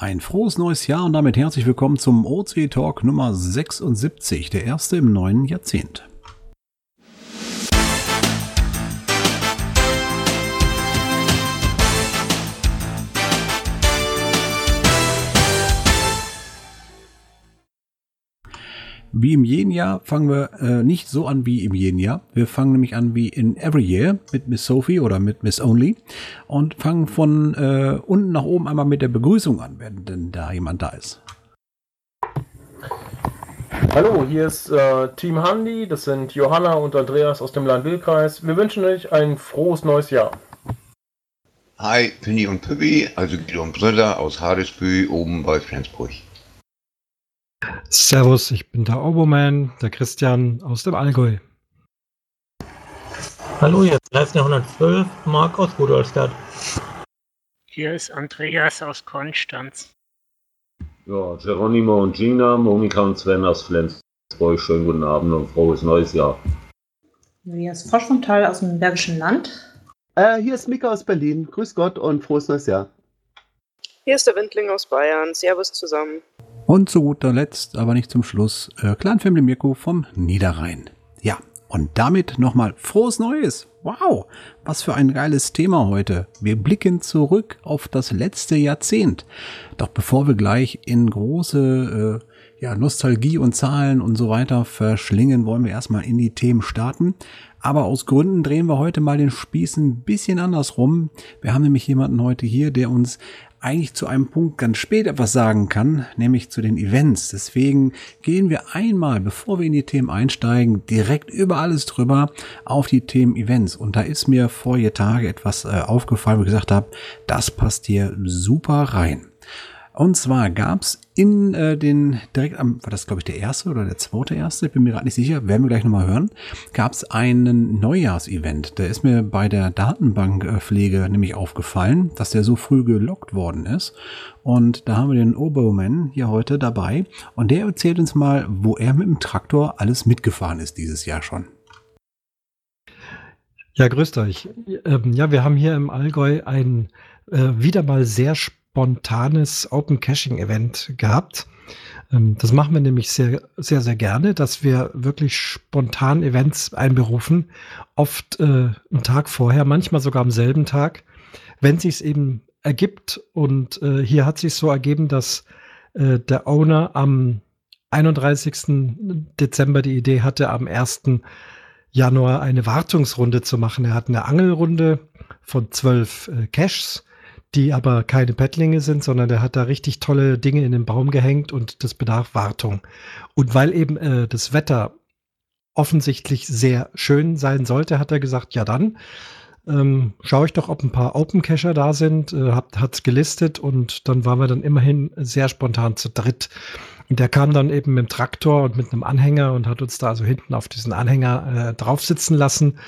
Ein frohes neues Jahr und damit herzlich willkommen zum OC Talk Nummer 76, der erste im neuen Jahrzehnt. Wie im jeden Jahr fangen wir äh, nicht so an wie im jeden Jahr. Wir fangen nämlich an wie in Every Year mit Miss Sophie oder mit Miss Only und fangen von äh, unten nach oben einmal mit der Begrüßung an, wenn denn da jemand da ist. Hallo, hier ist äh, Team Handy. Das sind Johanna und Andreas aus dem Land-Will-Kreis. Wir wünschen euch ein frohes neues Jahr. Hi, Penny und Pippi, also Guido und Britta aus Hardesbü oben bei Flensburg. Servus, ich bin der Oboman, der Christian aus dem Allgäu. Hallo, hier ist 112, Marc aus Rudolstadt. Hier ist Andreas aus Konstanz. Ja, Geronimo und Gina, Monika und Sven aus Flensburg. Schönen guten Abend und frohes neues Jahr. Hier ist Frosch vom Tal aus dem Bergischen Land. Äh, hier ist Mika aus Berlin. Grüß Gott und frohes neues Jahr. Hier ist der Windling aus Bayern. Servus zusammen. Und zu guter Letzt, aber nicht zum Schluss, äh, Clan Family Mirko vom Niederrhein. Ja, und damit nochmal frohes Neues. Wow, was für ein geiles Thema heute. Wir blicken zurück auf das letzte Jahrzehnt. Doch bevor wir gleich in große äh, ja, Nostalgie und Zahlen und so weiter verschlingen, wollen wir erstmal in die Themen starten. Aber aus Gründen drehen wir heute mal den Spieß ein bisschen andersrum. Wir haben nämlich jemanden heute hier, der uns eigentlich zu einem Punkt ganz spät etwas sagen kann, nämlich zu den Events. Deswegen gehen wir einmal, bevor wir in die Themen einsteigen, direkt über alles drüber auf die Themen Events. Und da ist mir vorige Tage etwas äh, aufgefallen, wo ich gesagt habe, das passt hier super rein. Und zwar gab's in äh, den, direkt am, war das glaube ich der erste oder der zweite erste, ich bin mir gerade nicht sicher, werden wir gleich nochmal hören, gab's einen Neujahrsevent. Der ist mir bei der Datenbankpflege nämlich aufgefallen, dass der so früh gelockt worden ist. Und da haben wir den Oboman hier heute dabei und der erzählt uns mal, wo er mit dem Traktor alles mitgefahren ist dieses Jahr schon. Ja, grüßt euch. Ähm, ja, wir haben hier im Allgäu ein äh, wieder mal sehr spannendes spontanes Open Caching Event gehabt. Ähm, das machen wir nämlich sehr, sehr, sehr gerne, dass wir wirklich spontan Events einberufen. Oft äh, einen Tag vorher, manchmal sogar am selben Tag, wenn sich eben ergibt. Und äh, hier hat sich so ergeben, dass äh, der Owner am 31. Dezember die Idee hatte, am 1. Januar eine Wartungsrunde zu machen. Er hat eine Angelrunde von zwölf äh, Caches die aber keine Pettlinge sind, sondern der hat da richtig tolle Dinge in den Baum gehängt und das bedarf Wartung. Und weil eben äh, das Wetter offensichtlich sehr schön sein sollte, hat er gesagt, ja dann ähm, schaue ich doch, ob ein paar Open Cacher da sind, äh, hat es gelistet und dann waren wir dann immerhin sehr spontan zu dritt. Und der kam dann eben mit dem Traktor und mit einem Anhänger und hat uns da also hinten auf diesen Anhänger äh, drauf sitzen lassen. Und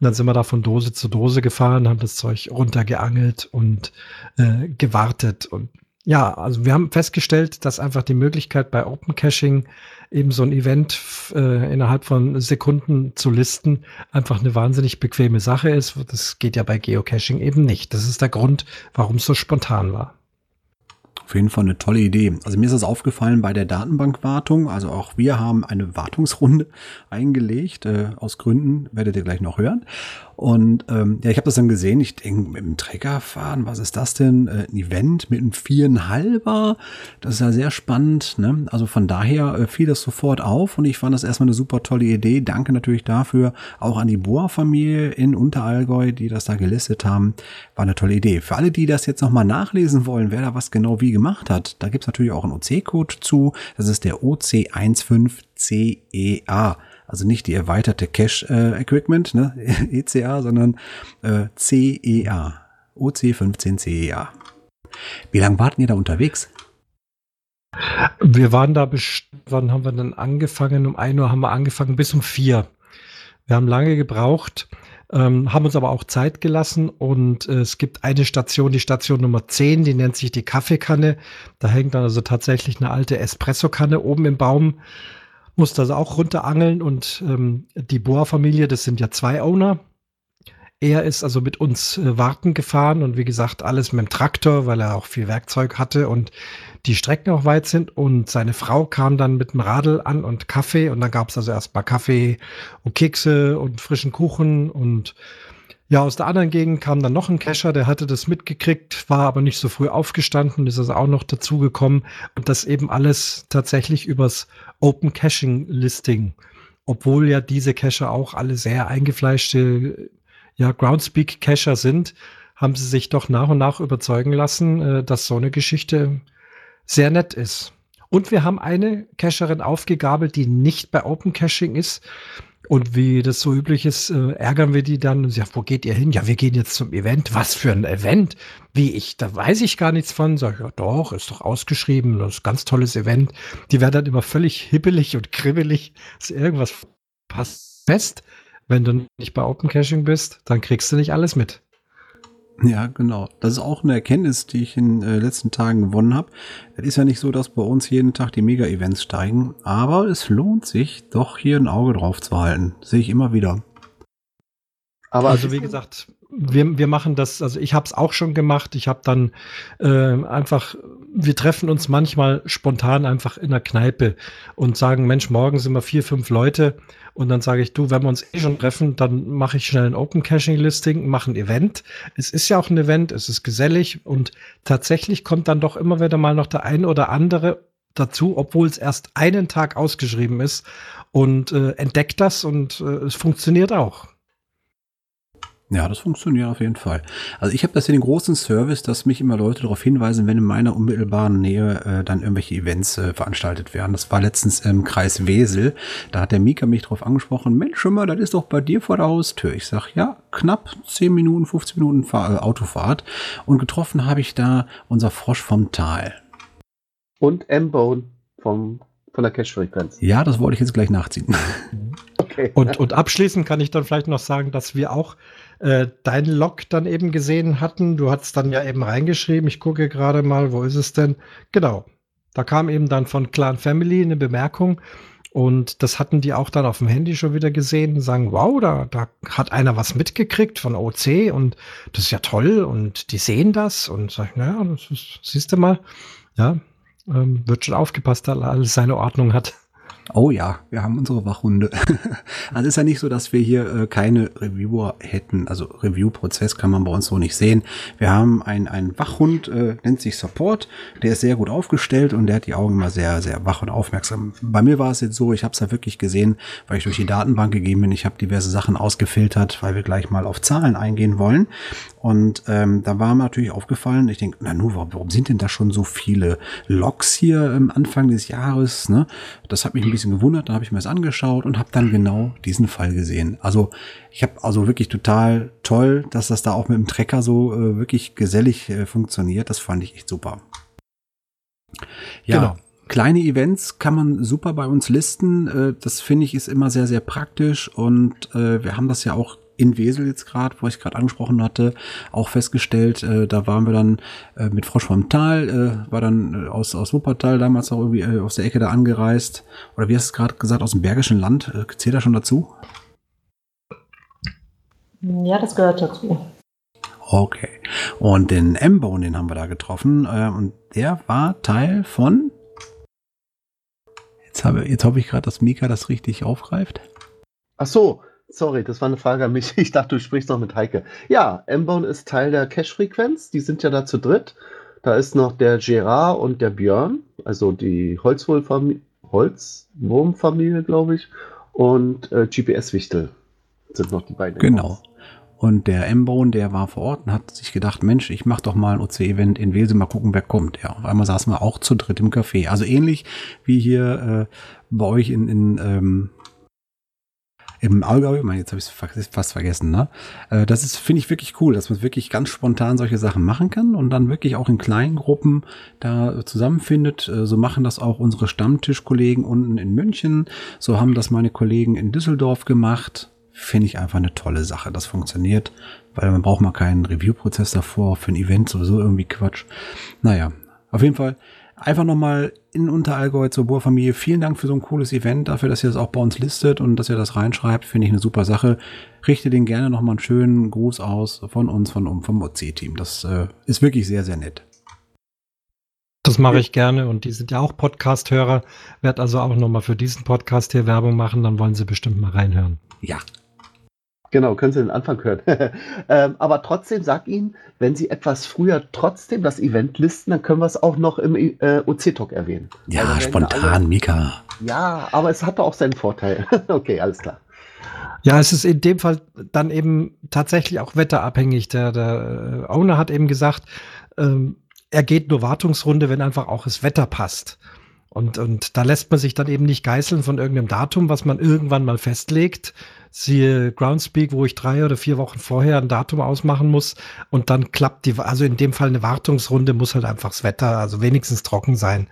dann sind wir da von Dose zu Dose gefahren, haben das Zeug runtergeangelt und äh, gewartet. Und ja, also wir haben festgestellt, dass einfach die Möglichkeit bei Open Caching eben so ein Event äh, innerhalb von Sekunden zu listen einfach eine wahnsinnig bequeme Sache ist. Das geht ja bei Geocaching eben nicht. Das ist der Grund, warum es so spontan war. Auf jeden Fall eine tolle Idee. Also mir ist das aufgefallen bei der Datenbankwartung. Also auch wir haben eine Wartungsrunde eingelegt, äh, aus Gründen, werdet ihr gleich noch hören. Und ähm, ja, ich habe das dann gesehen. Ich denke, mit dem Trecker fahren, was ist das denn? Äh, ein Event mit einem viereinhalber? Das ist ja sehr spannend. Ne? Also von daher äh, fiel das sofort auf und ich fand das erstmal eine super tolle Idee. Danke natürlich dafür auch an die Bohr-Familie in Unterallgäu, die das da gelistet haben. War eine tolle Idee. Für alle, die das jetzt nochmal nachlesen wollen, wer da was genau wie gemacht hat, da gibt's natürlich auch einen OC-Code zu. Das ist der OC15CEA also nicht die erweiterte Cache äh, Equipment, ne, ECA, sondern äh, CEA, OC15 CEA. Wie lange warten ihr da unterwegs? Wir waren da, wann haben wir dann angefangen? Um 1 Uhr haben wir angefangen, bis um 4. Wir haben lange gebraucht, ähm, haben uns aber auch Zeit gelassen und äh, es gibt eine Station, die Station Nummer 10, die nennt sich die Kaffeekanne. Da hängt dann also tatsächlich eine alte Espressokanne oben im Baum musste also auch runterangeln und ähm, die Boa-Familie, das sind ja zwei Owner. Er ist also mit uns äh, warten gefahren und wie gesagt, alles mit dem Traktor, weil er auch viel Werkzeug hatte und die Strecken auch weit sind. Und seine Frau kam dann mit dem Radl an und Kaffee. Und dann gab es also erstmal Kaffee und Kekse und frischen Kuchen. Und ja, aus der anderen Gegend kam dann noch ein Cacher, der hatte das mitgekriegt, war aber nicht so früh aufgestanden, ist also auch noch dazugekommen. Und das eben alles tatsächlich übers Open Caching Listing. Obwohl ja diese Cacher auch alle sehr eingefleischte ja, Groundspeak-Cacher sind, haben sie sich doch nach und nach überzeugen lassen, äh, dass so eine Geschichte sehr nett ist. Und wir haben eine Cacherin aufgegabelt, die nicht bei Open Caching ist. Und wie das so üblich ist, äh, ärgern wir die dann und sie sagt, wo geht ihr hin? Ja, wir gehen jetzt zum Event. Was für ein Event? Wie ich, da weiß ich gar nichts von. Sag ich, ja doch, ist doch ausgeschrieben, das ist ein ganz tolles Event. Die werden dann immer völlig hibbelig und kribbelig, dass irgendwas passt fest. Wenn du nicht bei Open Caching bist, dann kriegst du nicht alles mit. Ja, genau. Das ist auch eine Erkenntnis, die ich in den äh, letzten Tagen gewonnen habe. Es ist ja nicht so, dass bei uns jeden Tag die Mega-Events steigen, aber es lohnt sich, doch hier ein Auge drauf zu halten. Sehe ich immer wieder. Aber also wie gesagt, wir, wir machen das, also ich habe es auch schon gemacht. Ich habe dann äh, einfach, wir treffen uns manchmal spontan einfach in der Kneipe und sagen, Mensch, morgen sind wir vier, fünf Leute. Und dann sage ich, du, wenn wir uns eh schon treffen, dann mache ich schnell ein Open Caching Listing, mache ein Event. Es ist ja auch ein Event, es ist gesellig und tatsächlich kommt dann doch immer wieder mal noch der ein oder andere dazu, obwohl es erst einen Tag ausgeschrieben ist und äh, entdeckt das und äh, es funktioniert auch. Ja, das funktioniert auf jeden Fall. Also ich habe das hier den großen Service, dass mich immer Leute darauf hinweisen, wenn in meiner unmittelbaren Nähe äh, dann irgendwelche Events äh, veranstaltet werden. Das war letztens im Kreis Wesel. Da hat der Mika mich darauf angesprochen, Mensch, schon mal, das ist doch bei dir vor der Haustür. Ich sag, ja, knapp 10 Minuten, 15 Minuten Fahr äh, Autofahrt. Und getroffen habe ich da unser Frosch vom Tal. Und M-Bone vom von der Cache-Frequenz. Ja, das wollte ich jetzt gleich nachziehen. Okay. Und, und abschließend kann ich dann vielleicht noch sagen, dass wir auch äh, dein Log dann eben gesehen hatten. Du hast dann ja eben reingeschrieben, ich gucke gerade mal, wo ist es denn? Genau. Da kam eben dann von Clan Family eine Bemerkung und das hatten die auch dann auf dem Handy schon wieder gesehen sagen, wow, da, da hat einer was mitgekriegt von OC und das ist ja toll und die sehen das und sag, naja, das ist, siehst du mal, ja, ähm, wird schon aufgepasst, dass alles seine Ordnung hat. Oh ja, wir haben unsere Wachhunde. also ist ja nicht so, dass wir hier äh, keine Reviewer hätten. Also Review-Prozess kann man bei uns so nicht sehen. Wir haben einen, Wachhund, äh, nennt sich Support. Der ist sehr gut aufgestellt und der hat die Augen immer sehr, sehr wach und aufmerksam. Bei mir war es jetzt so, ich habe es ja wirklich gesehen, weil ich durch die Datenbank gegeben bin. Ich habe diverse Sachen ausgefiltert, weil wir gleich mal auf Zahlen eingehen wollen. Und ähm, da war mir natürlich aufgefallen, ich denke, na nur, warum sind denn da schon so viele Logs hier am Anfang des Jahres? Ne? Das hat mich ein bisschen gewundert, da habe ich mir das angeschaut und habe dann genau diesen Fall gesehen. Also ich habe also wirklich total toll, dass das da auch mit dem Trecker so äh, wirklich gesellig äh, funktioniert. Das fand ich echt super. Ja, genau. kleine Events kann man super bei uns listen. Äh, das finde ich ist immer sehr, sehr praktisch und äh, wir haben das ja auch in Wesel jetzt gerade, wo ich gerade angesprochen hatte, auch festgestellt, äh, da waren wir dann äh, mit Frosch vom Tal, äh, war dann äh, aus, aus Wuppertal damals auch irgendwie äh, aus der Ecke da angereist. Oder wie hast du es gerade gesagt, aus dem Bergischen Land? Äh, zählt er schon dazu? Ja, das gehört dazu. Okay. Und den M-Bone, den haben wir da getroffen. Äh, und der war Teil von. Jetzt, habe, jetzt hoffe ich gerade, dass Mika das richtig aufgreift. Ach so, Sorry, das war eine Frage an mich. Ich dachte, du sprichst noch mit Heike. Ja, M-Bone ist Teil der Cache-Frequenz. Die sind ja da zu dritt. Da ist noch der Gerard und der Björn, also die Holzwurmfamilie, glaube ich. Und äh, GPS-Wichtel sind noch die beiden. Genau. Und der M-Bone, der war vor Ort und hat sich gedacht, Mensch, ich mache doch mal ein OC-Event in Wesel, mal gucken, wer kommt. Ja, auf einmal saßen wir auch zu dritt im Café. Also ähnlich wie hier äh, bei euch in, in ähm, im Allgäu, ich meine, jetzt habe ich es fast vergessen, ne? Äh, das ist, finde ich, wirklich cool, dass man wirklich ganz spontan solche Sachen machen kann und dann wirklich auch in kleinen Gruppen da zusammenfindet. Äh, so machen das auch unsere Stammtischkollegen unten in München. So haben das meine Kollegen in Düsseldorf gemacht. Finde ich einfach eine tolle Sache. Das funktioniert, weil man braucht mal keinen Review-Prozess davor. Für ein Event sowieso irgendwie Quatsch. Naja, auf jeden Fall einfach nochmal in Unterallgäu zur Bohrfamilie. Vielen Dank für so ein cooles Event, dafür, dass ihr das auch bei uns listet und dass ihr das reinschreibt. Finde ich eine super Sache. Richte den gerne nochmal einen schönen Gruß aus von uns, von, vom OC-Team. Das äh, ist wirklich sehr, sehr nett. Das mache ich gerne und die sind ja auch Podcast-Hörer. Werd also auch nochmal für diesen Podcast hier Werbung machen, dann wollen sie bestimmt mal reinhören. Ja. Genau, können Sie den Anfang hören. ähm, aber trotzdem sag Ihnen, wenn Sie etwas früher trotzdem das Event listen, dann können wir es auch noch im äh, OC-Talk erwähnen. Ja, werden spontan, alle- Mika. Ja, aber es hatte auch seinen Vorteil. okay, alles klar. Ja, es ist in dem Fall dann eben tatsächlich auch wetterabhängig. Der, der äh, Owner hat eben gesagt, ähm, er geht nur Wartungsrunde, wenn einfach auch das Wetter passt. Und, und da lässt man sich dann eben nicht geißeln von irgendeinem Datum, was man irgendwann mal festlegt. Siehe Groundspeak, wo ich drei oder vier Wochen vorher ein Datum ausmachen muss und dann klappt die, also in dem Fall eine Wartungsrunde muss halt einfach das Wetter, also wenigstens trocken sein.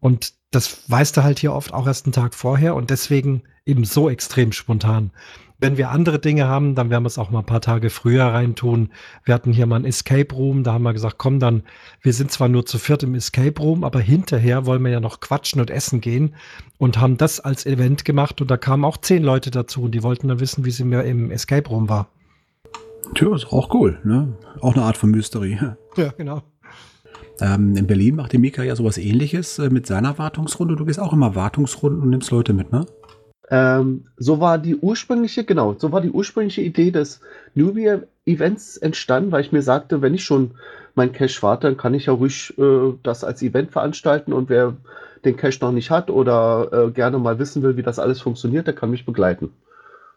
Und das weißt du halt hier oft auch erst einen Tag vorher und deswegen eben so extrem spontan. Wenn wir andere Dinge haben, dann werden wir es auch mal ein paar Tage früher reintun. Wir hatten hier mal ein Escape Room, da haben wir gesagt, komm dann, wir sind zwar nur zu viert im Escape Room, aber hinterher wollen wir ja noch quatschen und essen gehen und haben das als Event gemacht und da kamen auch zehn Leute dazu und die wollten dann wissen, wie sie mir im Escape Room war. Tja, ist auch cool, ne? Auch eine Art von Mystery. Ja, genau. Ähm, in Berlin macht die Mika ja sowas ähnliches äh, mit seiner Wartungsrunde. Du gehst auch immer Wartungsrunden und nimmst Leute mit, ne? Ähm, so war die ursprüngliche, genau, so war die ursprüngliche Idee des Nubia-Events entstanden, weil ich mir sagte, wenn ich schon mein Cache warte, dann kann ich ja ruhig äh, das als Event veranstalten und wer den Cache noch nicht hat oder äh, gerne mal wissen will, wie das alles funktioniert, der kann mich begleiten.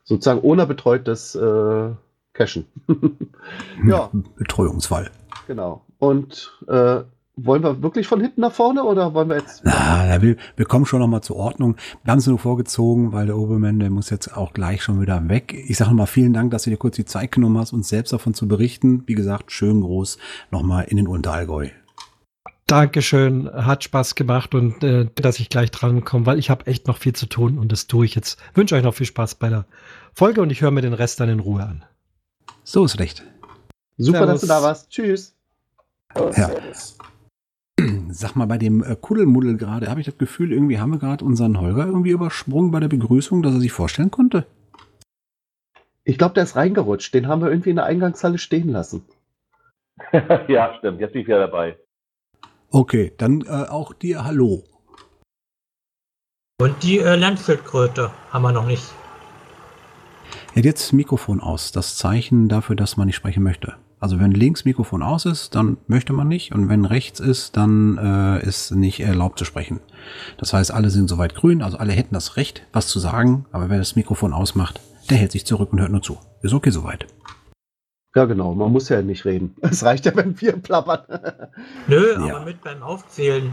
Sozusagen ohne betreutes äh, Cachen. ja, Betreuungsfall. genau. Und äh, wollen wir wirklich von hinten nach vorne oder wollen wir jetzt. Na, will, wir kommen schon noch mal zur Ordnung. Wir haben es nur vorgezogen, weil der Obermann, der muss jetzt auch gleich schon wieder weg. Ich sage nochmal vielen Dank, dass du dir kurz die Zeit genommen hast, uns selbst davon zu berichten. Wie gesagt, schön groß nochmal in den Unterallgäu. Dankeschön, hat Spaß gemacht und äh, dass ich gleich dran komme, weil ich habe echt noch viel zu tun und das tue ich jetzt. Wünsche euch noch viel Spaß bei der Folge und ich höre mir den Rest dann in Ruhe an. So ist recht. Super, dass du Servus. da warst. Tschüss. Ja. Sag mal, bei dem äh, Kuddelmuddel gerade, habe ich das Gefühl, irgendwie haben wir gerade unseren Holger irgendwie übersprungen bei der Begrüßung, dass er sich vorstellen konnte. Ich glaube, der ist reingerutscht. Den haben wir irgendwie in der Eingangshalle stehen lassen. ja, stimmt. Jetzt bin ich wieder dabei. Okay, dann äh, auch dir Hallo. Und die äh, Landschildkröte haben wir noch nicht. Ja, jetzt das Mikrofon aus. Das Zeichen dafür, dass man nicht sprechen möchte. Also wenn links Mikrofon aus ist, dann möchte man nicht. Und wenn rechts ist, dann äh, ist nicht erlaubt zu sprechen. Das heißt, alle sind soweit grün, also alle hätten das Recht, was zu sagen. Aber wer das Mikrofon ausmacht, der hält sich zurück und hört nur zu. Ist okay soweit. Ja, genau. Man muss ja nicht reden. Es reicht ja, wenn wir plappern. Nö, Ja. aber mit beim Aufzählen,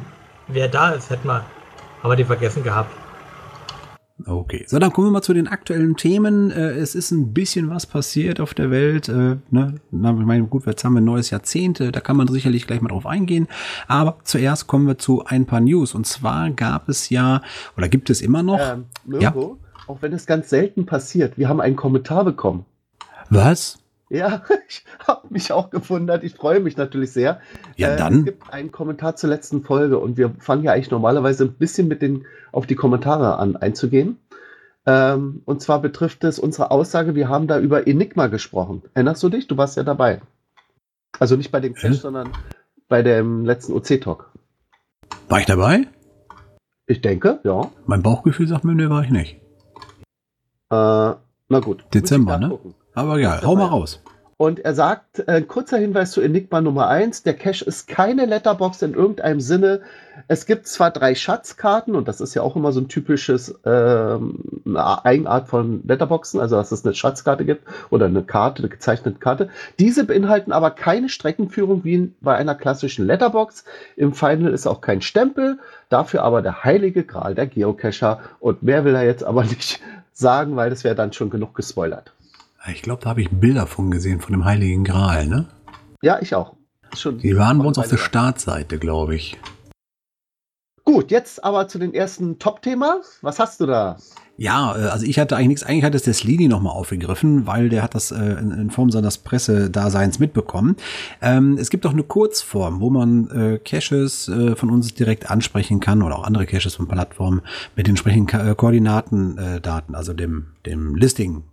wer da ist, hätten wir. Aber die vergessen gehabt. Okay, so dann kommen wir mal zu den aktuellen Themen. Äh, es ist ein bisschen was passiert auf der Welt. Äh, ne? Na, ich meine, gut, jetzt haben wir ein neues Jahrzehnt, äh, da kann man sicherlich gleich mal drauf eingehen. Aber zuerst kommen wir zu ein paar News. Und zwar gab es ja, oder gibt es immer noch, Ähm, Mirko, auch wenn es ganz selten passiert, wir haben einen Kommentar bekommen. was? Ja, ich habe mich auch gewundert. Ich freue mich natürlich sehr. Ja, Äh, Es dann, gibt einen Kommentar zur letzten Folge und wir fangen ja eigentlich normalerweise ein bisschen mit den auf die Kommentare an einzugehen. Ähm, und zwar betrifft es unsere Aussage, wir haben da über Enigma gesprochen. Erinnerst du dich? Du warst ja dabei. Also nicht bei dem Cash, Hä? sondern bei dem letzten OC-Talk. war ich dabei? Ich denke, ja. Mein Bauchgefühl sagt mir, ne, war ich nicht. Äh, na gut. Dezember, ne? nachgucken. Aber egal, hau mal raus. Und er sagt, äh, kurzer Hinweis zu Enigma Nummer 1, der Cache ist keine Letterbox in irgendeinem Sinne. Es gibt zwar drei Schatzkarten, und das ist ja auch immer so ein typisches ähm, Eigenart von Letterboxen, also dass es eine Schatzkarte gibt oder eine Karte, eine gezeichnete Karte. Diese beinhalten aber keine Streckenführung wie bei einer klassischen Letterbox. Im Final ist auch kein Stempel, dafür aber der heilige Gral der Geocacher. Und mehr will er jetzt aber nicht sagen, weil das wäre dann schon genug gespoilert. Ich glaube, da habe ich Bilder von gesehen, von dem Heiligen Gral, ne? Ja, ich auch. Schon Die waren bei uns auf der. Startseite, glaube ich. Gut, jetzt aber zu den ersten Top-Thema. Was hast du da? Ja, äh, also ich hatte eigentlich nichts, eigentlich hat es der Slini nochmal aufgegriffen, weil der hat das äh, in, Form seines Pressedaseins mitbekommen. Ähm, es gibt auch eine Kurzform, wo man äh, Caches äh, von uns direkt ansprechen kann oder auch andere Caches von Plattformen mit den entsprechenden Ka Koordinatendaten, also dem, dem Listing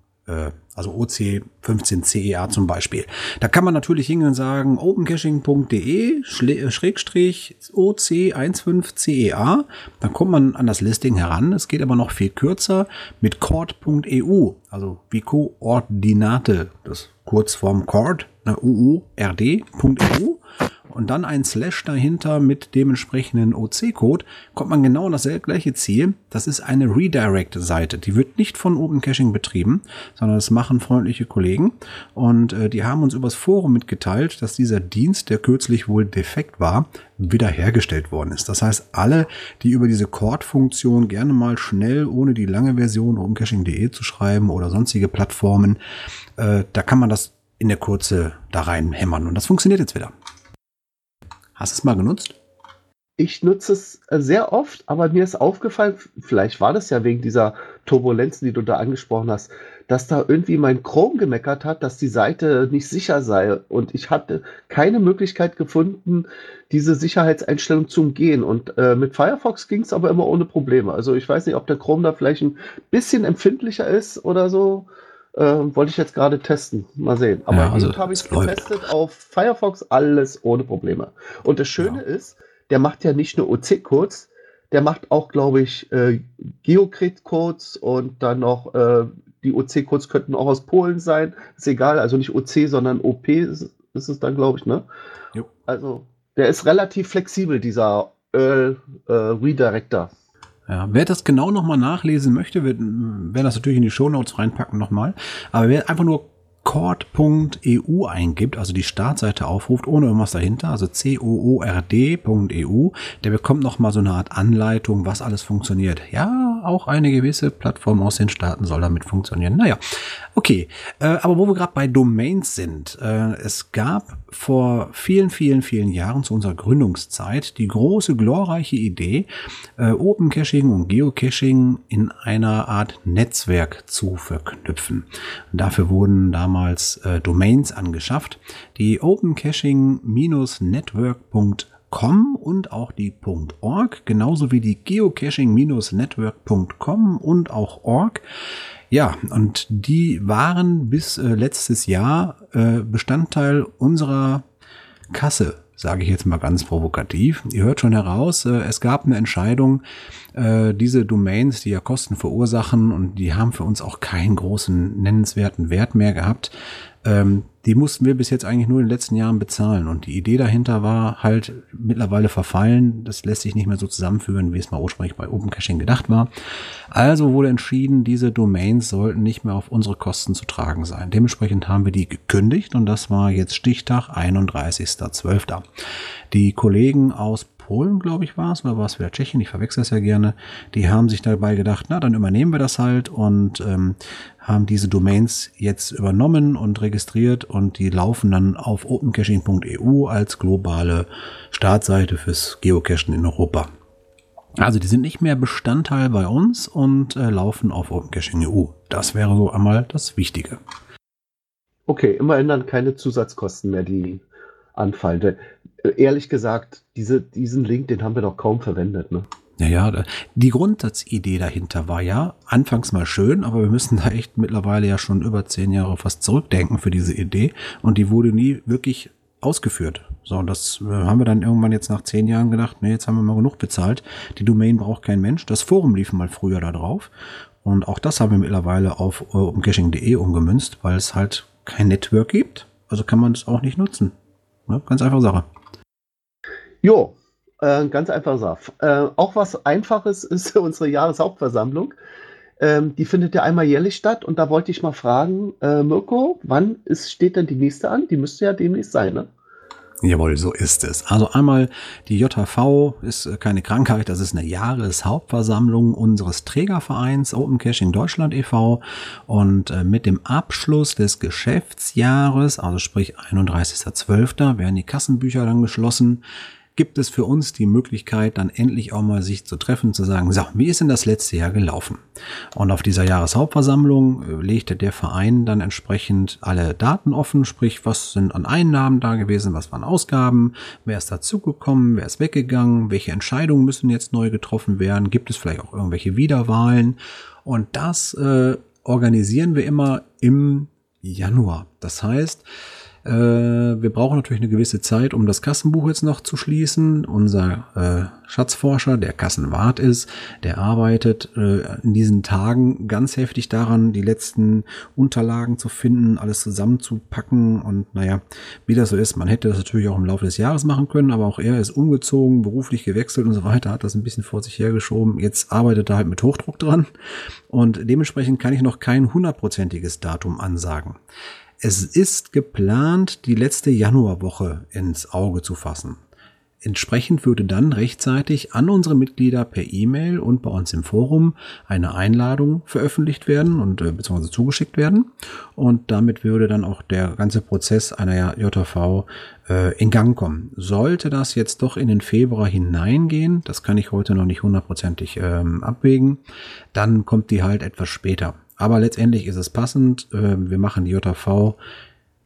also OC 15CEA zum Beispiel. Da kann man natürlich hingehen und sagen, opencaching.de äh, Schrägstrich OC15CEA. Dann kommt man an das Listing heran. Es geht aber noch viel kürzer mit cord.eu, also wie Koordinate, das Kurzform cord, ne, UURD.eu und dann ein Slash dahinter mit dem entsprechenden OC-Code, kommt man genau an das gleiche Ziel. Das ist eine Redirect-Seite. Die wird nicht von Open Caching betrieben, sondern das machen freundliche Kollegen. Und äh, die haben uns übers Forum mitgeteilt, dass dieser Dienst, der kürzlich wohl defekt war, wiederhergestellt worden ist. Das heißt, alle, die über diese Cord-Funktion gerne mal schnell, ohne die lange Version opencaching.de zu schreiben oder sonstige Plattformen, äh, da kann man das in der Kurze da rein hämmern. Und das funktioniert jetzt wieder. Hast du es mal genutzt? Ich nutze es äh, sehr oft, aber mir ist aufgefallen, vielleicht war das ja wegen dieser Turbulenzen, die du da angesprochen hast, dass da irgendwie mein Chrome gemeckert hat, dass die Seite nicht sicher sei. Und ich hatte keine Möglichkeit gefunden, diese Sicherheitseinstellung zu umgehen. Und äh, mit Firefox ging es aber immer ohne Probleme. Also ich weiß nicht, ob der Chrome da vielleicht ein bisschen empfindlicher ist oder so. Äh, wollte ich jetzt gerade testen. Mal sehen. Aber Ja, also habe ich es getestet auf Firefox, alles ohne Probleme. Und das Schöne ist, der macht ja nicht nur OC-Codes, der macht auch, glaube ich, äh, Geocrit-Codes und dann noch äh, die OC-Codes könnten auch aus Polen sein. Ist egal, also nicht OC, sondern OP ist, ist es dann, glaube ich, ne? Jo. Also, der ist relativ flexibel, dieser Earl äh, Redirector. Ja, wer das genau nochmal nachlesen möchte, wird, werden das natürlich in die Shownotes reinpacken nochmal. Aber wer einfach nur cord.eu eingibt, also die Startseite aufruft, ohne irgendwas dahinter, also coord.eu, der bekommt nochmal so eine Art Anleitung, was alles funktioniert. Ja, auch eine gewisse Plattform aus den Staaten soll damit funktionieren. Naja, okay. Äh, aber wo wir gerade bei Domains sind, äh, es gab vor vielen, vielen, vielen Jahren zu unserer Gründungszeit die große, glorreiche Idee, äh, Open Caching und Geocaching in einer Art Netzwerk zu verknüpfen. Dafür wurden damals äh, Domains angeschafft, die opencaching-network.com und auch die .org, genauso wie die geocaching-network.com und auch org. Ja, und die waren bis äh, letztes Jahr äh, Bestandteil unserer Kasse, sage ich jetzt mal ganz provokativ. Ihr hört schon heraus, äh, es gab eine Entscheidung, äh, diese Domains, die ja Kosten verursachen und die haben für uns auch keinen großen nennenswerten Wert mehr gehabt. Ähm, die mussten wir bis jetzt eigentlich nur in den letzten Jahren bezahlen. Und die Idee dahinter war halt mittlerweile verfallen. Das lässt sich nicht mehr so zusammenführen, wie es mal ursprünglich bei Open Caching gedacht war. Also wurde entschieden, diese Domains sollten nicht mehr auf unsere Kosten zu tragen sein. Dementsprechend haben wir die gekündigt und das war jetzt Stichtag 31.12. Die Kollegen aus Polen, glaube ich, war es, oder war es wieder Tschechien, ich verwechsel es ja gerne, die haben sich dabei gedacht, na, dann übernehmen wir das halt und ähm, haben diese Domains jetzt übernommen und registriert und die laufen dann auf opencaching.eu als globale Startseite fürs Geocachen in Europa. Also die sind nicht mehr Bestandteil bei uns und äh, laufen auf OpenCaching.eu. Das wäre so einmal das Wichtige. Okay, immerhin dann keine Zusatzkosten mehr, die anfallen. Äh, ehrlich gesagt, diese, diesen Link, den haben wir doch kaum verwendet. Ne? Naja, die Grundsatzidee dahinter war ja anfangs mal schön, aber wir müssen da echt mittlerweile ja schon über zehn Jahre fast zurückdenken für diese Idee und die wurde nie wirklich ausgeführt. So, und das äh, haben wir dann irgendwann jetzt nach zehn Jahren gedacht, nee, jetzt haben wir mal genug bezahlt. Die Domain braucht kein Mensch. Das Forum lief mal früher da drauf. Und auch das haben wir mittlerweile auf äh, umcaching.de umgemünzt, weil es halt kein Network gibt. Also kann man es auch nicht nutzen. Ne? Ganz einfache Sache. Jo, äh, ganz einfach Sache. Äh, auch was Einfaches ist unsere Jahreshauptversammlung. Ähm, die findet ja einmal jährlich statt und da wollte ich mal fragen, äh, Mirko, wann ist, steht denn die nächste an? Die müsste ja demnächst sein, ne? Jawohl, so ist es. Also einmal die JHV ist äh, keine Krankheit, das ist eine Jahreshauptversammlung unseres Trägervereins Open Caching Deutschland e.V. Und äh, mit dem Abschluss des Geschäftsjahres, also sprich 31.12., werden die Kassenbücher dann geschlossen. Gibt es für uns die Möglichkeit, dann endlich auch mal sich zu treffen, zu sagen, so, wie ist denn das letzte Jahr gelaufen? Und auf dieser Jahreshauptversammlung äh, legte der Verein dann entsprechend alle Daten offen, sprich, was sind an Einnahmen da gewesen, was waren Ausgaben, wer ist dazugekommen, wer ist weggegangen, welche Entscheidungen müssen jetzt neu getroffen werden, gibt es vielleicht auch irgendwelche Wiederwahlen? Und das äh, organisieren wir immer im Januar. Das heißt, äh, wir brauchen natürlich eine gewisse Zeit, um das Kassenbuch jetzt noch zu schließen. Unser äh, Schatzforscher, der Kassenwart ist, der arbeitet äh, in diesen Tagen ganz heftig daran, die letzten Unterlagen zu finden, alles zusammenzupacken. Und naja, wie das so ist, man hätte das natürlich auch im Laufe des Jahres machen können, aber auch er ist umgezogen, beruflich gewechselt und so weiter, hat das ein bisschen vor sich hergeschoben. Jetzt arbeitet er halt mit Hochdruck dran. Und dementsprechend kann ich noch kein hundertprozentiges Datum ansagen. Es ist geplant, die letzte Januarwoche ins Auge zu fassen. Entsprechend würde dann rechtzeitig an unsere Mitglieder per E-Mail und bei uns im Forum eine Einladung veröffentlicht werden und äh, beziehungsweise zugeschickt werden. Und damit würde dann auch der ganze Prozess einer JV äh, in Gang kommen. Sollte das jetzt doch in den Februar hineingehen, das kann ich heute noch nicht hundertprozentig ähm, abwägen, dann kommt die halt etwas später. Aber letztendlich ist es passend. Ähm, wir machen die JV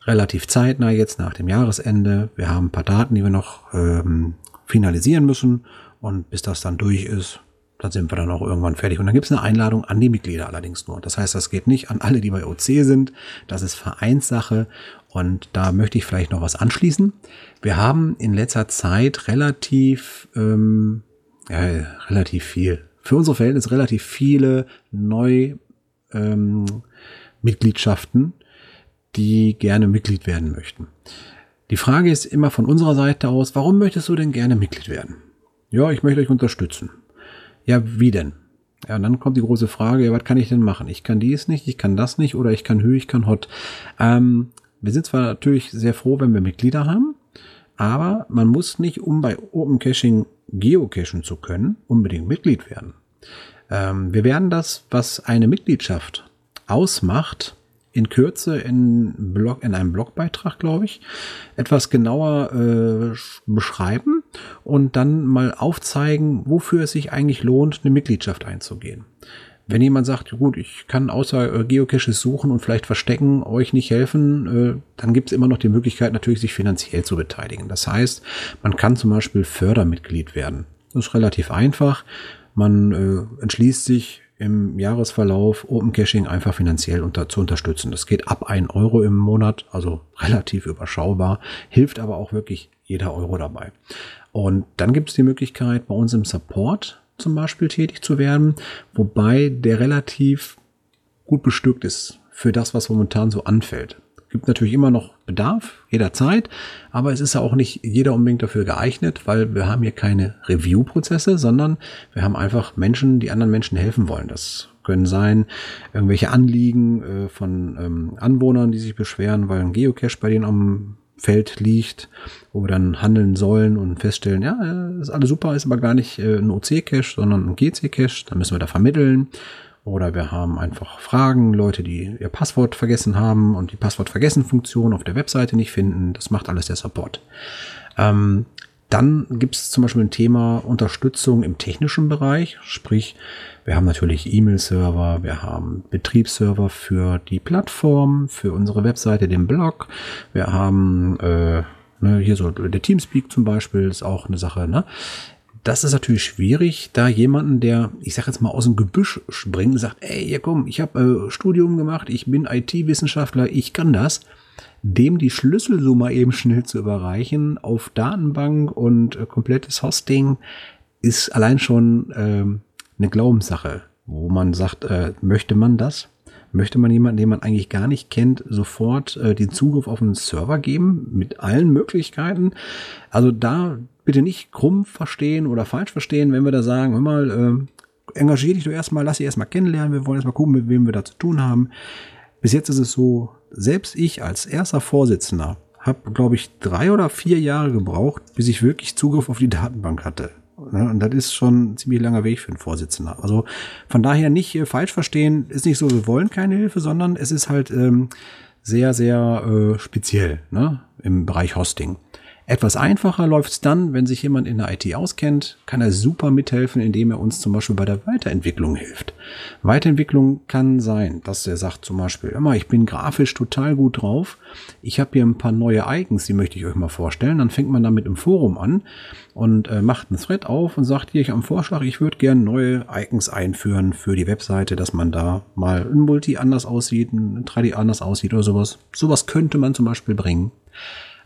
relativ zeitnah jetzt nach dem Jahresende. Wir haben ein paar Daten, die wir noch ähm, finalisieren müssen. Und bis das dann durch ist, dann sind wir dann auch irgendwann fertig. Und dann gibt es eine Einladung an die Mitglieder allerdings nur. Das heißt, das geht nicht an alle, die bei OC sind. Das ist Vereinssache. Und da möchte ich vielleicht noch was anschließen. Wir haben in letzter Zeit relativ, ähm, ja, relativ viel, für unsere Verhältnisse relativ viele neu ähm, Mitgliedschaften, die gerne Mitglied werden möchten. Die Frage ist immer von unserer Seite aus, warum möchtest du denn gerne Mitglied werden? Ja, ich möchte euch unterstützen. Ja, wie denn? Ja, und dann kommt die große Frage, ja, was kann ich denn machen? Ich kann dies nicht, ich kann das nicht oder ich kann Hü, ich kann Hot. Ähm, wir sind zwar natürlich sehr froh, wenn wir Mitglieder haben, aber man muss nicht, um bei Open Caching geocachen zu können, unbedingt Mitglied werden. Ähm, wir werden das, was eine Mitgliedschaft ausmacht, in Kürze in, Blog, in einem Blogbeitrag, glaube ich, etwas genauer äh, beschreiben und dann mal aufzeigen, wofür es sich eigentlich lohnt, eine Mitgliedschaft einzugehen. Wenn jemand sagt, gut, ich kann außer äh, Geocaches suchen und vielleicht verstecken, euch nicht helfen, äh, dann gibt es immer noch die Möglichkeit, natürlich sich finanziell zu beteiligen. Das heißt, man kann zum Beispiel Fördermitglied werden. Das ist relativ einfach. Man äh, entschließt sich im Jahresverlauf Open Caching einfach finanziell unter, zu unterstützen. Das geht ab 1 Euro im Monat, also relativ überschaubar, hilft aber auch wirklich jeder Euro dabei. Und dann gibt es die Möglichkeit, bei uns im Support zum Beispiel tätig zu werden, wobei der relativ gut bestückt ist für das, was momentan so anfällt. Gibt natürlich immer noch Bedarf, jederzeit, aber es ist ja auch nicht jeder unbedingt dafür geeignet, weil wir haben hier keine Review-Prozesse, sondern wir haben einfach Menschen, die anderen Menschen helfen wollen. Das können sein irgendwelche Anliegen äh, von ähm, Anwohnern, die sich beschweren, weil ein Geocache bei denen am Feld liegt, wo wir dann handeln sollen und feststellen, ja, äh, ist alles super, ist aber gar nicht äh, ein OC-Cache, sondern ein GC-Cache, dann müssen wir da vermitteln. Oder wir haben einfach Fragen, Leute, die ihr Passwort vergessen haben und die Passwort-Vergessen-Funktion auf der Webseite nicht finden. Das macht alles der Support. Ähm, dann gibt es zum Beispiel ein Thema Unterstützung im technischen Bereich, sprich, wir haben natürlich E-Mail-Server, wir haben Betriebsserver für die Plattform, für unsere Webseite, den Blog, wir haben äh, ne, hier so der Teamspeak zum Beispiel ist auch eine Sache. Ne? Das ist natürlich schwierig, da jemanden, der, ich sag jetzt mal, aus dem Gebüsch springt sagt, ey, ja komm, ich habe äh, Studium gemacht, ich bin IT-Wissenschaftler, ich kann das, dem die Schlüsselsumme eben schnell zu überreichen auf Datenbank und äh, komplettes Hosting, ist allein schon äh, eine Glaubenssache, wo man sagt, äh, möchte man das? Möchte man jemanden, den man eigentlich gar nicht kennt, sofort äh, den Zugriff auf einen Server geben mit allen Möglichkeiten? Also da bitte nicht krumm verstehen oder falsch verstehen, wenn wir da sagen, hör mal, äh, engagier dich du erstmal, lass dich erstmal kennenlernen, wir wollen erstmal gucken, mit wem wir da zu tun haben. Bis jetzt ist es so, selbst ich als erster Vorsitzender habe, glaube ich, drei oder vier Jahre gebraucht, bis ich wirklich Zugriff auf die Datenbank hatte. Und das ist schon ein ziemlich langer Weg für einen Vorsitzender. Also von daher nicht äh, falsch verstehen, ist nicht so, wir wollen keine Hilfe, sondern es ist halt ähm, sehr, sehr äh, speziell ne? im Bereich Hosting. Etwas einfacher läuft es dann, wenn sich jemand in der IT auskennt, kann er super mithelfen, indem er uns zum Beispiel bei der Weiterentwicklung hilft. Weiterentwicklung kann sein, dass er sagt zum Beispiel, immer, ich bin grafisch total gut drauf, ich habe hier ein paar neue Icons, die möchte ich euch mal vorstellen. Dann fängt man damit im Forum an und äh, macht einen Thread auf und sagt hier, ich einen Vorschlag, ich würde gerne neue Icons einführen für die Webseite, dass man da mal ein Multi anders aussieht, ein 3D anders aussieht oder sowas. Sowas könnte man zum Beispiel bringen.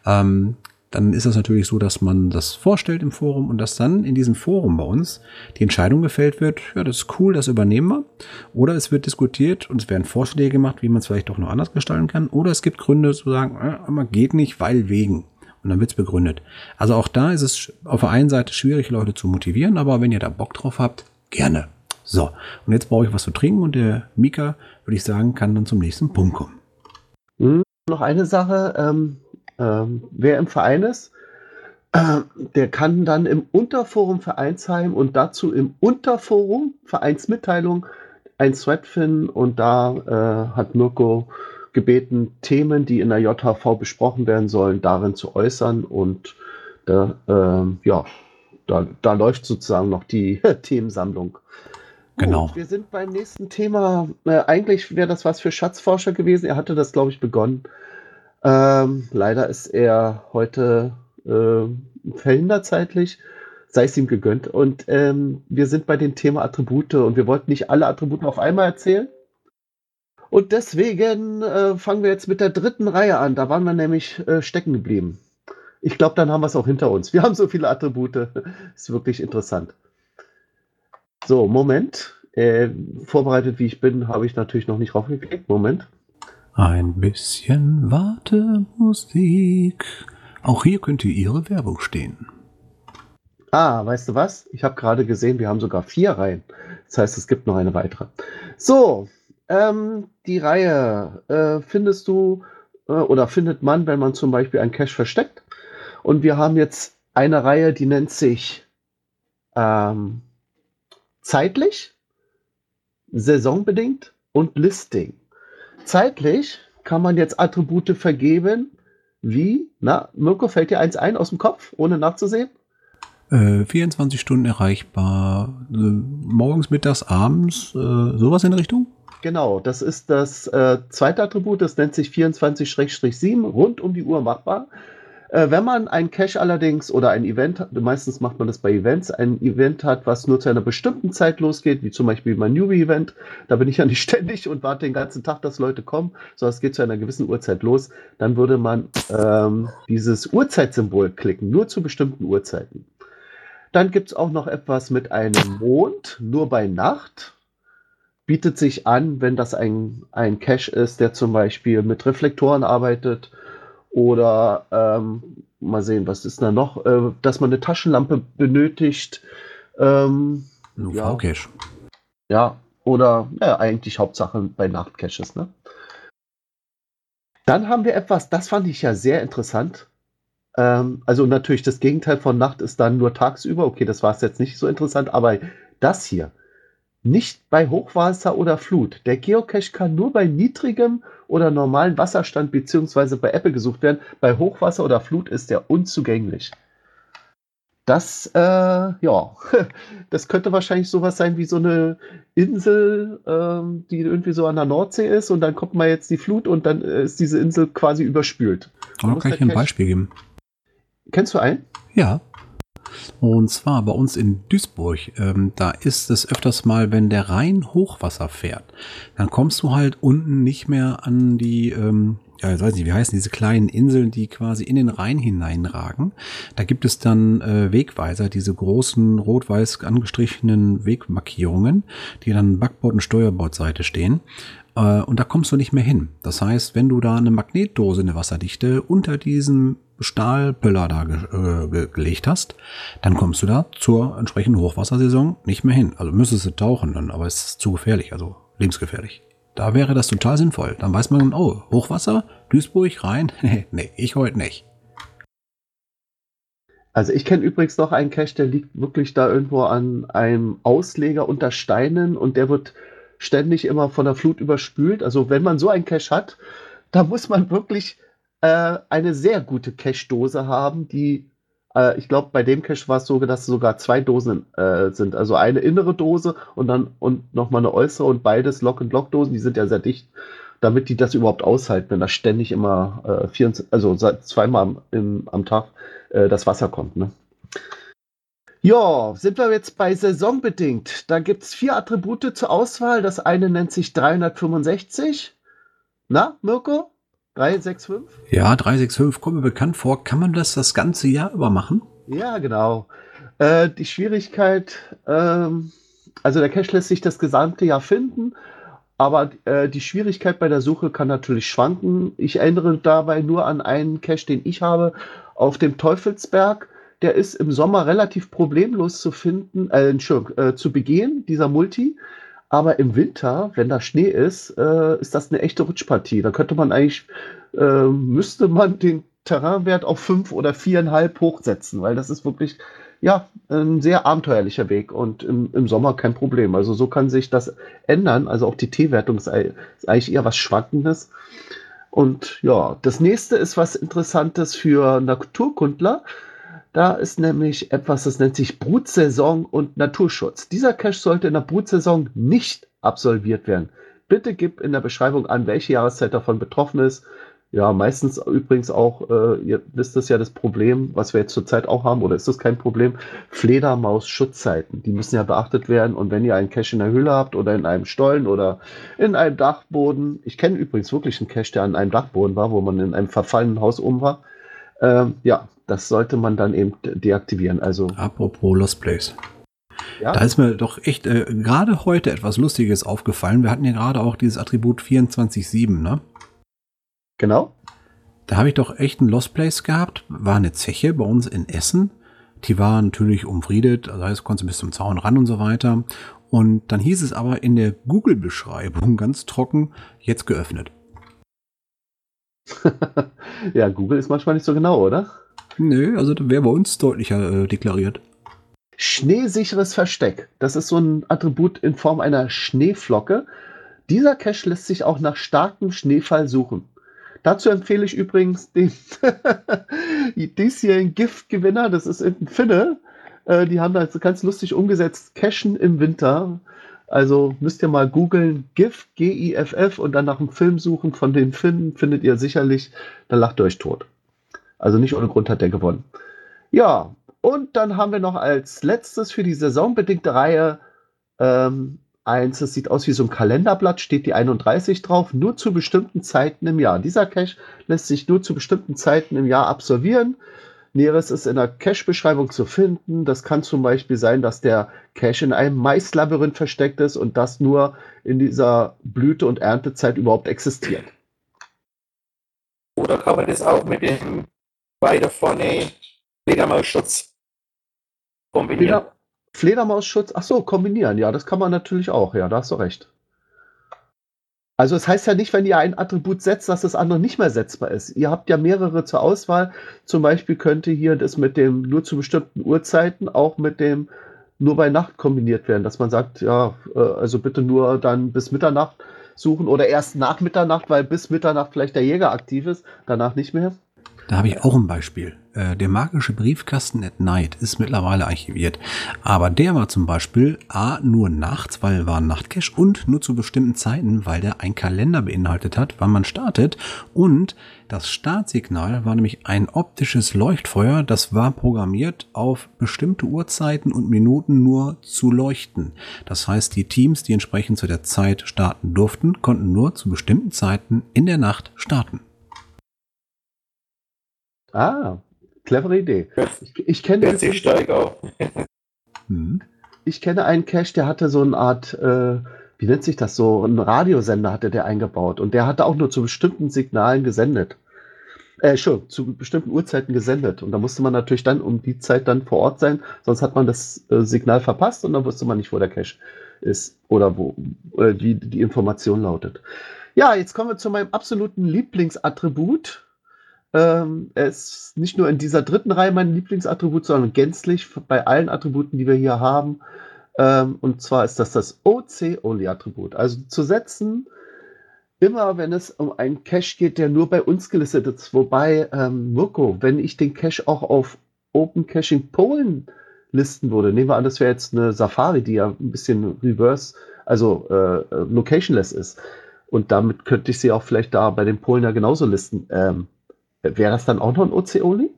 Ähm, dann ist das natürlich so, dass man das vorstellt im Forum und dass dann in diesem Forum bei uns die Entscheidung gefällt wird, ja, das ist cool, das übernehmen wir. Oder es wird diskutiert und es werden Vorschläge gemacht, wie man es vielleicht doch noch anders gestalten kann. Oder es gibt Gründe zu sagen, äh, man geht nicht, weil wegen. Und dann wird es begründet. Also auch da ist es auf der einen Seite schwierig, Leute zu motivieren, aber wenn ihr da Bock drauf habt, gerne. So, und jetzt brauche ich was zu trinken und der Mika, würde ich sagen, kann dann zum nächsten Punkt kommen. Hm, noch eine Sache, ähm, ähm, wer im Verein ist, äh, der kann dann im Unterforum Vereinsheim und dazu im Unterforum Vereinsmitteilung ein Thread finden und da äh, hat Mirko gebeten, Themen, die in der JHV besprochen werden sollen, darin zu äußern und da, äh, ja, da, da läuft sozusagen noch die Themensammlung. Genau. Gut, wir sind beim nächsten Thema. Äh, eigentlich wäre das was für Schatzforscher gewesen. Er hatte das, glaube ich, begonnen. Ähm, leider ist er heute äh, verhindert zeitlich, sei es ihm gegönnt. Und ähm, wir sind bei dem Thema Attribute und wir wollten nicht alle Attribute auf einmal erzählen. Und deswegen äh, fangen wir jetzt mit der dritten Reihe an. Da waren wir nämlich äh, stecken geblieben. Ich glaube, dann haben wir es auch hinter uns. Wir haben so viele Attribute. ist wirklich interessant. So, Moment. Äh, vorbereitet wie ich bin, habe ich natürlich noch nicht raufgeklickt. Moment. Ein bisschen Wartemusik. Auch hier könnte Ihre Werbung stehen. Ah, weißt du was? Ich habe gerade gesehen, wir haben sogar vier Reihen. Das heißt, es gibt noch eine weitere. So, ähm, die Reihe äh, findest du äh, oder findet man, wenn man zum Beispiel einen Cache versteckt. Und wir haben jetzt eine Reihe, die nennt sich ähm, zeitlich, saisonbedingt und Listing. Zeitlich kann man jetzt Attribute vergeben, wie, na, Mirko, fällt dir eins ein aus dem Kopf, ohne nachzusehen? Äh, 24 Stunden erreichbar, äh, morgens, mittags, abends, äh, sowas in der Richtung? Genau, das ist das äh, zweite Attribut, das nennt sich 24-7, rund um die Uhr machbar. Äh, wenn man ein Cache allerdings oder ein Event, meistens macht man das bei Events, ein Event hat, was nur zu einer bestimmten Zeit losgeht, wie zum Beispiel mein Newbie-Event, da bin ich ja nicht ständig und warte den ganzen Tag, dass Leute kommen, sondern es geht zu einer gewissen Uhrzeit los, dann würde man ähm, dieses Uhrzeitsymbol klicken, nur zu bestimmten Uhrzeiten. Dann gibt es auch noch etwas mit einem Mond, nur bei Nacht. Bietet sich an, wenn das ein, ein Cache ist, der zum Beispiel mit Reflektoren arbeitet oder ähm, mal sehen, was ist da noch, äh, dass man eine Taschenlampe benötigt. Ähm, ja. cache Ja, oder ja, eigentlich Hauptsache bei Nachtcaches. Ne? Dann haben wir etwas, das fand ich ja sehr interessant. Ähm, also natürlich das Gegenteil von Nacht ist dann nur tagsüber. Okay, das war es jetzt nicht so interessant, aber das hier, nicht bei Hochwasser oder Flut. Der Geocache kann nur bei niedrigem oder normalen Wasserstand bzw. bei Apple gesucht werden. Bei Hochwasser oder Flut ist er unzugänglich. Das, äh, ja, das könnte wahrscheinlich sowas sein wie so eine Insel, ähm, die irgendwie so an der Nordsee ist und dann kommt mal jetzt die Flut und dann ist diese Insel quasi überspült. Oh, kann ich ein Beispiel geben? Kennst du einen? Ja. Und zwar bei uns in Duisburg, ähm, da ist es öfters mal, wenn der Rhein Hochwasser fährt, dann kommst du halt unten nicht mehr an die, ähm, ja, ich weiß nicht, wie heißen diese kleinen Inseln, die quasi in den Rhein hineinragen. Da gibt es dann äh, Wegweiser, diese großen rot-weiß angestrichenen Wegmarkierungen, die dann Backbord- und Steuerbordseite stehen. Äh, und da kommst du nicht mehr hin. Das heißt, wenn du da eine Magnetdose, eine wasserdichte, unter diesem Stahlpöller da ge äh, ge gelegt hast, dann kommst du da zur entsprechenden Hochwassersaison nicht mehr hin. Also müsstest du tauchen dann, aber es ist zu gefährlich, also lebensgefährlich. Da wäre das total sinnvoll. Dann weiß man, oh, Hochwasser, Duisburg, rein. nee, ich heute nicht. Also ich kenne übrigens noch einen Cache, der liegt wirklich da irgendwo an einem Ausleger unter Steinen und der wird ständig immer von der Flut überspült. Also wenn man so einen Cache hat, da muss man wirklich äh, eine sehr gute Cache-Dose haben, die, äh, ich glaube, bei dem Cache war es so, dass sogar zwei Dosen äh, sind. Also eine innere Dose und dann und nochmal eine äußere und beides Lock-and-Lock-Dosen, die sind ja sehr dicht, damit die das überhaupt aushalten, wenn da ständig immer äh, 24, also zweimal am, im, am Tag äh, das Wasser kommt. Ne? Ja, sind wir jetzt bei saisonbedingt. Da gibt es vier Attribute zur Auswahl. Das eine nennt sich 365. Na, Mirko? 365? Ja, 365 kommt mir bekannt vor. Kann man das das ganze Jahr über machen? Ja, genau. Äh, die Schwierigkeit, ähm, also der Cache lässt sich das gesamte Jahr finden, aber äh, die Schwierigkeit bei der Suche kann natürlich schwanken. Ich erinnere dabei nur an einen Cache, den ich habe, auf dem Teufelsberg. Der ist im Sommer relativ problemlos zu finden, äh, Entschuldigung, äh, zu begehen, dieser Multi. Aber im Winter, wenn da Schnee ist, äh, ist das eine echte Rutschpartie. Da könnte man eigentlich, äh, müsste man den Terrainwert auf fünf oder viereinhalb hochsetzen, weil das ist wirklich, ja, ein sehr abenteuerlicher Weg und im, im Sommer kein Problem. Also so kann sich das ändern. Also auch die T-Wertung ist, ei- ist eigentlich eher was Schwankendes. Und ja, das nächste ist was Interessantes für Naturkundler. Da ist nämlich etwas, das nennt sich Brutsaison und Naturschutz. Dieser Cache sollte in der Brutsaison nicht absolviert werden. Bitte gib in der Beschreibung an, welche Jahreszeit davon betroffen ist. Ja, meistens übrigens auch, äh, ihr wisst es ja, das Problem, was wir jetzt zurzeit auch haben, oder ist das kein Problem? Fledermaus-Schutzzeiten. Die müssen ja beachtet werden. Und wenn ihr einen Cache in der Höhle habt oder in einem Stollen oder in einem Dachboden, ich kenne übrigens wirklich einen Cache, der an einem Dachboden war, wo man in einem verfallenen Haus oben war. Ähm, ja, das sollte man dann eben de- deaktivieren. Also, Apropos Lost Place. ja. Da ist mir doch echt äh, gerade heute etwas Lustiges aufgefallen. Wir hatten ja gerade auch dieses Attribut 24-7, ne? Genau. Da habe ich doch echt einen Lost Place gehabt. War eine Zeche bei uns in Essen. Die war natürlich umfriedet, das heißt, konntest du bis zum Zaun ran und so weiter. Und dann hieß es aber in der Google-Beschreibung ganz trocken, jetzt geöffnet. ja, Google ist manchmal nicht so genau, oder? Nö, also das wäre bei uns deutlicher äh, deklariert. Schneesicheres Versteck. Das ist so ein Attribut in Form einer Schneeflocke. Dieser Cache lässt sich auch nach starkem Schneefall suchen. Dazu empfehle ich übrigens den diesjährigen Giftgewinner. Das ist in Finne. Äh, die haben das ganz lustig umgesetzt. Cachen im Winter. Also müsst ihr mal googeln GIF, G-I-F-F und dann nach einem Film suchen von den Finnen, findet ihr sicherlich, da lacht ihr euch tot. Also nicht ohne Grund hat der gewonnen. Ja, und dann haben wir noch als letztes für die saisonbedingte Reihe ähm, eins, das sieht aus wie so ein Kalenderblatt, steht die 31 drauf, nur zu bestimmten Zeiten im Jahr. Dieser Cache lässt sich nur zu bestimmten Zeiten im Jahr absolvieren. Näheres ist in der Cache-Beschreibung zu finden. Das kann zum Beispiel sein, dass der Cache in einem Maislabyrinth versteckt ist und das nur in dieser Blüte- und Erntezeit überhaupt existiert. Oder kann man das auch mit dem weiter vorne Fledermausschutz kombinieren? Fleder Fledermausschutz, ach so, kombinieren, ja, das kann man natürlich auch, ja, da hast du recht. Also es heißt ja nicht, wenn ihr ein Attribut setzt, dass das andere nicht mehr setzbar ist. Ihr habt ja mehrere zur Auswahl. Zum Beispiel könnte hier das mit dem nur zu bestimmten Uhrzeiten auch mit dem nur bei Nacht kombiniert werden, dass man sagt, ja, äh, also bitte nur dann bis Mitternacht suchen oder erst nach Mitternacht, weil bis Mitternacht vielleicht der Jäger aktiv ist, danach nicht mehr. Da habe ich auch ein Beispiel. Äh, der magische Briefkasten at Night ist mittlerweile archiviert. Aber der war zum Beispiel A, nur nachts, weil war Nachtcache und nur zu bestimmten Zeiten, weil der ein Kalender beinhaltet hat, wann man startet. Und das Startsignal war nämlich ein optisches Leuchtfeuer, das war programmiert auf bestimmte Uhrzeiten und Minuten nur zu leuchten. Das heißt, die Teams, die entsprechend zu der Zeit starten durften, konnten nur zu bestimmten Zeiten in der Nacht starten. Ah, clevere Idee. Ich, ich kenne stark auf. Hm. Ich kenne einen Cache, der hatte so eine Art, äh, wie nennt sich das so, einen Radiosender hatte der eingebaut und der hatte auch nur zu bestimmten Signalen gesendet. Äh, schon, zu bestimmten Uhrzeiten gesendet. Und da musste man natürlich dann um die Zeit dann vor Ort sein, sonst hat man das äh, Signal verpasst und dann wusste man nicht, wo der Cache ist oder wo, äh, wie die Information lautet. Ja, jetzt kommen wir zu meinem absoluten Lieblingsattribut. Ähm, er ist nicht nur in dieser dritten Reihe mein Lieblingsattribut, sondern gänzlich bei allen Attributen, die wir hier haben. Ähm, und zwar ist das das OC-Only-Attribut. Also zu setzen immer, wenn es um einen Cache geht, der nur bei uns gelistet ist. Wobei, ähm, Mirko, wenn ich den Cache auch auf Open Caching Polen listen würde, nehmen wir an, das wäre jetzt eine Safari, die ja ein bisschen reverse, also äh, äh, locationless ist. Und damit könnte ich sie auch vielleicht da bei den Polen ja genauso listen. Ähm, wäre das dann auch noch ein OC-Only?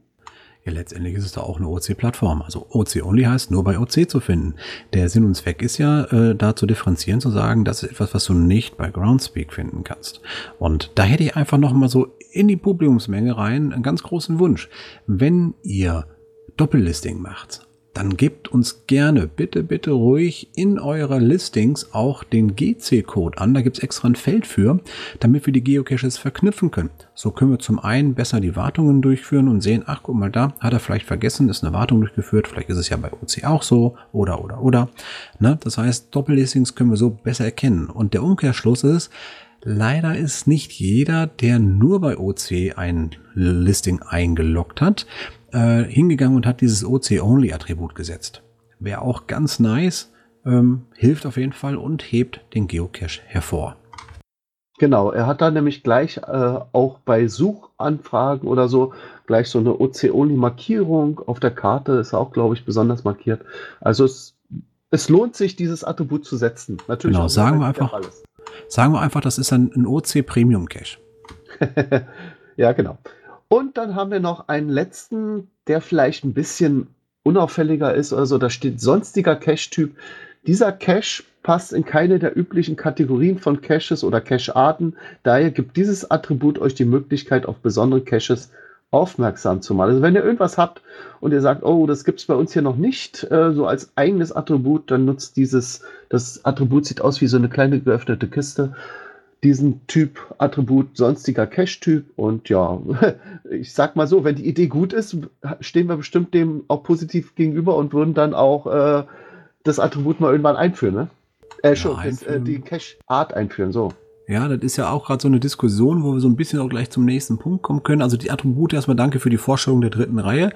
Ja, letztendlich ist es da auch eine OC-Plattform. Also OC-Only heißt nur bei OC zu finden. Der Sinn und Zweck ist ja, äh, da zu differenzieren, zu sagen, das ist etwas, was du nicht bei Groundspeak finden kannst. Und da hätte ich einfach noch mal so in die Publikumsmenge rein einen ganz großen Wunsch. Wenn ihr Doppellisting macht, dann gebt uns gerne bitte, bitte ruhig in eurer Listings auch den GC-Code an. Da gibt's extra ein Feld für, damit wir die Geocaches verknüpfen können. So können wir zum einen besser die Wartungen durchführen und sehen, ach guck mal, da hat er vielleicht vergessen, ist eine Wartung durchgeführt. Vielleicht ist es ja bei OC auch so oder, oder, oder. Ne? Das heißt, Doppellistings können wir so besser erkennen. Und der Umkehrschluss ist, Leider ist nicht jeder, der nur bei OC ein Listing eingeloggt hat, äh, hingegangen und hat dieses OC-Only-Attribut gesetzt. Wäre auch ganz nice, ähm, hilft auf jeden Fall und hebt den Geocache hervor. Genau, er hat da nämlich gleich äh, auch bei Suchanfragen oder so gleich so eine OC-Only-Markierung auf der Karte, ist auch, glaube ich, besonders markiert. Also es, es lohnt sich, dieses Attribut zu setzen. Natürlich genau, sagen wir einfach, sagen wir einfach, das ist ein, ein OC Premium Cache. ja, genau. Und dann haben wir noch einen letzten, der vielleicht ein bisschen unauffälliger ist. Also da steht sonstiger Cache-Typ. Dieser Cache passt in keine der üblichen Kategorien von Caches oder Cache-Arten. Daher gibt dieses Attribut euch die Möglichkeit, auf besondere Caches aufmerksam zu machen. Also wenn ihr irgendwas habt und ihr sagt, oh, das gibt es bei uns hier noch nicht, äh, so als eigenes Attribut, dann nutzt dieses, das Attribut sieht aus wie so eine kleine geöffnete Kiste diesen Typ Attribut sonstiger Cache-Typ. Und ja, ich sag mal so, wenn die Idee gut ist, stehen wir bestimmt dem auch positiv gegenüber und würden dann auch äh, das Attribut mal irgendwann einführen, ne? Äh, schon, ja, das, äh, die Cache-Art einführen, so. Ja, das ist ja auch gerade so eine Diskussion, wo wir so ein bisschen auch gleich zum nächsten Punkt kommen können. Also die Attribute erstmal danke für die Vorstellung der dritten Reihe.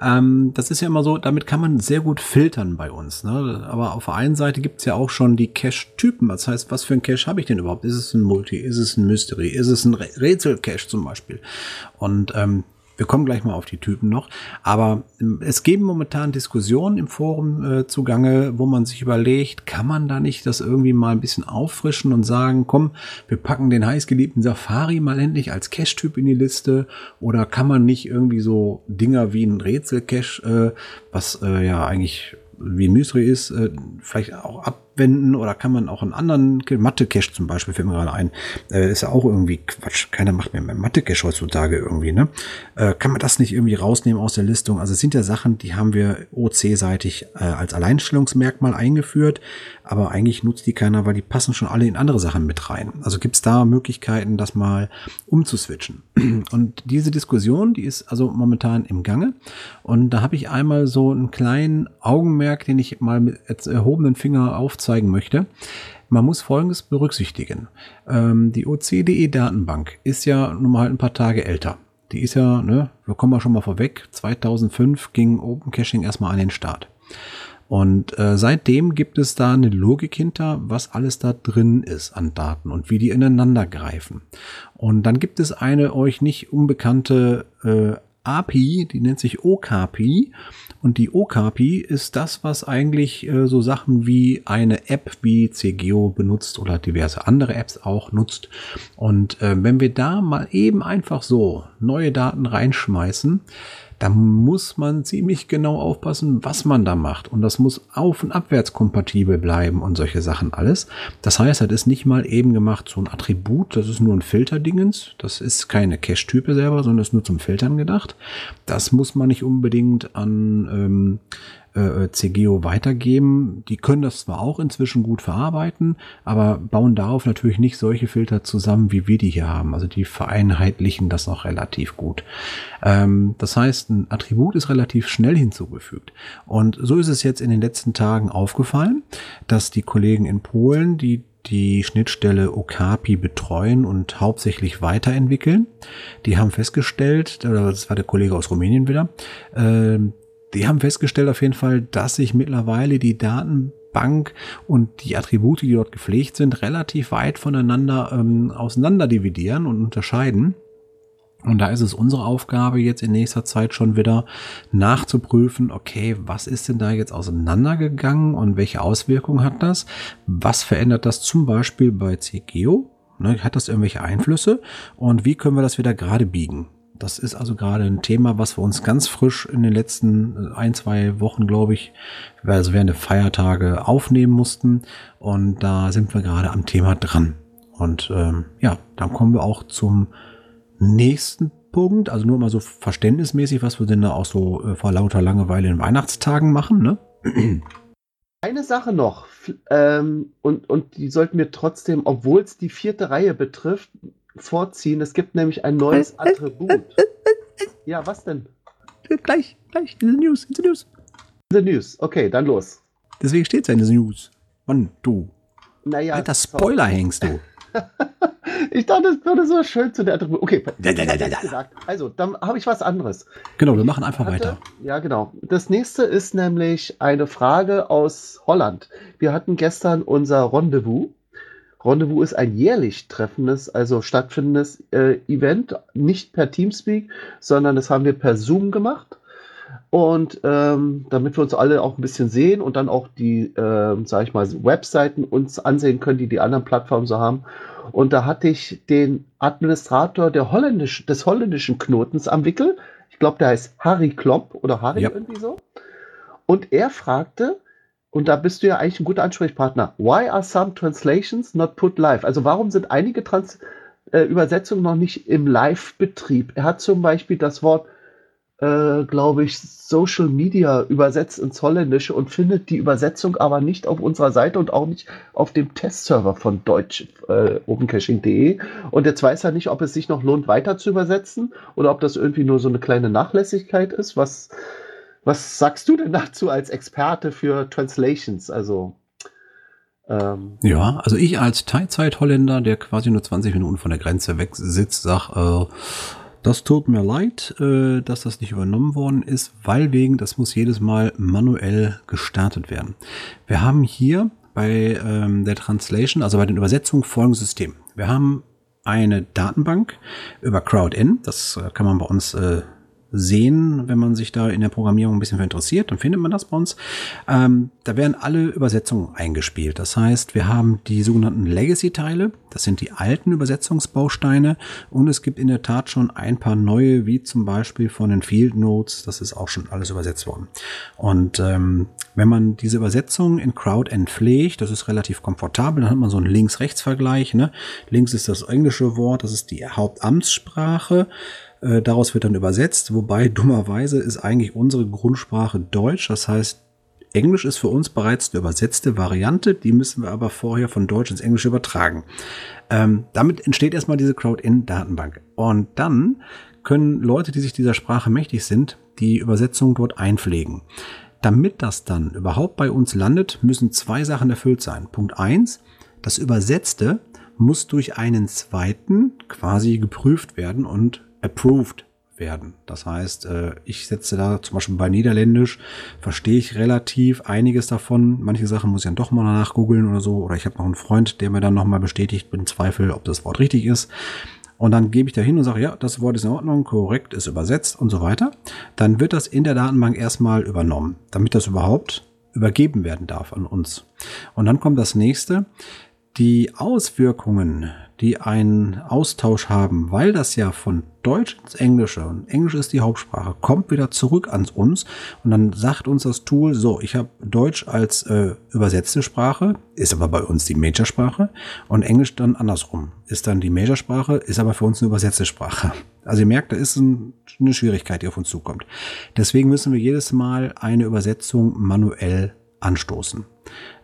Ähm, das ist ja immer so, damit kann man sehr gut filtern bei uns. Ne? Aber auf der einen Seite gibt's ja auch schon die Cache-Typen. Das heißt, was für ein Cache habe ich denn überhaupt? Ist es ein Multi? Ist es ein Mystery? Ist es ein Rätsel-Cache zum Beispiel? Und ähm, wir kommen gleich mal auf die Typen noch. Aber ähm, es geben momentan Diskussionen im Forum äh, zugange, wo man sich überlegt, kann man da nicht das irgendwie mal ein bisschen auffrischen und sagen, komm, wir packen den heißgeliebten Safari mal endlich als Cache-Typ in die Liste? Oder kann man nicht irgendwie so Dinger wie ein Rätsel-Cache, äh, was äh, ja eigentlich wie Mystery ist, äh, vielleicht auch ab abwenden oder kann man auch einen anderen Mathe-Cache zum Beispiel, fällt mir gerade ein, äh, ist ja auch irgendwie Quatsch. Keiner macht mehr Mathe-Cache heutzutage irgendwie, ne? Äh, kann man das nicht irgendwie rausnehmen aus der Listung? Also es sind ja Sachen, die haben wir OC-seitig äh, als Alleinstellungsmerkmal eingeführt, aber eigentlich nutzt die keiner, weil die passen schon alle in andere Sachen mit rein. Also gibt es da Möglichkeiten, das mal umzuswitchen. Und diese Diskussion, die ist also momentan im Gange. Und da habe ich einmal so einen kleinen Augenmerk, den ich mal mit erhobenen Finger aufzeige zeigen möchte. Man muss Folgendes berücksichtigen. Ähm, die OCDE-Datenbank ist ja nun mal ein paar Tage älter. Die ist ja, ne, wir kommen mal schon mal vorweg, 2005 ging Open Caching erstmal an den Start. Und äh, seitdem gibt es da eine Logik hinter, was alles da drin ist an Daten und wie die ineinander greifen. Und dann gibt es eine euch nicht unbekannte äh, API, die nennt sich OKAPI. Und die OKAPI ist das, was eigentlich äh, so Sachen wie eine App wie CGO benutzt oder diverse andere Apps auch nutzt. Und äh, wenn wir da mal eben einfach so neue Daten reinschmeißen, da muss man ziemlich genau aufpassen, was man da macht. Und das muss auf- und abwärts kompatibel bleiben und solche Sachen alles. Das heißt, das ist nicht mal eben gemacht so ein Attribut, das ist nur ein Filterdingens. Das ist keine Cache-Type selber, sondern ist nur zum Filtern gedacht. Das muss man nicht unbedingt an ähm, äh, CGO weitergeben. Die können das zwar auch inzwischen gut verarbeiten, aber bauen darauf natürlich nicht solche Filter zusammen, wie wir die hier haben. Also die vereinheitlichen das noch relativ gut. Ähm, das heißt, ein Attribut ist relativ schnell hinzugefügt. Und so ist es jetzt in den letzten Tagen aufgefallen, dass die Kollegen in Polen, die die Schnittstelle Okapi betreuen und hauptsächlich weiterentwickeln. Die haben festgestellt, das war der Kollege aus Rumänien wieder, äh, die haben festgestellt auf jeden Fall, dass sich mittlerweile die Daten Bank und die Attribute, die dort gepflegt sind, relativ weit voneinander ähm, auseinander dividieren und unterscheiden. Und da ist es unsere Aufgabe, jetzt in nächster Zeit schon wieder nachzuprüfen, okay, was ist denn da jetzt auseinandergegangen und welche Auswirkungen hat das? Was verändert das zum Beispiel bei CGO? Ne, hat das irgendwelche Einflüsse? Und wie können wir das wieder gerade biegen? Das ist also gerade ein Thema, was wir uns ganz frisch in den letzten ein, zwei Wochen, glaube ich, also während der Feiertage aufnehmen mussten. Und da sind wir gerade am Thema dran. Und ähm, ja, dann kommen wir auch zum nächsten Punkt. Also nur mal so verständnismäßig, was wir denn da auch so äh, vor lauter Langeweile in Weihnachtstagen machen. Ne? Eine Sache noch, ähm, und, und die sollten wir trotzdem, obwohl es die vierte Reihe betrifft, vorziehen. Es gibt nämlich ein neues Attribut. Ja, was denn? Gleich, gleich, in the News, in the News. The News. Okay, dann los. Deswegen steht es ja in the News. Mann, du. Naja, Alter Spoiler hängst du. Ich dachte, das würde so schön zu der Attribut. Okay, Da, da, da, also, dann habe ich was anderes. Genau, wir machen einfach Hatte- weiter. Ja, genau. Das nächste ist nämlich eine Frage aus Holland. Wir hatten gestern unser Rendezvous. Rendezvous ist ein jährlich treffendes, also stattfindendes äh, Event, nicht per Teamspeak, sondern das haben wir per Zoom gemacht. Und ähm, damit wir uns alle auch ein bisschen sehen und dann auch die, ähm, sag ich mal, Webseiten uns ansehen können, die die anderen Plattformen so haben. Und da hatte ich den Administrator der holländisch, des holländischen Knotens am Wickel. Ich glaube, der heißt Harry Klomp oder Harry Ja. irgendwie so. Und er fragte, und da bist du ja eigentlich ein guter Ansprechpartner, why are some translations not put live? Also warum sind einige Trans äh, Übersetzungen noch nicht im Live-Betrieb? Er hat zum Beispiel das Wort, äh, glaube ich, Social Media übersetzt ins Holländische und findet die Übersetzung aber nicht auf unserer Seite und auch nicht auf dem Testserver von Deutsch, äh, opencaching.de. Und jetzt weiß er nicht, ob es sich noch lohnt, weiter zu übersetzen oder ob das irgendwie nur so eine kleine Nachlässigkeit ist. Was, was sagst du denn dazu als Experte für Translations? Also, ähm, Ja, also ich als Teilzeit-Holländer, der quasi nur 20 Minuten von der Grenze weg sitzt, sag, äh, das tut mir leid, äh, dass das nicht übernommen worden ist, weil wegen, das muss jedes Mal manuell gestartet werden. Wir haben hier bei ähm, der Translation, also bei den Übersetzungen folgendes System. Wir haben eine Datenbank über CrowdN, das äh, kann man bei uns äh, sehen, wenn man sich da in der Programmierung ein bisschen für interessiert, dann findet man das bei uns. Ähm, da werden alle Übersetzungen eingespielt. Das heißt, wir haben die sogenannten Legacy-Teile, das sind die alten Übersetzungsbausteine und es gibt in der Tat schon ein paar neue, wie zum Beispiel von den Field Notes, das ist auch schon alles übersetzt worden. Und ähm, wenn man diese Übersetzung in CrowdN pflegt, das ist relativ komfortabel, dann hat man so einen Links-Rechts-Vergleich. Ne? Links ist das englische Wort, das ist die Hauptamtssprache. Äh, daraus wird dann übersetzt, wobei dummerweise ist eigentlich unsere Grundsprache Deutsch. Das heißt, Englisch ist für uns bereits eine übersetzte Variante, die müssen wir aber vorher von Deutsch ins Englische übertragen. Ähm, damit entsteht erstmal diese Crowd-In-Datenbank. Und dann können Leute, die sich dieser Sprache mächtig sind, die Übersetzung dort einpflegen. Damit das dann überhaupt bei uns landet, müssen zwei Sachen erfüllt sein. Punkt eins: das Übersetzte muss durch einen zweiten quasi geprüft werden und approved werden. Das heißt, äh, ich setze da zum Beispiel bei Niederländisch, verstehe ich relativ einiges davon. Manche Sachen muss ich dann doch mal nachgoogeln oder so. Oder ich habe noch einen Freund, der mir dann nochmal bestätigt, bin Zweifel, ob das Wort richtig ist. Und dann gebe ich da hin und sage, ja, das Wort ist in Ordnung, korrekt, ist übersetzt und so weiter. Dann wird das in der Datenbank erstmal übernommen, damit das überhaupt übergeben werden darf an uns. Und dann kommt das nächste. Die Auswirkungen, die einen Austausch haben, weil das ja von Deutsch ins Englische und Englisch ist die Hauptsprache, kommt wieder zurück an uns und dann sagt uns das Tool, so, ich habe Deutsch als äh, übersetzte Sprache, ist aber bei uns die Majorsprache und Englisch dann andersrum, ist dann die Majorsprache, ist aber für uns eine übersetzte Sprache. Also ihr merkt, da ist ein, eine Schwierigkeit, die auf uns zukommt. Deswegen müssen wir jedes Mal eine Übersetzung manuell anstoßen.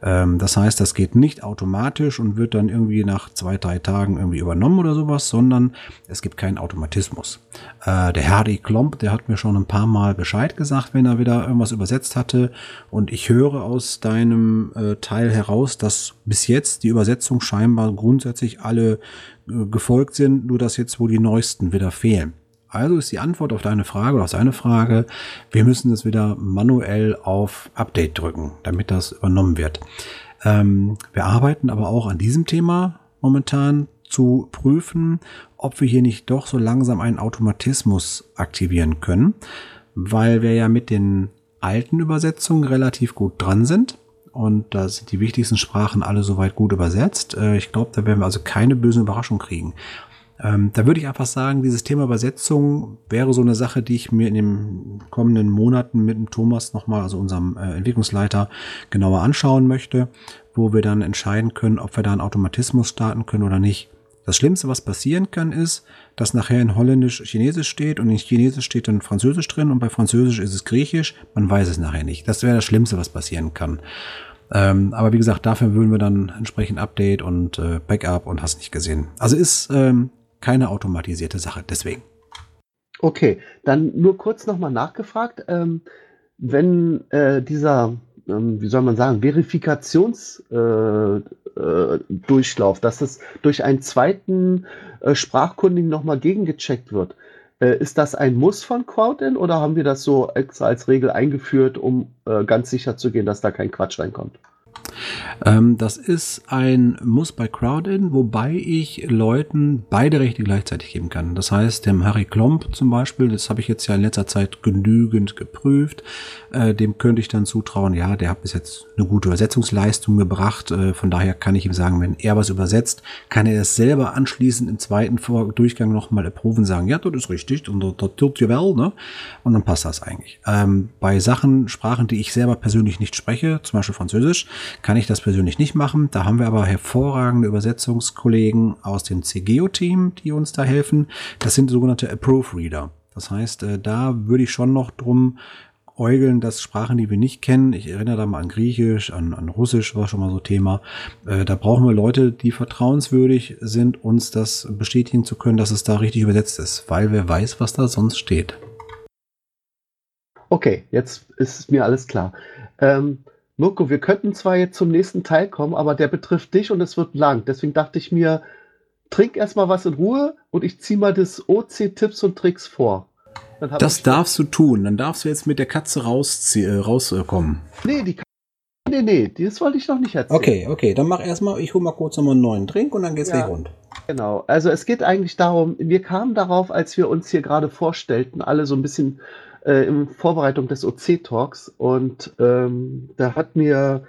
Ähm, das heißt, das geht nicht automatisch und wird dann irgendwie nach zwei, drei Tagen irgendwie übernommen oder sowas, sondern es gibt keinen Automatismus. Äh, der Harry Klomp, der hat mir schon ein paar Mal Bescheid gesagt, wenn er wieder irgendwas übersetzt hatte. Und ich höre aus deinem äh, Teil heraus, dass bis jetzt die Übersetzung scheinbar grundsätzlich alle äh, gefolgt sind, nur dass jetzt wohl die neuesten wieder fehlen. Also ist die Antwort auf deine Frage oder auf seine Frage, wir müssen das wieder manuell auf Update drücken, damit das übernommen wird. Ähm, wir arbeiten aber auch an diesem Thema momentan zu prüfen, ob wir hier nicht doch so langsam einen Automatismus aktivieren können, weil wir ja mit den alten Übersetzungen relativ gut dran sind. Und da sind die wichtigsten Sprachen alle soweit gut übersetzt. Äh, ich glaube, da werden wir also keine bösen Überraschungen kriegen. Ähm, da würde ich einfach sagen, dieses Thema Übersetzung wäre so eine Sache, die ich mir in den kommenden Monaten mit dem Thomas nochmal, also unserem äh, Entwicklungsleiter, genauer anschauen möchte, wo wir dann entscheiden können, ob wir da einen Automatismus starten können oder nicht. Das Schlimmste, was passieren kann, ist, dass nachher in Holländisch Chinesisch steht und in Chinesisch steht dann Französisch drin und bei Französisch ist es Griechisch. Man weiß es nachher nicht. Das wäre das Schlimmste, was passieren kann. Ähm, aber wie gesagt, dafür würden wir dann entsprechend Update und äh, Backup und hast nicht gesehen. Also ist ähm, keine automatisierte Sache, deswegen. Okay, dann nur kurz nochmal nachgefragt. Ähm, wenn äh, dieser, ähm, wie soll man sagen, Verifikationsdurchlauf, äh, äh, dass es durch einen zweiten äh, Sprachkundigen nochmal gegengecheckt wird, äh, ist das ein Muss von Crowdin oder haben wir das so extra als Regel eingeführt, um äh, ganz sicher zu gehen, dass da kein Quatsch reinkommt? Ähm, das ist ein Muss bei Crowdin, wobei ich Leuten beide Rechte gleichzeitig geben kann. Das heißt, dem Harry Klomp zum Beispiel, das habe ich jetzt ja in letzter Zeit genügend geprüft, äh, dem könnte ich dann zutrauen, ja, der hat bis jetzt eine gute Übersetzungsleistung gebracht. Äh, von daher kann ich ihm sagen, wenn er was übersetzt, kann er es selber anschließend im zweiten Vor Durchgang nochmal erproben sagen, ja, das ist richtig und das tut ihr well, ne? Und dann passt das eigentlich. Ähm, bei Sachen, Sprachen, die ich selber persönlich nicht spreche, zum Beispiel Französisch, kann ich das persönlich nicht machen. Da haben wir aber hervorragende Übersetzungskollegen aus dem CGO-Team, die uns da helfen. Das sind sogenannte Approve Reader. Das heißt, äh, da würde ich schon noch drum äugeln, dass Sprachen, die wir nicht kennen, ich erinnere da mal an Griechisch, an, an Russisch war schon mal so Thema, äh, da brauchen wir Leute, die vertrauenswürdig sind, uns das bestätigen zu können, dass es da richtig übersetzt ist, weil wer weiß, was da sonst steht. Okay, jetzt ist mir alles klar. Ähm, Mirko, wir könnten zwar jetzt zum nächsten Teil kommen, aber der betrifft dich und es wird lang. Deswegen dachte ich mir, trink erstmal was in Ruhe und ich ziehe mal das OC-Tipps und Tricks vor. Das darfst du tun. Dann darfst du jetzt mit der Katze äh, rauskommen. nee, die Nee, nee, das wollte ich noch nicht erzählen. Okay, okay, dann mach erstmal, ich hole mal kurz nochmal einen neuen Drink und dann geht's ja, gleich rund. Genau, also es geht eigentlich darum, wir kamen darauf, als wir uns hier gerade vorstellten, alle so ein bisschen äh, in Vorbereitung des OC-Talks und ähm, da hat mir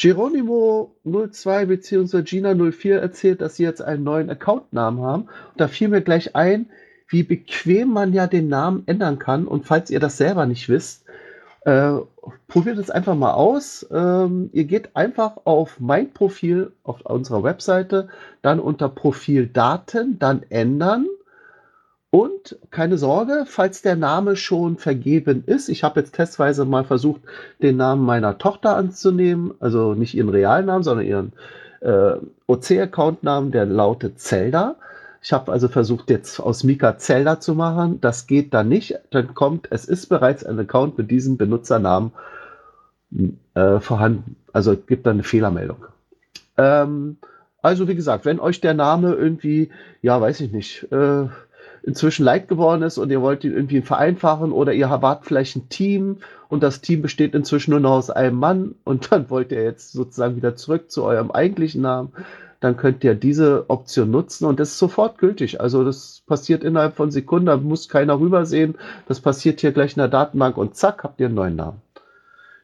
Geronimo 02 bzw. Gina 04 erzählt, dass sie jetzt einen neuen Accountnamen haben. Und da fiel mir gleich ein, wie bequem man ja den Namen ändern kann. Und falls ihr das selber nicht wisst, äh, probiert es einfach mal aus. Ähm, ihr geht einfach auf mein Profil auf unserer Webseite, dann unter Profildaten, dann ändern und keine Sorge, falls der Name schon vergeben ist, ich habe jetzt testweise mal versucht, den Namen meiner Tochter anzunehmen, also nicht ihren Realnamen, sondern ihren äh, OC-Account-Namen, der lautet Zelda. Ich habe also versucht, jetzt aus Mika Zelda zu machen. Das geht dann nicht. Dann kommt, es ist bereits ein Account mit diesem Benutzernamen äh, vorhanden. Also gibt dann eine Fehlermeldung. Ähm, also wie gesagt, wenn euch der Name irgendwie, ja, weiß ich nicht, äh, inzwischen leicht geworden ist und ihr wollt ihn irgendwie vereinfachen oder ihr wart vielleicht ein Team und das Team besteht inzwischen nur noch aus einem Mann und dann wollt ihr jetzt sozusagen wieder zurück zu eurem eigentlichen Namen, dann könnt ihr diese Option nutzen und das ist sofort gültig. Also das passiert innerhalb von Sekunden, da muss keiner rübersehen. Das passiert hier gleich in der Datenbank und zack, habt ihr einen neuen Namen.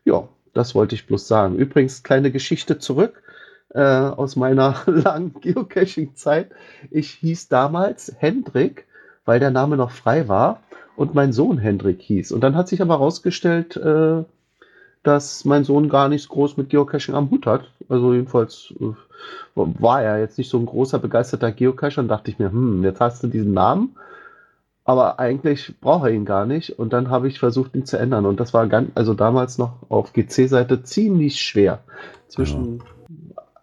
Ja, das wollte ich bloß sagen. Übrigens, kleine Geschichte zurück äh, aus meiner langen Geocaching-Zeit. Ich hieß damals Hendrik weil der Name noch frei war und mein Sohn Hendrik hieß. Und dann hat sich aber herausgestellt, äh, dass mein Sohn gar nichts groß mit Geocaching am Hut hat. Also jedenfalls äh, war er jetzt nicht so ein großer, begeisterter Geocacher und dachte ich mir, hm, jetzt hast du diesen Namen, aber eigentlich braucht er ihn gar nicht. Und dann habe ich versucht, ihn zu ändern. Und das war ganz, also damals noch auf GC-Seite ziemlich schwer. Zwischen ja.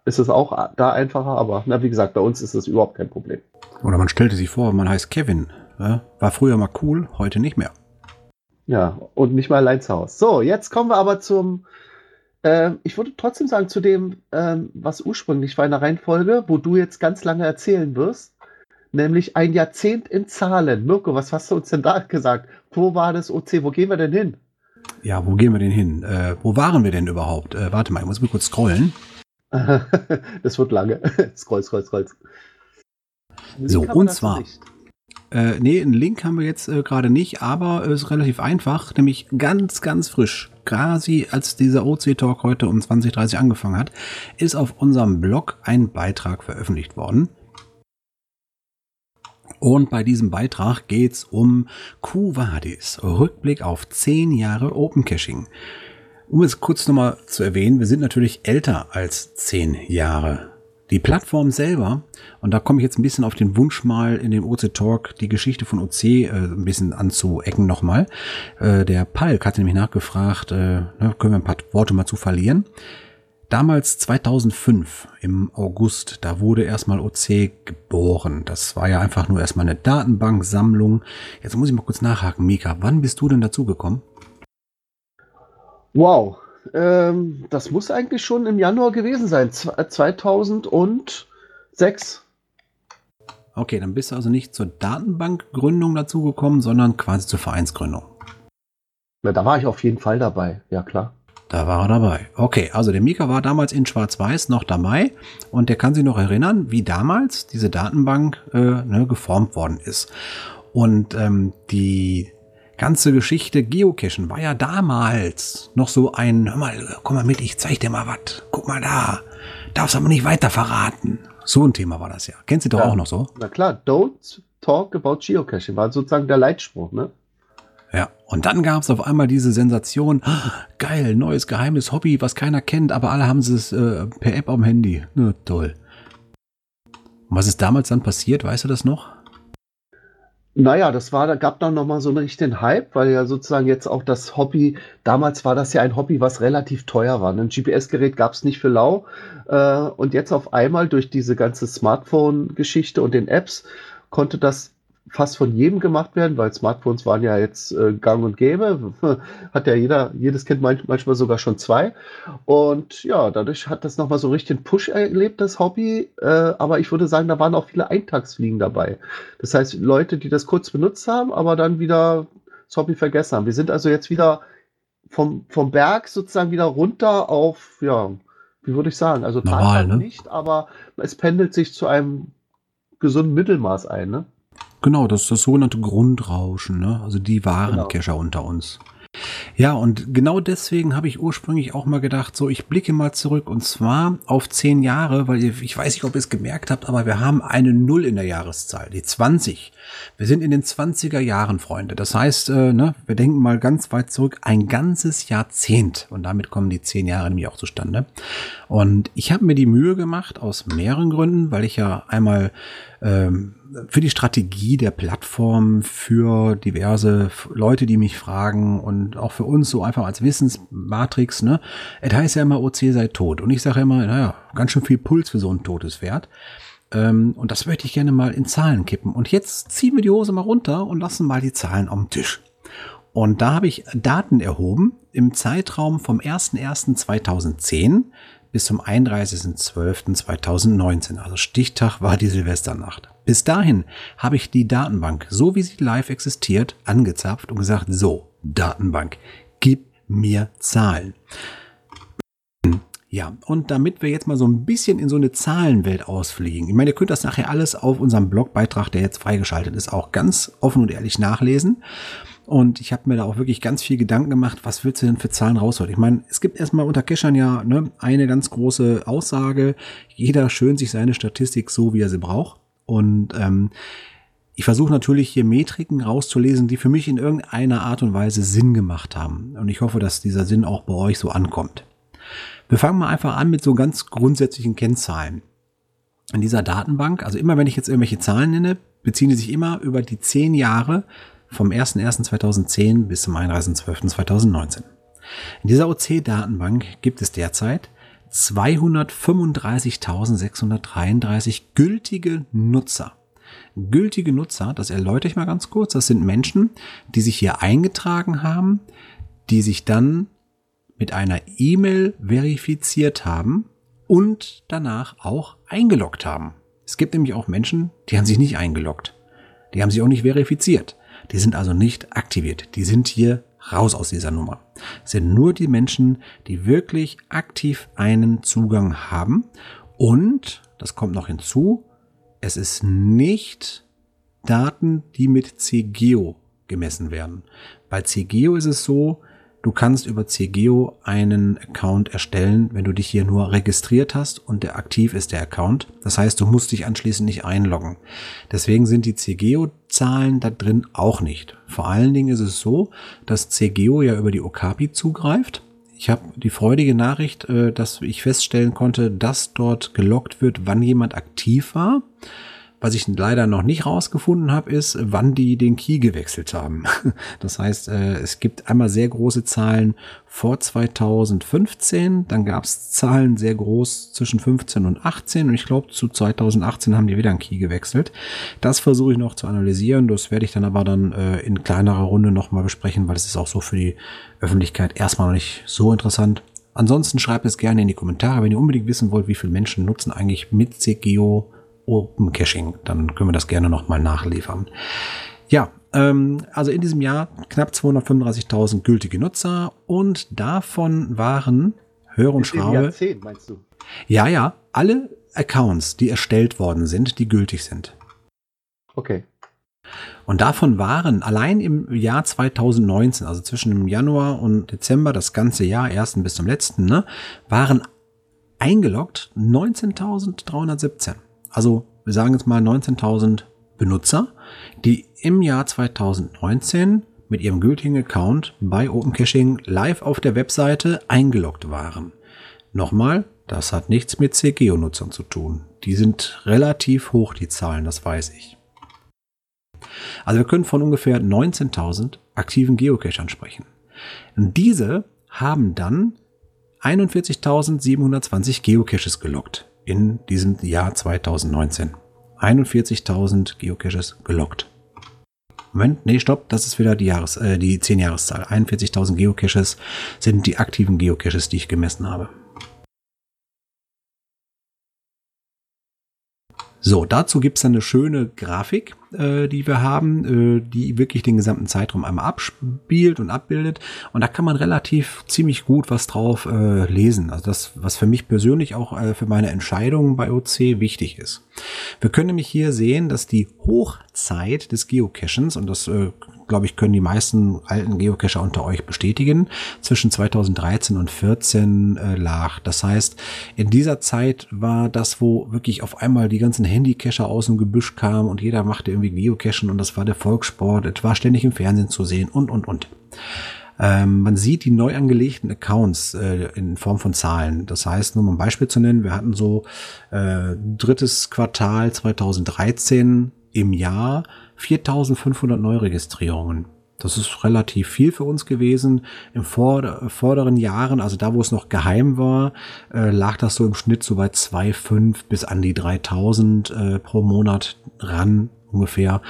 Ist es auch da einfacher, aber na, wie gesagt, bei uns ist das überhaupt kein Problem. Oder man stellte sich vor, man heißt Kevin. Ja? War früher mal cool, heute nicht mehr. Ja, und nicht mal allein zu Hause. So, jetzt kommen wir aber zum, äh, ich würde trotzdem sagen, zu dem, äh, was ursprünglich war in der Reihenfolge, wo du jetzt ganz lange erzählen wirst. nämlich ein Jahrzehnt in Zahlen. Mirko, was hast du uns denn da gesagt? Wo war das OC? Wo gehen wir denn hin? Ja, wo gehen wir denn hin? Äh, wo waren wir denn überhaupt? Äh, warte mal, ich muss mal kurz scrollen. das wird lange. scroll, scroll, scroll. So, und zwar. Äh, nee, einen Link haben wir jetzt äh, gerade nicht, aber es ist relativ einfach, nämlich ganz, ganz frisch. Quasi als dieser OC-Talk heute um 2030 angefangen hat, ist auf unserem Blog ein Beitrag veröffentlicht worden. Und bei diesem Beitrag geht's um Kuvadis, Rückblick auf 10 Jahre Open Caching. Um es kurz nochmal zu erwähnen, wir sind natürlich älter als 10 Jahre. Die Plattform selber, und da komme ich jetzt ein bisschen auf den Wunsch mal in dem OC Talk die Geschichte von OC äh, ein bisschen anzuecken nochmal. Äh, der Palk hatte nämlich nachgefragt, äh, ne, können wir ein paar Worte mal zu verlieren. Damals 2005 im August, da wurde erstmal OC geboren. Das war ja einfach nur erstmal eine Datenbanksammlung. Jetzt muss ich mal kurz nachhaken, Mika, wann bist du denn dazugekommen? Wow, ähm, das muss eigentlich schon im Januar gewesen sein, 2006. Okay, dann bist du also nicht zur Datenbankgründung dazugekommen, sondern quasi zur Vereinsgründung. Na, da war ich auf jeden Fall dabei, ja klar. Da war er dabei. Okay, also der Mika war damals in Schwarz-Weiß noch dabei und der kann sich noch erinnern, wie damals diese Datenbank äh, ne, geformt worden ist. Und ähm, die ganze Geschichte Geocachen war ja damals noch so ein, hör mal, komm mal mit, ich zeig dir mal was. Guck mal da. Darfst aber nicht weiter verraten. So ein Thema war das ja. Kennst du doch ja, auch noch so? Na klar, don't talk about Geocaching war sozusagen der Leitspruch, ne? Ja, und dann gab es auf einmal diese Sensation, ah, geil, neues geheimes Hobby, was keiner kennt, aber alle haben es äh, per App am Handy. Na, toll. Und was ist damals dann passiert, weißt du das noch? Naja, das war, da gab dann nochmal so einen richtigen Hype, weil ja sozusagen jetzt auch das Hobby, damals war das ja ein Hobby, was relativ teuer war. Ein GPS-Gerät gab es nicht für lau. Äh, und jetzt auf einmal durch diese ganze Smartphone-Geschichte und den Apps konnte das fast von jedem gemacht werden, weil Smartphones waren ja jetzt äh, gang und gäbe. Hat ja jeder, jedes Kind manchmal sogar schon zwei. Und ja, dadurch hat das nochmal so richtig einen Push erlebt, das Hobby. Äh, aber ich würde sagen, da waren auch viele Eintagsfliegen dabei. Das heißt, Leute, die das kurz benutzt haben, aber dann wieder das Hobby vergessen haben. Wir sind also jetzt wieder vom, vom Berg sozusagen wieder runter auf, ja, wie würde ich sagen, also Normal, ne? nicht, aber es pendelt sich zu einem gesunden Mittelmaß ein, ne? Genau, das ist das sogenannte Grundrauschen, ne? Also die wahren genau. Kescher unter uns. Ja, und genau deswegen habe ich ursprünglich auch mal gedacht, so ich blicke mal zurück und zwar auf zehn Jahre, weil ich weiß nicht, ob ihr es gemerkt habt, aber wir haben eine Null in der Jahreszahl, die 20. Wir sind in den 20er Jahren, Freunde. Das heißt, äh, ne, wir denken mal ganz weit zurück, ein ganzes Jahrzehnt. Und damit kommen die zehn Jahre nämlich auch zustande. Und ich habe mir die Mühe gemacht, aus mehreren Gründen, weil ich ja einmal ähm, für die Strategie der Plattform, für diverse Leute, die mich fragen und auch für uns so einfach als Wissensmatrix, ne? Es heißt ja immer, OC sei tot. Und ich sage immer, naja, ganz schön viel Puls für so ein totes Pferd. Ähm, und das möchte ich gerne mal in Zahlen kippen. Und jetzt ziehen wir die Hose mal runter und lassen mal die Zahlen am Tisch. Und da habe ich Daten erhoben im Zeitraum vom 01.01.2010 bis zum 31.12.2019. Also Stichtag war die Silvesternacht. Bis dahin habe ich die Datenbank, so wie sie live existiert, angezapft und gesagt, so, Datenbank, gib mir Zahlen. Ja, und damit wir jetzt mal so ein bisschen in so eine Zahlenwelt ausfliegen. Ich meine, ihr könnt das nachher alles auf unserem Blogbeitrag, der jetzt freigeschaltet ist, auch ganz offen und ehrlich nachlesen. Und ich habe mir da auch wirklich ganz viel Gedanken gemacht, was willst du denn für Zahlen rausholen? Ich meine, es gibt erstmal unter Cachern ja ne, eine ganz große Aussage. Jeder schön sich seine Statistik so, wie er sie braucht. Und ähm, ich versuche natürlich hier Metriken rauszulesen, die für mich in irgendeiner Art und Weise Sinn gemacht haben. Und ich hoffe, dass dieser Sinn auch bei euch so ankommt. Wir fangen mal einfach an mit so ganz grundsätzlichen Kennzahlen. In dieser Datenbank, also immer wenn ich jetzt irgendwelche Zahlen nenne, beziehen die sich immer über die zehn Jahre vom 01.01.2010 bis zum 31.12.2019. In dieser OC-Datenbank gibt es derzeit 235.633 gültige Nutzer. Gültige Nutzer, das erläutere ich mal ganz kurz, das sind Menschen, die sich hier eingetragen haben, die sich dann mit einer E-Mail verifiziert haben und danach auch eingeloggt haben. Es gibt nämlich auch Menschen, die haben sich nicht eingeloggt. Die haben sich auch nicht verifiziert. Die sind also nicht aktiviert. Die sind hier raus aus dieser Nummer. Es sind nur die Menschen, die wirklich aktiv einen Zugang haben. Und, das kommt noch hinzu, es ist nicht Daten, die mit CGEO gemessen werden. Bei CGEO ist es so, Du kannst über CGEO einen Account erstellen, wenn du dich hier nur registriert hast und der aktiv ist der Account. Das heißt, du musst dich anschließend nicht einloggen. Deswegen sind die CGEO-Zahlen da drin auch nicht. Vor allen Dingen ist es so, dass CGEO ja über die Okapi zugreift. Ich habe die freudige Nachricht, äh, dass ich feststellen konnte, dass dort gelockt wird, wann jemand aktiv war. Was ich leider noch nicht rausgefunden habe, ist, wann die den Key gewechselt haben. Das heißt, äh, es gibt einmal sehr große Zahlen vor 2015, dann gab es Zahlen sehr groß zwischen 15 und 18 und ich glaube zu 2018 haben die wieder einen Key gewechselt. Das versuche ich noch zu analysieren, das werde ich dann aber dann äh, in kleinerer Runde nochmal besprechen, weil es ist auch so für die Öffentlichkeit erstmal noch nicht so interessant. Ansonsten schreibt es gerne in die Kommentare, wenn ihr unbedingt wissen wollt, wie viele Menschen nutzen eigentlich mit CGO Open Caching. Dann können wir das gerne nochmal nachliefern. Ja, ähm, also in diesem Jahr knapp 235.000 gültige Nutzer und davon waren, höre und schraube. Jahrzehnt, meinst du? Ja, ja, alle Accounts, die erstellt worden sind, die gültig sind. Okay. Und davon waren allein im Jahr 2019, also zwischen dem Januar und Dezember, das ganze Jahr, ersten bis zum letzten, ne, waren eingeloggt 19.317 also wir sagen jetzt mal 19.000 Benutzer, die im Jahr 2019 mit ihrem gültigen Account bei Open Caching live auf der Webseite eingeloggt waren. Nochmal, das hat nichts mit CGO-Nutzern zu tun. Die sind relativ hoch, die Zahlen, das weiß ich. Also wir können von ungefähr 19.000 aktiven Geocachern sprechen. Diese haben dann 41.720 Geocaches gelockt in diesem Jahr 2019. 41.000 Geocaches gelockt. Moment, nee, stopp, das ist wieder die Jahres, äh, die 10 Jahreszahl. 41.000 Geocaches sind die aktiven Geocaches, die ich gemessen habe. So, dazu gibt's dann eine schöne Grafik, äh, die wir haben, äh, die wirklich den gesamten Zeitraum einmal abspielt und abbildet. Und da kann man relativ ziemlich gut was drauf äh, lesen. Also das, was für mich persönlich auch äh, für meine Entscheidungen bei OC wichtig ist. Wir können nämlich hier sehen, dass die Hochzeit des Geocachens, und das äh, glaube ich, können die meisten alten Geocacher unter euch bestätigen, zwischen 2013 und 14 äh, lag. Das heißt, in dieser Zeit war das, wo wirklich auf einmal die ganzen Handycacher aus dem Gebüsch kamen und jeder machte irgendwie Geocachen und das war der Volkssport, es war ständig im Fernsehen zu sehen und, und, und. Ähm, man sieht die neu angelegten Accounts äh, in Form von Zahlen. Das heißt, nur um ein Beispiel zu nennen, wir hatten so äh, drittes Quartal 2013 im Jahr 4500 Neuregistrierungen. Das ist relativ viel für uns gewesen. Im vorder vorderen Jahren, also da, wo es noch geheim war, äh, lag das so im Schnitt so bei 2,5 bis an die 3000 äh, pro Monat ran ungefähr.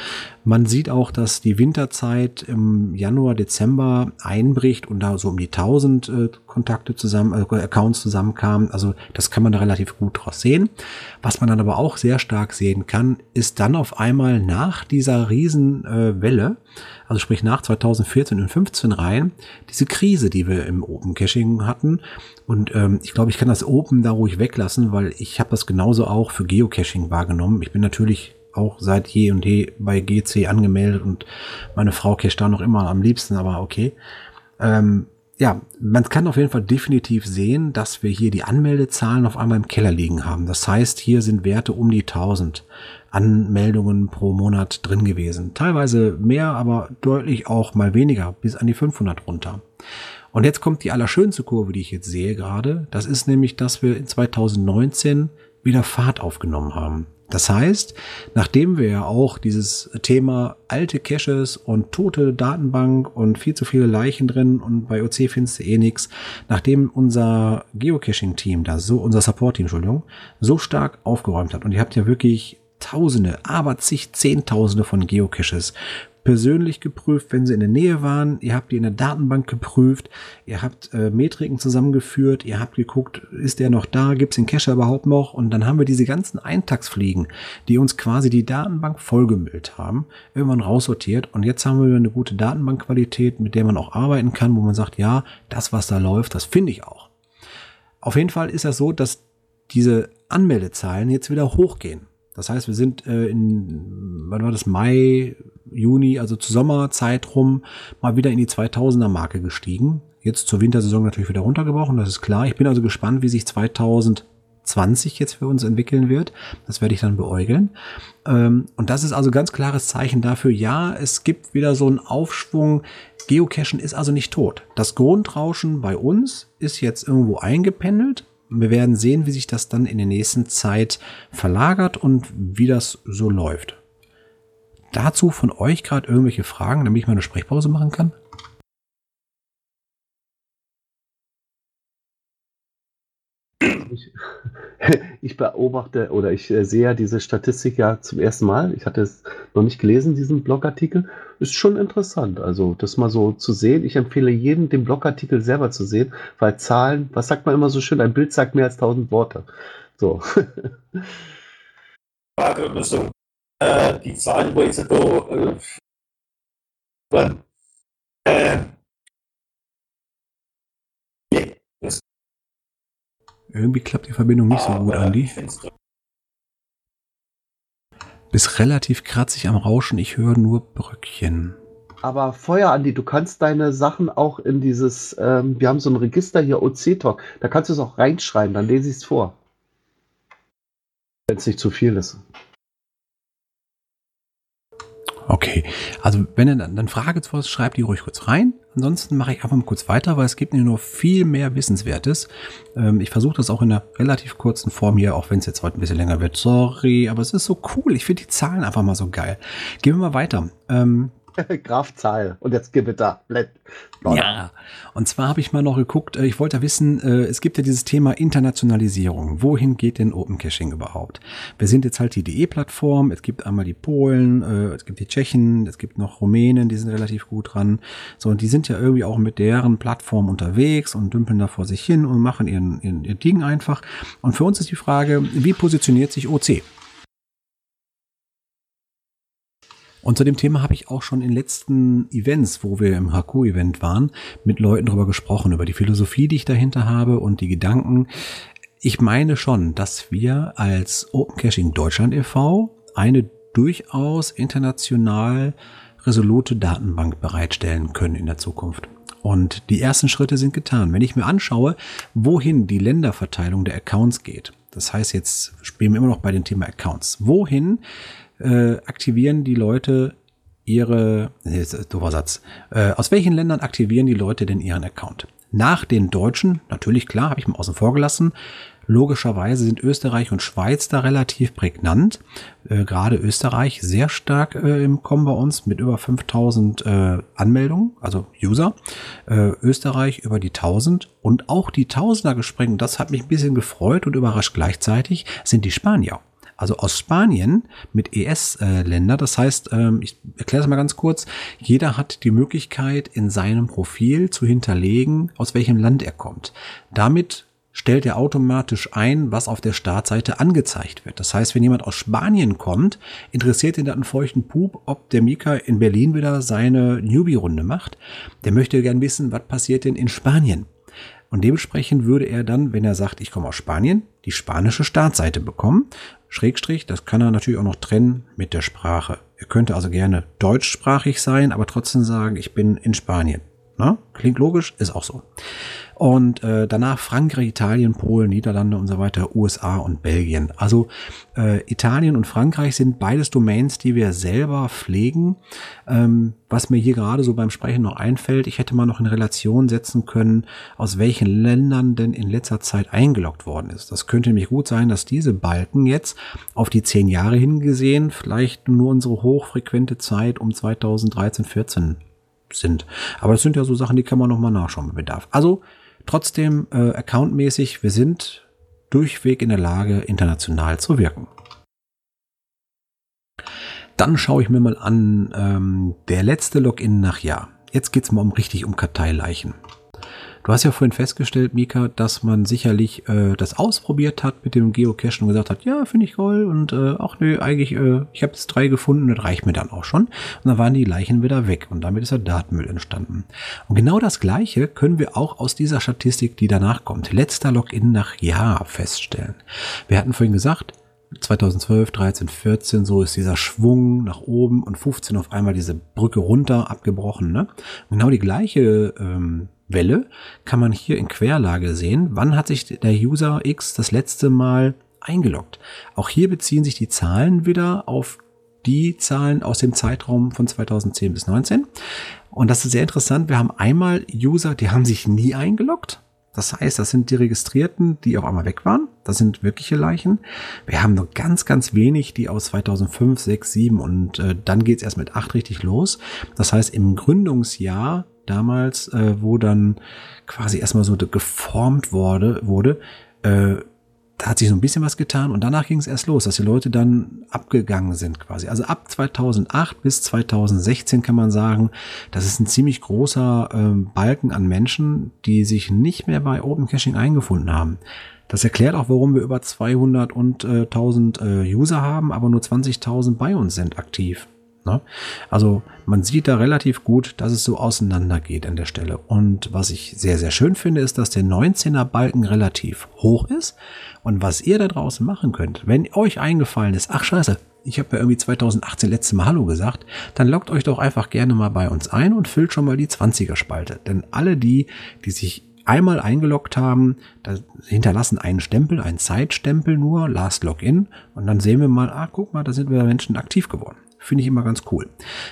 Man sieht auch, dass die Winterzeit im Januar, Dezember einbricht und da so um die 1000 äh, Kontakte zusammen, äh, Accounts zusammenkamen. Also das kann man da relativ gut draus sehen. Was man dann aber auch sehr stark sehen kann, ist dann auf einmal nach dieser Riesenwelle, äh, also sprich nach 2014 und 15 rein, diese Krise, die wir im Open Caching hatten. Und ähm, ich glaube, ich kann das Open da ruhig weglassen, weil ich habe das genauso auch für Geocaching wahrgenommen. Ich bin natürlich auch seit je und je bei GC angemeldet und meine Frau cache da noch immer am liebsten, aber okay. Ähm, ja, man kann auf jeden Fall definitiv sehen, dass wir hier die Anmeldezahlen auf einmal im Keller liegen haben. Das heißt, hier sind Werte um die 1000 Anmeldungen pro Monat drin gewesen. Teilweise mehr, aber deutlich auch mal weniger, bis an die 500 runter. Und jetzt kommt die allerschönste Kurve, die ich jetzt sehe gerade. Das ist nämlich, dass wir in 2019 wieder Fahrt aufgenommen haben. Das heißt, nachdem wir ja auch dieses Thema alte Caches und tote Datenbank und viel zu viele Leichen drin und bei OC findest du eh nix, nachdem unser Geocaching-Team, da so, unser Support-Team, Entschuldigung, so stark aufgeräumt hat und ihr habt ja wirklich Tausende, aber zig Zehntausende von Geocaches persönlich geprüft, wenn sie in der Nähe waren. Ihr habt die in der Datenbank geprüft. Ihr habt äh, Metriken zusammengeführt. Ihr habt geguckt, ist der noch da? Gibt es den Cacher überhaupt noch? Und dann haben wir diese ganzen Eintagsfliegen, die uns quasi die Datenbank vollgemüllt haben, irgendwann raussortiert. Und jetzt haben wir eine gute Datenbankqualität, mit der man auch arbeiten kann, wo man sagt, ja, das, was da läuft, das finde ich auch. Auf jeden Fall ist das so, dass diese Anmeldezahlen jetzt wieder hochgehen. Das heißt, wir sind äh, in, wann war das, Mai, Juni, also zur Sommerzeit rum, mal wieder in die 2000er Marke gestiegen. Jetzt zur Wintersaison natürlich wieder runtergebrochen, das ist klar. Ich bin also gespannt, wie sich 2020 jetzt für uns entwickeln wird. Das werde ich dann beäugeln. Ähm, und das ist also ganz klares Zeichen dafür, ja, es gibt wieder so einen Aufschwung. Geocachen ist also nicht tot. Das Grundrauschen bei uns ist jetzt irgendwo eingependelt wir werden sehen, wie sich das dann in der nächsten Zeit verlagert und wie das so läuft. Dazu von euch gerade irgendwelche Fragen, damit ich mal eine Sprechpause machen kann? Ich, ich, beobachte oder ich äh, sehe diese Statistik ja zum ersten Mal. Ich hatte es noch nicht gelesen, diesen Blogartikel. Ist schon interessant. Also, das mal so zu sehen. Ich empfehle jedem, den Blogartikel selber zu sehen, weil Zahlen, was sagt man immer so schön, ein Bild sagt mehr als tausend Worte. So. Frage, so, äh, die Zahlen, wo ich so, äh, äh, Irgendwie klappt die Verbindung nicht so gut, Andi. Bist relativ kratzig am Rauschen, ich höre nur Bröckchen. Aber Feuer, Andi, du kannst deine Sachen auch in dieses, ähm, wir haben so ein Register hier, OC-Talk, da kannst du es auch reinschreiben, dann lese ich es vor. Wenn es nicht zu viel ist. Okay, also wenn ihr dann, dann Frage zu was schreibt die ruhig kurz rein. Ansonsten mache ich einfach mal kurz weiter, weil es gibt mir nur viel mehr Wissenswertes. Ähm, ich versuche das auch in einer relativ kurzen Form hier, auch wenn es jetzt heute ein bisschen länger wird. Sorry, aber es ist so cool. Ich finde die Zahlen einfach mal so geil. Gehen wir mal weiter. Ähm, Graf Zahl und jetzt Gewitter. Ja, und zwar habe ich mal noch geguckt, äh, ich wollte wissen, äh, es gibt ja dieses Thema Internationalisierung. Wohin geht denn Open Caching überhaupt? Wir sind jetzt halt die DE-Plattform, es gibt einmal die Polen, äh, es gibt die Tschechen, es gibt noch Rumänen, die sind relativ gut dran. So, und die sind ja irgendwie auch mit deren Plattform unterwegs und dümpeln da vor sich hin und machen ihren, ihren, ihr Ding einfach. Und für uns ist die Frage, wie positioniert sich OC? Und zu dem Thema habe ich auch schon in letzten Events, wo wir im HQ-Event waren, mit Leuten darüber gesprochen, über die Philosophie, die ich dahinter habe und die Gedanken. Ich meine schon, dass wir als Open Caching Deutschland e.V. eine durchaus international resolute Datenbank bereitstellen können in der Zukunft. Und die ersten Schritte sind getan. Wenn ich mir anschaue, wohin die Länderverteilung der Accounts geht, das heißt, jetzt spielen wir immer noch bei dem Thema Accounts. Wohin äh, aktivieren die Leute ihre, nee, doofer Satz, äh, aus welchen Ländern aktivieren die Leute denn ihren Account? Nach den Deutschen, natürlich klar, habe ich mal außen vor gelassen. Logischerweise sind Österreich und Schweiz da relativ prägnant. Äh, Gerade Österreich sehr stark äh, im Kommen bei uns mit über 5000 äh, Anmeldungen, also User. Äh, Österreich über die 1000 und auch die Tausender gesprengt. Das hat mich ein bisschen gefreut und überrascht gleichzeitig sind die Spanier also aus Spanien mit ES-Länder. Das heißt, ähm, ich erkläre es mal ganz kurz, jeder hat die Möglichkeit in seinem Profil zu hinterlegen, aus welchem Land er kommt. Damit stellt er automatisch ein, was auf der Startseite angezeigt wird. Das heißt, wenn jemand aus Spanien kommt, interessiert ihn dann einen feuchten Pup, ob der Mika in Berlin wieder seine Newbie-Runde macht. Der möchte gern wissen, was passiert denn in Spanien. Und dementsprechend würde er dann, wenn er sagt, ich komme aus Spanien, die spanische Startseite bekommen. Schrägstrich, das kann er natürlich auch noch trennen mit der Sprache. Er könnte also gerne deutschsprachig sein, aber trotzdem sagen, ich bin in Spanien. Na? Klingt logisch, ist auch so. Und äh, danach Frankreich, Italien, Polen, Niederlande und so weiter, USA und Belgien. Also äh, Italien und Frankreich sind beides Domains, die wir selber pflegen. Ähm, was mir hier gerade so beim Sprechen noch einfällt, ich hätte mal noch in Relation setzen können, aus welchen Ländern denn in letzter Zeit eingeloggt worden ist. Das könnte nämlich gut sein, dass diese Balken jetzt auf die zehn Jahre hingesehen vielleicht nur unsere hochfrequente Zeit um 2013, 14 sind. Aber das sind ja so Sachen, die kann man nochmal nachschauen bei Bedarf. Also trotzdem äh, accountmäßig, wir sind durchweg in der Lage, international zu wirken. Dann schaue ich mir mal an, ähm, der letzte Login nach Jahr. Jetzt geht's mal um richtig um Karteileichen. Du hast ja vorhin festgestellt, Mika, dass man sicherlich äh, das ausprobiert hat mit dem Geocachen und gesagt hat, ja, finde ich toll und äh, auch nö, eigentlich, äh, ich habe jetzt drei gefunden, das reicht mir dann auch schon. Und dann waren die Leichen wieder weg und damit ist der Datenmüll entstanden. Und genau das Gleiche können wir auch aus dieser Statistik, die danach kommt, letzter Login nach Jahr feststellen. Wir hatten vorhin gesagt, 2012, 13, 14, so ist dieser Schwung nach oben und 15 auf einmal diese Brücke runter abgebrochen. Ne? Genau die gleiche ähm, Welle kann man hier in Querlage sehen. Wann hat sich der User X das letzte Mal eingeloggt? Auch hier beziehen sich die Zahlen wieder auf die Zahlen aus dem Zeitraum von 2010 bis 19. Und das ist sehr interessant. Wir haben einmal User, die haben sich nie eingeloggt. Das heißt, das sind die Registrierten, die auf einmal weg waren. Das sind wirkliche Leichen. Wir haben nur ganz, ganz wenig, die aus 2005, 6, 7 und äh, dann geht's erst mit 8 richtig los. Das heißt, im Gründungsjahr damals, äh, wo dann quasi erstmal so geformt wurde, wurde, äh, da hat sich so ein bisschen was getan und danach ging es erst los, dass die Leute dann abgegangen sind quasi. Also ab 2008 bis 2016 kann man sagen, das ist ein ziemlich großer äh, Balken an Menschen, die sich nicht mehr bei Open Caching eingefunden haben. Das erklärt auch, warum wir über 200 und äh, 1000 äh, User haben, aber nur 20.000 bei uns sind aktiv. Ne? Also man sieht da relativ gut, dass es so auseinandergeht an der Stelle. Und was ich sehr, sehr schön finde, ist, dass der 19er Balken relativ hoch ist. Und was ihr da draußen machen könnt, wenn euch eingefallen ist, ach scheiße, ich habe ja irgendwie 2018 letztes Mal Hallo gesagt, dann loggt euch doch einfach gerne mal bei uns ein und füllt schon mal die 20er Spalte. Denn alle die, die sich einmal eingeloggt haben, da hinterlassen einen Stempel, einen Zeitstempel nur, Last Login, und dann sehen wir mal, ah, guck mal, da sind wir Menschen aktiv geworden. Finde ich immer ganz cool.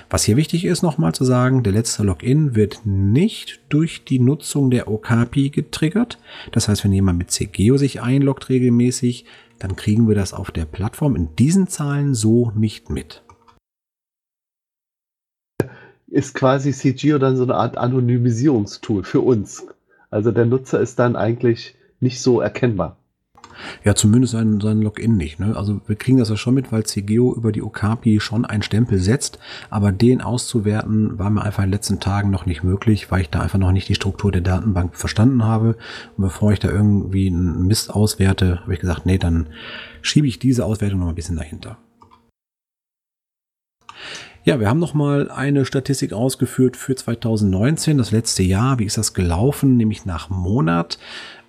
Was hier wichtig ist, nochmal zu sagen, der letzte Login wird nicht durch die Nutzung der Okapi getriggert. Das heißt, wenn jemand mit CGO sich einloggt regelmäßig, dann kriegen wir das auf der Plattform in diesen Zahlen so nicht mit. Ist quasi CGO dann so eine Art Anonymisierungstool für uns. Also der Nutzer ist dann eigentlich nicht so erkennbar. Ja, zumindest sein, sein Login nicht. Ne? Also wir kriegen das ja schon mit, weil CGO über die Okapi schon einen Stempel setzt, aber den auszuwerten war mir einfach in den letzten Tagen noch nicht möglich, weil ich da einfach noch nicht die Struktur der Datenbank verstanden habe. Und bevor ich da irgendwie einen Mist auswerte, habe ich gesagt, nee, dann schiebe ich diese Auswertung noch ein bisschen dahinter. Ja, wir haben noch mal eine Statistik ausgeführt für 2019, das letzte Jahr. Wie ist das gelaufen? Nämlich nach Monat.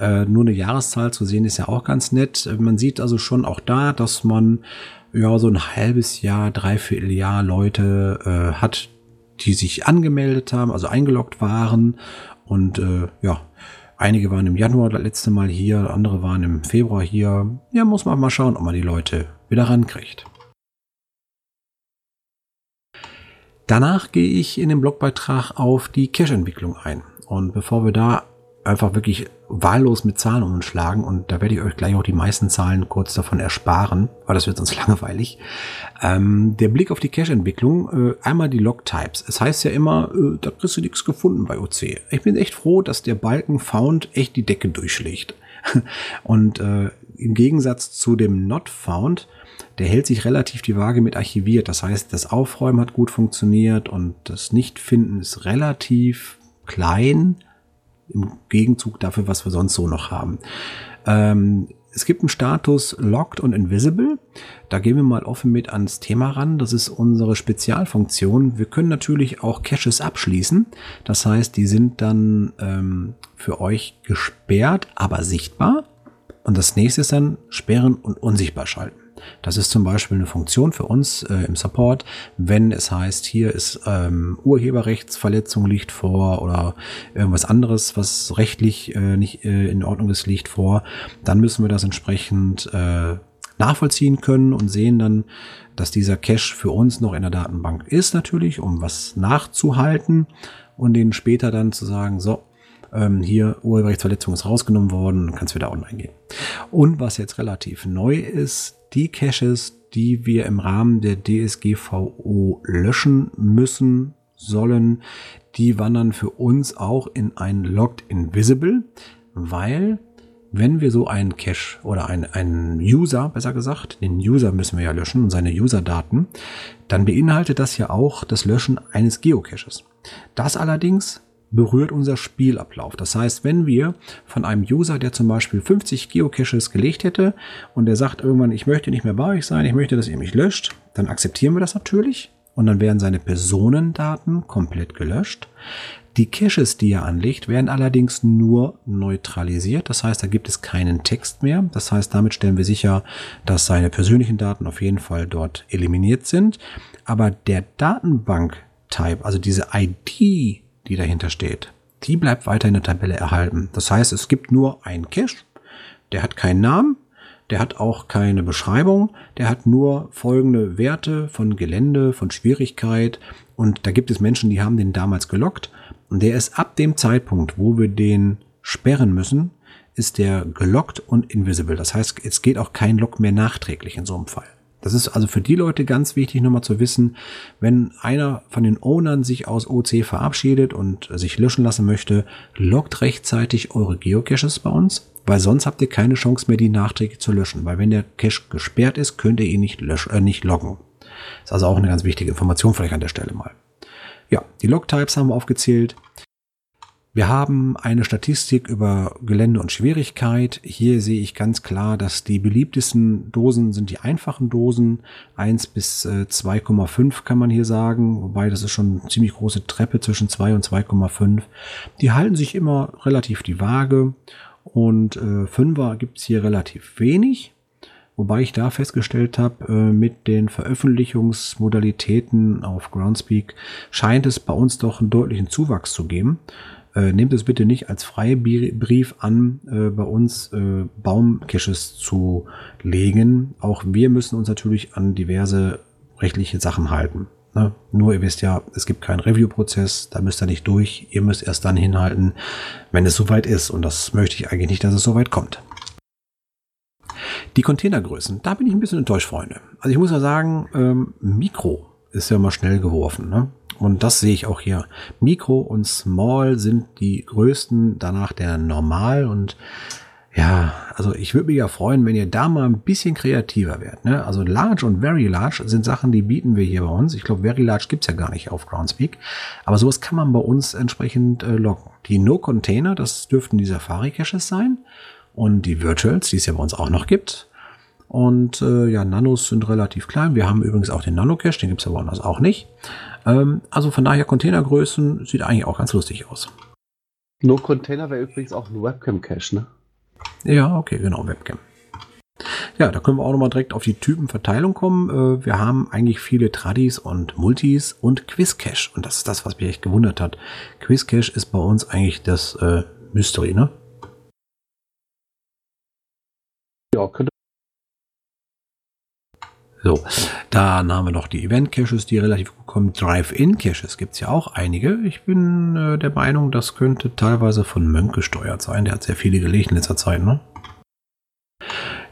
Äh, nur eine Jahreszahl zu sehen ist ja auch ganz nett. Man sieht also schon auch da, dass man ja so ein halbes Jahr, dreiviertel Jahr Leute äh, hat, die sich angemeldet haben, also eingeloggt waren und äh, ja, einige waren im Januar das letzte Mal hier, andere waren im Februar hier. Ja, muss man mal schauen, ob man die Leute wieder rankriegt. Danach gehe ich in dem Blogbeitrag auf die Cache-Entwicklung ein. Und bevor wir da einfach wirklich wahllos mit Zahlen umschlagen und da werde ich euch gleich auch die meisten Zahlen kurz davon ersparen, weil das wird sonst langweilig. Ähm, der Blick auf die Cache-Entwicklung, äh, einmal die Log-Types. Es heißt ja immer, äh, da kriegst du nichts gefunden bei OC. Ich bin echt froh, dass der Balken Found echt die Decke durchschlägt. und äh, im Gegensatz zu dem Not Found der hält sich relativ die Waage mit archiviert. Das heißt, das Aufräumen hat gut funktioniert und das Nichtfinden ist relativ klein im Gegenzug dafür, was wir sonst so noch haben. Ähm, es gibt einen Status Locked und Invisible. Da gehen wir mal offen mit ans Thema ran. Das ist unsere Spezialfunktion. Wir können natürlich auch Caches abschließen. Das heißt, die sind dann ähm, für euch gesperrt, aber sichtbar. Und das nächste ist dann sperren und unsichtbar schalten. Das ist zum Beispiel eine Funktion für uns äh, im Support, wenn es heißt, hier ist ähm, Urheberrechtsverletzung liegt vor oder irgendwas anderes, was rechtlich äh, nicht äh, in Ordnung ist, liegt vor, dann müssen wir das entsprechend äh, nachvollziehen können und sehen dann, dass dieser Cache für uns noch in der Datenbank ist natürlich, um was nachzuhalten und den später dann zu sagen, so, ähm, hier Urheberrechtsverletzung ist rausgenommen worden, kannst wieder online gehen. Und was jetzt relativ neu ist, die Caches, die wir im Rahmen der DSGVO löschen müssen, sollen, die wandern für uns auch in ein Logged Invisible, weil wenn wir so einen Cache oder einen, einen User, besser gesagt, den User müssen wir ja löschen und seine User-Daten, dann beinhaltet das ja auch das Löschen eines Geocaches. Das allerdings berührt unser Spielablauf. Das heißt, wenn wir von einem User, der zum Beispiel 50 Geocaches gelegt hätte und der sagt irgendwann, ich möchte nicht mehr bei euch sein, ich möchte, dass ihr mich löscht, dann akzeptieren wir das natürlich und dann werden seine Personendaten komplett gelöscht. Die Caches, die er anlegt, werden allerdings nur neutralisiert. Das heißt, da gibt es keinen Text mehr. Das heißt, damit stellen wir sicher, dass seine persönlichen Daten auf jeden Fall dort eliminiert sind. Aber der Datenbank-Type, also diese ID, die dahinter steht, die bleibt weiter in der Tabelle erhalten. Das heißt, es gibt nur einen Cache, der hat keinen Namen, der hat auch keine Beschreibung, der hat nur folgende Werte von Gelände, von Schwierigkeit und da gibt es Menschen, die haben den damals gelockt und der ist ab dem Zeitpunkt, wo wir den sperren müssen, ist der gelockt und invisible. Das heißt, es geht auch kein Lock mehr nachträglich in so einem Fall. Das ist also für die Leute ganz wichtig, nochmal zu wissen, wenn einer von den Ownern sich aus OC verabschiedet und sich löschen lassen möchte, loggt rechtzeitig eure Geocaches bei uns, weil sonst habt ihr keine Chance mehr, die nachträglich zu löschen. Weil wenn der Cache gesperrt ist, könnt ihr ihn nicht, löschen, äh, nicht loggen. Das ist also auch eine ganz wichtige Information vielleicht an der Stelle mal. Ja, die Log-Types haben wir aufgezählt. Wir haben eine Statistik über Gelände und Schwierigkeit. Hier sehe ich ganz klar, dass die beliebtesten Dosen sind die einfachen Dosen. 1 bis 2,5 kann man hier sagen, wobei das ist schon eine ziemlich große Treppe zwischen 2 und 2,5. Die halten sich immer relativ die Waage und äh, 5er gibt es hier relativ wenig. Wobei ich da festgestellt habe, äh, mit den Veröffentlichungsmodalitäten auf Groundspeak scheint es bei uns doch einen deutlichen Zuwachs zu geben. Äh, nehmt es bitte nicht als Freibrief an, äh, bei uns äh, Baumcaches zu legen. Auch wir müssen uns natürlich an diverse rechtliche Sachen halten. Ne? Nur ihr wisst ja, es gibt keinen Review-Prozess, da müsst ihr nicht durch. Ihr müsst erst dann hinhalten, wenn es soweit ist. Und das möchte ich eigentlich nicht, dass es soweit kommt. Die Containergrößen, da bin ich ein bisschen enttäuscht, Freunde. Also ich muss ja sagen, ähm, Mikro ist ja mal schnell geworfen. Ne? Und das sehe ich auch hier. Mikro und Small sind die größten, danach der Normal und ja, also ich würde mich ja freuen, wenn ihr da mal ein bisschen kreativer werdet. Ne? Also Large und Very Large sind Sachen, die bieten wir hier bei uns. Ich glaube, Very Large gibt's ja gar nicht auf Groundspeak. Aber sowas kann man bei uns entsprechend äh, locken. Die No-Container, das dürften die Safari-Caches sein. Und die Virtuals, die es ja bei uns auch noch gibt. Und äh, ja, Nanos sind relativ klein. Wir haben übrigens auch den Nano-Cache, den gibt's ja woanders auch nicht. Ähm, also von daher Containergrößen sieht eigentlich auch ganz lustig aus. No Container wäre übrigens auch ein Webcam-Cache, ne? Ja, okay, genau, Webcam. Ja, da können wir auch nochmal direkt auf die Typenverteilung kommen. Äh, wir haben eigentlich viele Tradis und Multis und Quizcache. Und das ist das, was mich echt gewundert hat. Quizcache ist bei uns eigentlich das äh, Mystery, ne? Ja, könnte so, dann haben wir noch die Event-Caches, die relativ gut kommen. Drive-In-Caches gibt es ja auch einige. Ich bin äh, der Meinung, das könnte teilweise von Mönk gesteuert sein. Der hat sehr viele gelegt in letzter Zeit, ne?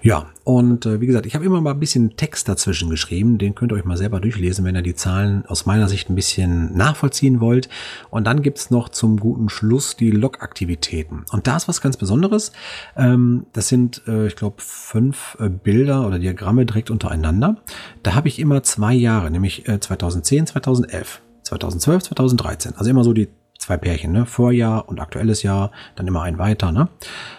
Ja, und äh, wie gesagt, ich habe immer mal ein bisschen Text dazwischen geschrieben. Den könnt ihr euch mal selber durchlesen, wenn ihr die Zahlen aus meiner Sicht ein bisschen nachvollziehen wollt. Und dann gibt's noch zum guten Schluss die Log-Aktivitäten. Und da ist was ganz Besonderes. Ähm, das sind, äh, ich glaube, fünf äh, Bilder oder Diagramme direkt untereinander. Da habe ich immer zwei Jahre, nämlich äh, 2010, 2011. 2012, 2013. Also immer so die zwei Pärchen, ne? Vorjahr und aktuelles Jahr, dann immer ein weiter, ne?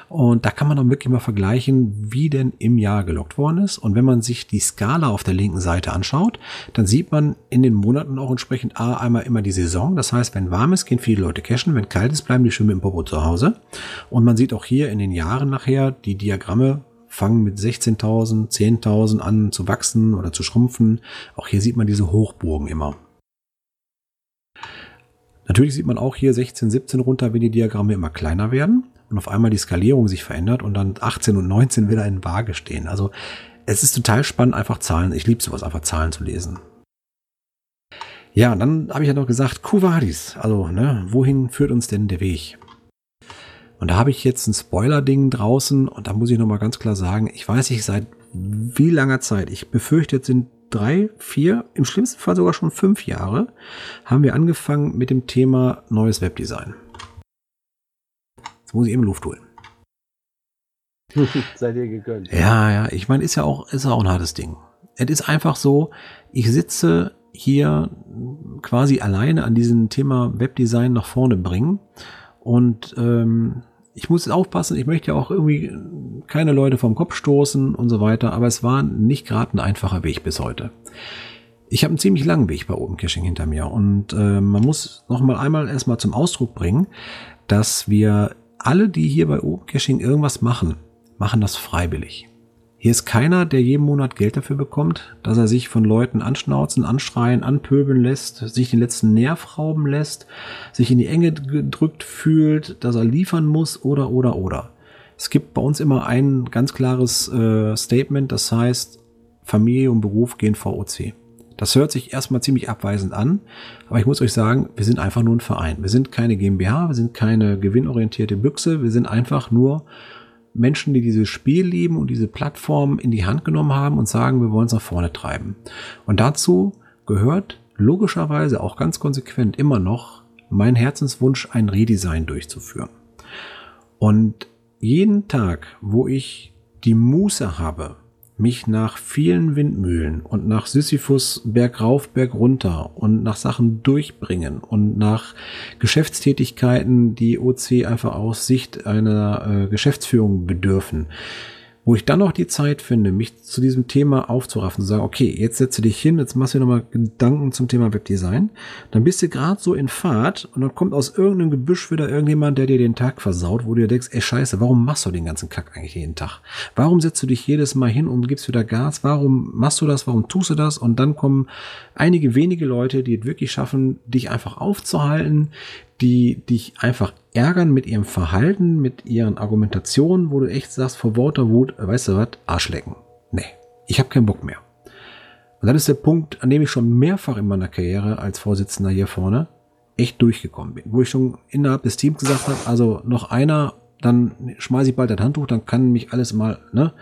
Und da kann man dann wirklich mal vergleichen, wie denn im Jahr gelockt worden ist. Und wenn man sich die Skala auf der linken Seite anschaut, dann sieht man in den Monaten auch entsprechend A, einmal immer die Saison. Das heißt, wenn warm ist, gehen viele Leute cashen. Wenn kalt ist, bleiben die mit dem Popo zu Hause. Und man sieht auch hier in den Jahren nachher die Diagramme fangen mit 16.000, 10.000 an zu wachsen oder zu schrumpfen. Auch hier sieht man diese Hochburgen immer. Natürlich sieht man auch hier 16, 17 runter, wenn die Diagramme immer kleiner werden und auf einmal die Skalierung sich verändert und dann 18 und 19 wieder in Waage stehen. Also es ist total spannend, einfach Zahlen. Ich liebe sowas, einfach Zahlen zu lesen. Ja, und dann habe ich ja noch gesagt, Kuvadis. Also, ne, wohin führt uns denn der Weg? Und da habe ich jetzt ein Spoiler-Ding draußen und da muss ich nochmal ganz klar sagen, ich weiß nicht seit wie langer Zeit. Ich befürchte, jetzt sind drei, vier, im schlimmsten Fall sogar schon fünf Jahre, haben wir angefangen mit dem Thema neues Webdesign. Jetzt muss ich eben Luft holen. Sei dir gegönnt. Ja, ja, ich meine, ist ja auch, ist ja auch ein hartes Ding. Es ist einfach so, ich sitze hier quasi alleine an diesem Thema Webdesign nach vorne bringen und ähm, ich muss aufpassen, ich möchte ja auch irgendwie keine Leute vom Kopf stoßen und so weiter, aber es war nicht gerade ein einfacher Weg bis heute. Ich habe einen ziemlich langen Weg bei Open Caching hinter mir und äh, man muss noch mal einmal erstmal zum Ausdruck bringen, dass wir alle, die hier bei Open Caching irgendwas machen, machen das freiwillig. Hier ist keiner, der jeden Monat Geld dafür bekommt, dass er sich von Leuten anschnauzen, anschreien, anpöbeln lässt, sich den letzten Nerv rauben lässt, sich in die Enge gedrückt fühlt, dass er liefern muss oder oder oder. Es gibt bei uns immer ein ganz klares äh, Statement, das heißt, Familie und Beruf gehen VOC. Das hört sich erstmal ziemlich abweisend an, aber ich muss euch sagen, wir sind einfach nur ein Verein. Wir sind keine GmbH, wir sind keine gewinnorientierte Büchse, wir sind einfach nur Menschen, die dieses Spiel lieben und diese Plattform in die Hand genommen haben und sagen, wir wollen es nach vorne treiben. Und dazu gehört logischerweise auch ganz konsequent immer noch mein Herzenswunsch, ein Redesign durchzuführen. Und jeden Tag, wo ich die Muße habe, mich nach vielen Windmühlen und nach Sisyphus bergauf, bergunter und nach Sachen durchbringen und nach Geschäftstätigkeiten, die OC einfach aus Sicht einer äh, Geschäftsführung bedürfen, wo ich dann noch die Zeit finde, mich zu diesem Thema aufzuraffen, zu sagen, okay, jetzt setze dich hin, jetzt machst du dir nochmal Gedanken zum Thema Webdesign, dann bist du gerade so in Fahrt und dann kommt aus irgendeinem Gebüsch wieder irgendjemand, der dir den Tag versaut, wo du dir denkst, ey scheiße, warum machst du den ganzen Kack eigentlich jeden Tag? Warum setzt du dich jedes Mal hin und gibst wieder Gas? Warum machst du das? Warum tust du das? Und dann kommen einige wenige Leute, die es wirklich schaffen, dich einfach aufzuhalten, die dich einfach ärgern mit ihrem Verhalten, mit ihren Argumentationen, wo du echt sagst, vor Worte Wut, weißt du was, Arschlecken. Nee, ich habe keinen Bock mehr. Und das ist der Punkt, an dem ich schon mehrfach in meiner Karriere als Vorsitzender hier vorne echt durchgekommen bin. Wo ich schon innerhalb des Teams gesagt habe, also noch einer dann schmeiße ich bald das Handtuch, dann kann mich alles mal, ne?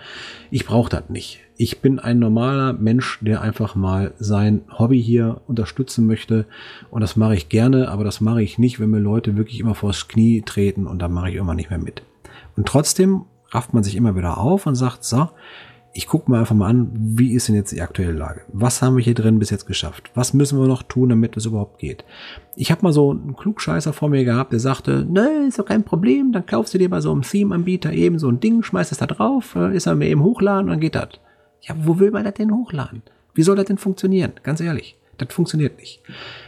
Ich brauche das nicht. Ich bin ein normaler Mensch, der einfach mal sein Hobby hier unterstützen möchte. Und das mache ich gerne, aber das mache ich nicht, wenn mir Leute wirklich immer vors Knie treten und da mache ich immer nicht mehr mit. Und trotzdem rafft man sich immer wieder auf und sagt, so, ich gucke mir einfach mal an, wie ist denn jetzt die aktuelle Lage? Was haben wir hier drin bis jetzt geschafft? Was müssen wir noch tun, damit es überhaupt geht? Ich habe mal so einen Klugscheißer vor mir gehabt, der sagte, ne, ist doch kein Problem, dann kaufst du dir bei so einem Theme-Anbieter eben so ein Ding, schmeißt es da drauf, ist er mir eben hochladen und dann geht das. Ja, wo will man das denn hochladen? Wie soll das denn funktionieren? Ganz ehrlich, das funktioniert nicht.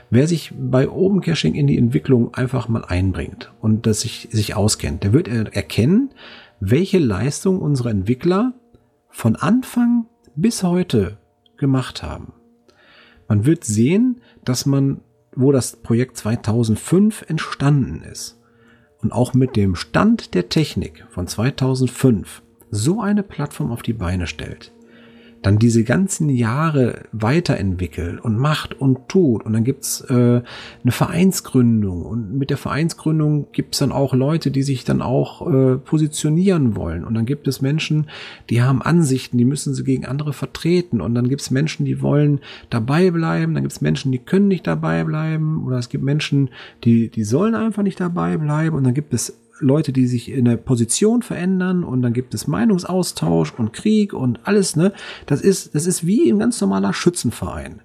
Wer sich bei Open Caching in die Entwicklung einfach mal einbringt und das sich, sich auskennt, der wird erkennen, welche Leistung unsere Entwickler von Anfang bis heute gemacht haben. Man wird sehen, dass man, wo das Projekt 2005 entstanden ist und auch mit dem Stand der Technik von 2005 so eine Plattform auf die Beine stellt, dann diese ganzen Jahre weiterentwickelt und macht und tut. Und dann gibt's äh, eine Vereinsgründung. Und mit der Vereinsgründung gibt's dann auch Leute, die sich dann auch äh, positionieren wollen. Und dann gibt es Menschen, die haben Ansichten, die müssen sie gegen andere vertreten. Und dann gibt's Menschen, die wollen dabei bleiben. Dann gibt's Menschen, die können nicht dabei bleiben. Oder es gibt Menschen, die, die sollen einfach nicht dabei bleiben. Und dann gibt es Leute, die sich in der Position verändern und dann gibt es Meinungsaustausch und Krieg und alles, ne? Das ist, das ist wie ein ganz normaler Schützenverein.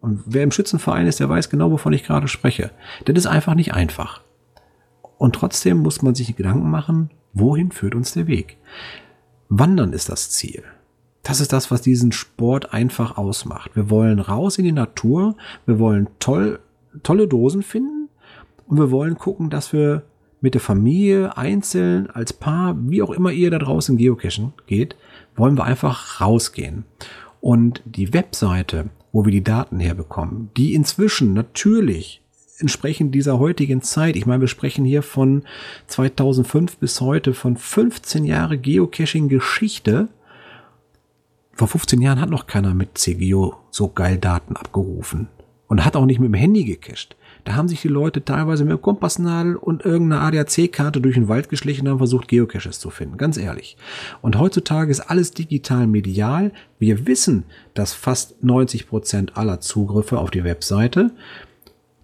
Und wer im Schützenverein ist, der weiß genau, wovon ich gerade spreche. Das ist einfach nicht einfach. Und trotzdem muss man sich Gedanken machen, wohin führt uns der Weg? Wandern ist das Ziel. Das ist das, was diesen Sport einfach ausmacht. Wir wollen raus in die Natur, wir wollen toll, tolle Dosen finden und wir wollen gucken, dass wir mit der Familie, einzeln, als Paar, wie auch immer ihr da draußen geocachen geht, wollen wir einfach rausgehen. Und die Webseite, wo wir die Daten herbekommen, die inzwischen natürlich entsprechend dieser heutigen Zeit, ich meine, wir sprechen hier von 2005 bis heute von 15 Jahre Geocaching-Geschichte. Vor 15 Jahren hat noch keiner mit CGO so geil Daten abgerufen und hat auch nicht mit dem Handy gecached. Da haben sich die Leute teilweise mit Kompassnadel und irgendeiner ADAC-Karte durch den Wald geschlichen und haben versucht, Geocaches zu finden. Ganz ehrlich. Und heutzutage ist alles digital medial. Wir wissen, dass fast 90 Prozent aller Zugriffe auf die Webseite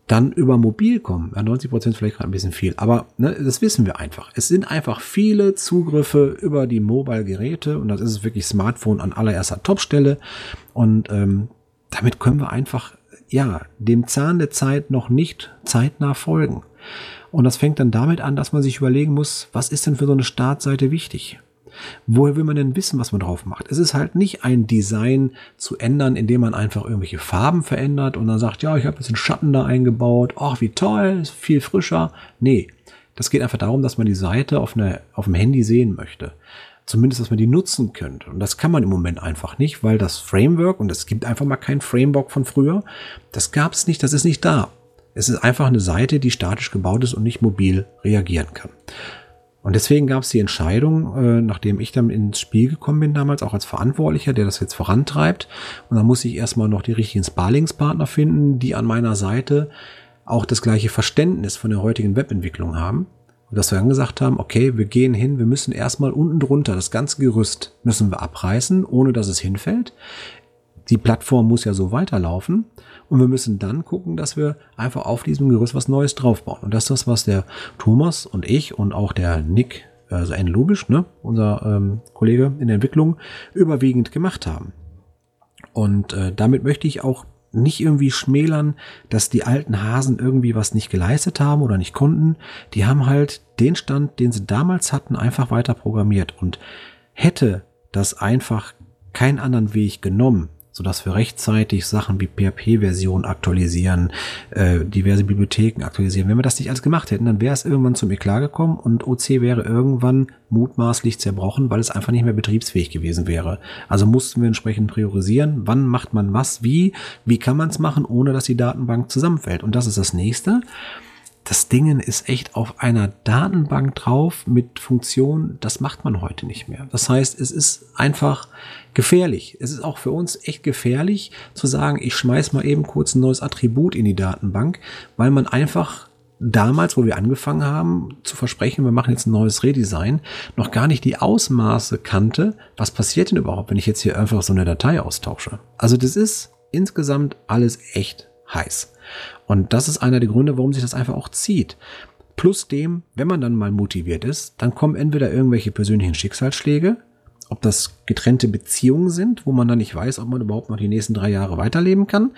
dann über mobil kommen. Ja, 90 Prozent vielleicht gerade ein bisschen viel, aber ne, das wissen wir einfach. Es sind einfach viele Zugriffe über die Mobile-Geräte und das ist wirklich Smartphone an allererster Topstelle und ähm, damit können wir einfach ja dem Zahn der Zeit noch nicht zeitnah folgen. Und das fängt dann damit an, dass man sich überlegen muss, was ist denn für so eine Startseite wichtig? Woher will man denn wissen, was man drauf macht? Es ist halt nicht ein Design zu ändern, indem man einfach irgendwelche Farben verändert und dann sagt, ja, ich habe jetzt einen Schatten da eingebaut, ach, wie toll, ist viel frischer. Nee, das geht einfach darum, dass man die Seite auf, eine, auf dem Handy sehen möchte. Zumindest, dass man die nutzen könnte. Und das kann man im Moment einfach nicht, weil das Framework, und es gibt einfach mal kein Framework von früher, das gab es nicht, das ist nicht da. Es ist einfach eine Seite, die statisch gebaut ist und nicht mobil reagieren kann. Und deswegen gab es die Entscheidung, äh, nachdem ich dann ins Spiel gekommen bin damals, auch als Verantwortlicher, der das jetzt vorantreibt. Und dann muss ich erstmal noch die richtigen Sparlingspartner finden, die an meiner Seite auch das gleiche Verständnis von der heutigen Webentwicklung haben. Und dass wir dann gesagt haben, okay, wir gehen hin, wir müssen erstmal unten drunter, das ganze Gerüst müssen wir abreißen, ohne dass es hinfällt. Die Plattform muss ja so weiterlaufen. Und wir müssen dann gucken, dass wir einfach auf diesem Gerüst was Neues draufbauen. Und das ist das, was der Thomas und ich und auch der Nick, also N. Lubisch, ne, unser ähm, Kollege in der Entwicklung, überwiegend gemacht haben. Und äh, damit möchte ich auch nicht irgendwie schmälern, dass die alten Hasen irgendwie was nicht geleistet haben oder nicht konnten. Die haben halt den Stand, den sie damals hatten, einfach weiter programmiert. Und hätte das einfach keinen anderen Weg genommen, sodass wir rechtzeitig Sachen wie PHP-Version aktualisieren, äh, diverse Bibliotheken aktualisieren. Wenn wir das nicht alles gemacht hätten, dann wäre es irgendwann zum Eklat gekommen und OC wäre irgendwann mutmaßlich zerbrochen, weil es einfach nicht mehr betriebsfähig gewesen wäre. Also mussten wir entsprechend priorisieren, wann macht man was, wie, wie kann man es machen, ohne dass die Datenbank zusammenfällt. Und das ist das nächste das Dingen ist echt auf einer Datenbank drauf mit Funktion, das macht man heute nicht mehr. Das heißt, es ist einfach gefährlich. Es ist auch für uns echt gefährlich zu sagen, ich schmeiß mal eben kurz ein neues Attribut in die Datenbank, weil man einfach damals, wo wir angefangen haben, zu versprechen, wir machen jetzt ein neues Redesign, noch gar nicht die Ausmaße kannte, was passiert denn überhaupt, wenn ich jetzt hier einfach so eine Datei austausche. Also das ist insgesamt alles echt heiß. Und das ist einer der Gründe, warum sich das einfach auch zieht. Plus dem, wenn man dann mal motiviert ist, dann kommen entweder irgendwelche persönlichen Schicksalsschläge, ob das getrennte Beziehungen sind, wo man dann nicht weiß, ob man überhaupt noch die nächsten drei Jahre weiterleben kann,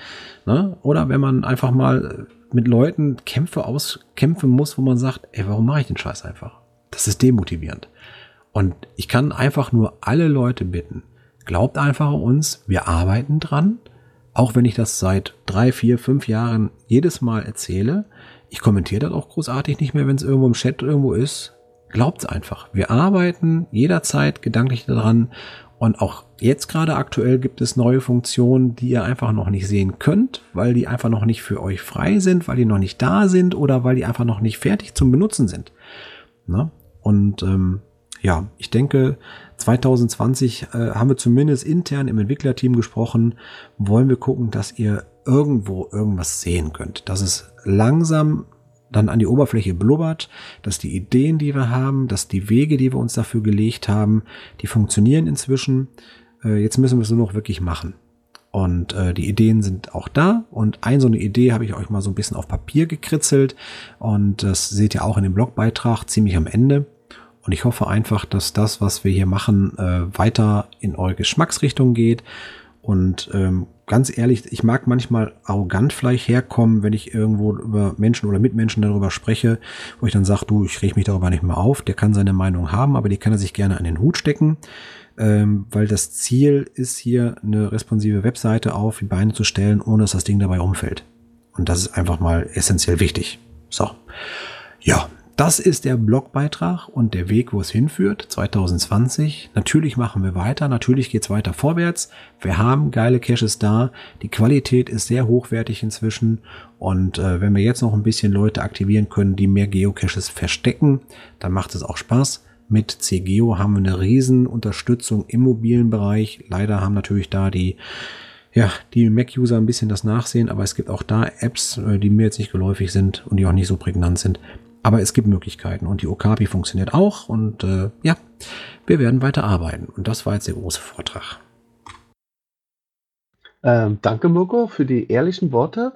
ne? oder wenn man einfach mal mit Leuten Kämpfe auskämpfen muss, wo man sagt, ey, warum mache ich den Scheiß einfach? Das ist demotivierend. Und ich kann einfach nur alle Leute bitten, glaubt einfach uns, wir arbeiten dran, auch wenn ich das seit drei, vier, fünf Jahren jedes Mal erzähle, ich kommentiere das auch großartig nicht mehr, wenn es irgendwo im Chat irgendwo ist. Glaubt's einfach. Wir arbeiten jederzeit gedanklich daran und auch jetzt gerade aktuell gibt es neue Funktionen, die ihr einfach noch nicht sehen könnt, weil die einfach noch nicht für euch frei sind, weil die noch nicht da sind oder weil die einfach noch nicht fertig zum Benutzen sind. Ne? Und ähm, ja, ich denke, 2020 äh, haben wir zumindest intern im Entwicklerteam gesprochen, wollen wir gucken, dass ihr irgendwo irgendwas sehen könnt. Dass es langsam dann an die Oberfläche blubbert, dass die Ideen, die wir haben, dass die Wege, die wir uns dafür gelegt haben, die funktionieren inzwischen. Äh, jetzt müssen wir es nur noch wirklich machen. Und äh, die Ideen sind auch da. Und ein so eine Idee habe ich euch mal so ein bisschen auf Papier gekritzelt. Und das seht ihr auch in dem Blogbeitrag ziemlich am Ende. Und ich hoffe einfach, dass das, was wir hier machen, äh, weiter in eure Geschmacksrichtung geht. Und ähm, ganz ehrlich, ich mag manchmal arrogant vielleicht herkommen, wenn ich irgendwo über Menschen oder Mitmenschen darüber spreche, wo ich dann sage, du, ich reg mich darüber nicht mehr auf. Der kann seine Meinung haben, aber die kann er sich gerne an den Hut stecken. Ähm, weil das Ziel ist hier eine responsive Webseite auf die Beine zu stellen, ohne dass das Ding dabei umfällt. Und das ist einfach mal essentiell wichtig. So. Ja, das ist der Blogbeitrag und der Weg, wo es hinführt, 2020. Natürlich machen wir weiter, natürlich geht es weiter vorwärts. Wir haben geile Caches da, die Qualität ist sehr hochwertig inzwischen und äh, wenn wir jetzt noch ein bisschen Leute aktivieren können, die mehr Geocaches verstecken, dann macht es auch Spaß. Mit CGeo haben wir eine riesen Unterstützung im mobilen Bereich. Leider haben natürlich da die ja, die Mac-User ein bisschen das Nachsehen, aber es gibt auch da Apps, äh, die mir jetzt nicht geläufig sind und die auch nicht so prägnant sind. Aber es gibt Möglichkeiten und die Okapi funktioniert auch und äh, ja, wir werden weiter arbeiten. Und das war jetzt der große Vortrag. Ähm, danke, Mirko, für die ehrlichen Worte.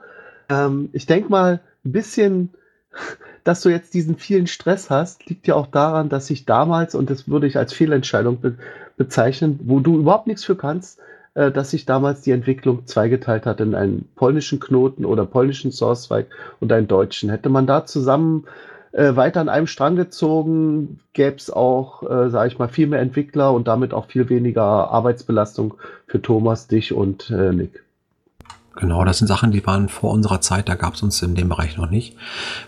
Ähm, ich denke mal, ein bisschen, dass du jetzt diesen vielen Stress hast, liegt ja auch daran, dass ich damals, und das würde ich als Fehlentscheidung be bezeichnen, wo du überhaupt nichts für kannst, äh, dass sich damals die Entwicklung zweigeteilt hat in einen polnischen Knoten oder polnischen Source-Zweig und einen deutschen. Hätte man da zusammen äh, weiter an einem Strang gezogen, gäbe es auch, äh, sage ich mal, viel mehr Entwickler und damit auch viel weniger Arbeitsbelastung für Thomas, dich und äh, Nick. Genau, das sind Sachen, die waren vor unserer Zeit, da gab es uns in dem Bereich noch nicht.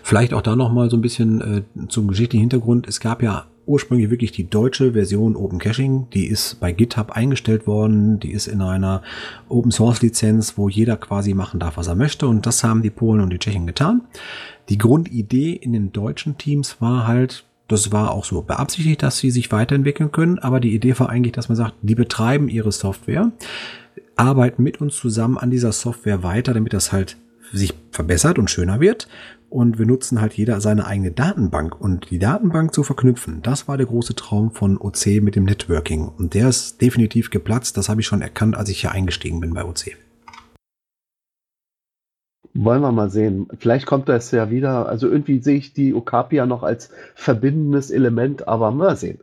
Vielleicht auch da noch mal so ein bisschen äh, zum geschichtlichen Hintergrund. Es gab ja ursprünglich wirklich die deutsche Version Open Caching. Die ist bei GitHub eingestellt worden. Die ist in einer Open Source Lizenz, wo jeder quasi machen darf, was er möchte. Und das haben die Polen und die Tschechen getan. Die Grundidee in den deutschen Teams war halt, das war auch so beabsichtigt, dass sie sich weiterentwickeln können. Aber die Idee war eigentlich, dass man sagt, die betreiben ihre Software, arbeiten mit uns zusammen an dieser Software weiter, damit das halt sich verbessert und schöner wird und wir nutzen halt jeder seine eigene Datenbank und die Datenbank zu verknüpfen. Das war der große Traum von OC mit dem Networking und der ist definitiv geplatzt. Das habe ich schon erkannt, als ich hier eingestiegen bin bei OC. Wollen wir mal sehen. Vielleicht kommt das ja wieder. Also irgendwie sehe ich die Okapia noch als verbindendes Element, aber mal sehen.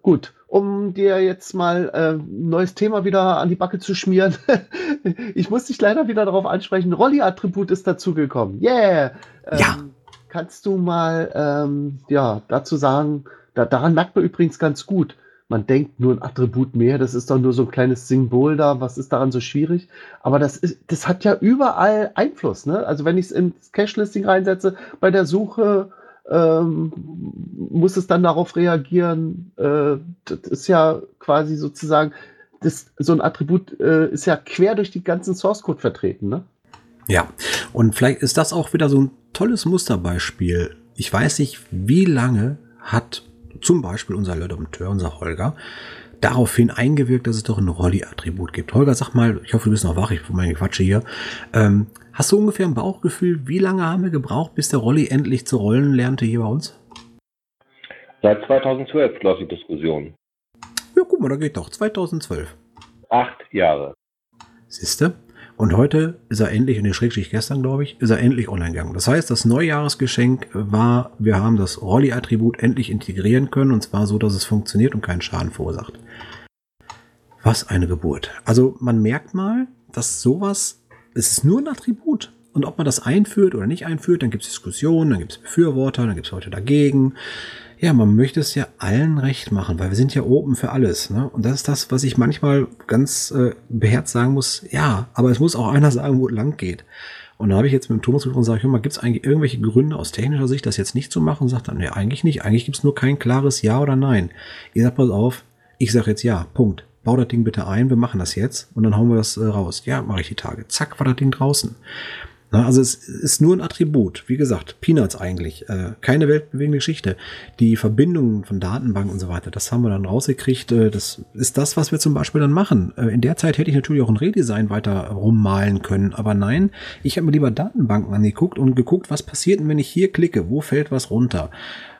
Gut, um dir jetzt mal ein äh, neues Thema wieder an die Backe zu schmieren. ich muss dich leider wieder darauf ansprechen. Rolli-Attribut ist dazugekommen. Yeah! Ähm, ja. Kannst du mal ähm, ja, dazu sagen, da, daran merkt man übrigens ganz gut, man denkt nur ein Attribut mehr, das ist doch nur so ein kleines Symbol da, was ist daran so schwierig? Aber das, ist, das hat ja überall Einfluss. Ne? Also wenn ich es ins Cache-Listing reinsetze, bei der Suche ähm, muss es dann darauf reagieren. Äh, das ist ja quasi sozusagen, das, so ein Attribut äh, ist ja quer durch die ganzen Source Code vertreten. Ne? Ja, und vielleicht ist das auch wieder so ein tolles Musterbeispiel. Ich weiß nicht, wie lange hat zum Beispiel unser Lödompteur, unser Holger, daraufhin eingewirkt, dass es doch ein Rolli-Attribut gibt. Holger, sag mal, ich hoffe, du bist noch wach, ich meine Quatsche hier. Ähm, hast du ungefähr ein Bauchgefühl, wie lange haben wir gebraucht, bis der Rolli endlich zu rollen lernte hier bei uns? Seit 2012 läuft die Diskussion. Ja, guck mal, da geht doch. 2012. Acht Jahre. Siehste? Und heute ist er endlich, in der Schrägschicht gestern, glaube ich, ist er endlich online gegangen. Das heißt, das Neujahresgeschenk war, wir haben das Rolli-Attribut endlich integrieren können und zwar so, dass es funktioniert und keinen Schaden verursacht. Was eine Geburt. Also man merkt mal, dass sowas, es ist nur ein Attribut. Und ob man das einführt oder nicht einführt, dann gibt es Diskussionen, dann gibt es Befürworter, dann gibt es Leute dagegen ja, man möchte es ja allen recht machen, weil wir sind ja open für alles. Ne? Und das ist das, was ich manchmal ganz äh, beherzt sagen muss. Ja, aber es muss auch einer sagen, wo es lang geht. Und da habe ich jetzt mit dem Thomas gesprochen und sage, hör mal, gibt es eigentlich irgendwelche Gründe aus technischer Sicht, das jetzt nicht zu machen? Und sagt dann, nee, eigentlich nicht. Eigentlich gibt es nur kein klares Ja oder Nein. Ihr sagt, pass auf, ich sage jetzt Ja, Punkt. Bau das Ding bitte ein, wir machen das jetzt und dann hauen wir das äh, raus. Ja, mache ich die Tage. Zack, war das Ding draußen. Also es ist nur ein Attribut. Wie gesagt, Peanuts eigentlich. Äh, keine weltbewegende Geschichte. Die Verbindungen von Datenbanken und so weiter, das haben wir dann rausgekriegt. Äh, das ist das, was wir zum Beispiel dann machen. Äh, in der Zeit hätte ich natürlich auch ein Redesign weiter rummalen können. Aber nein, ich habe mir lieber Datenbanken angeguckt und geguckt, was passiert wenn ich hier klicke? Wo fällt was runter?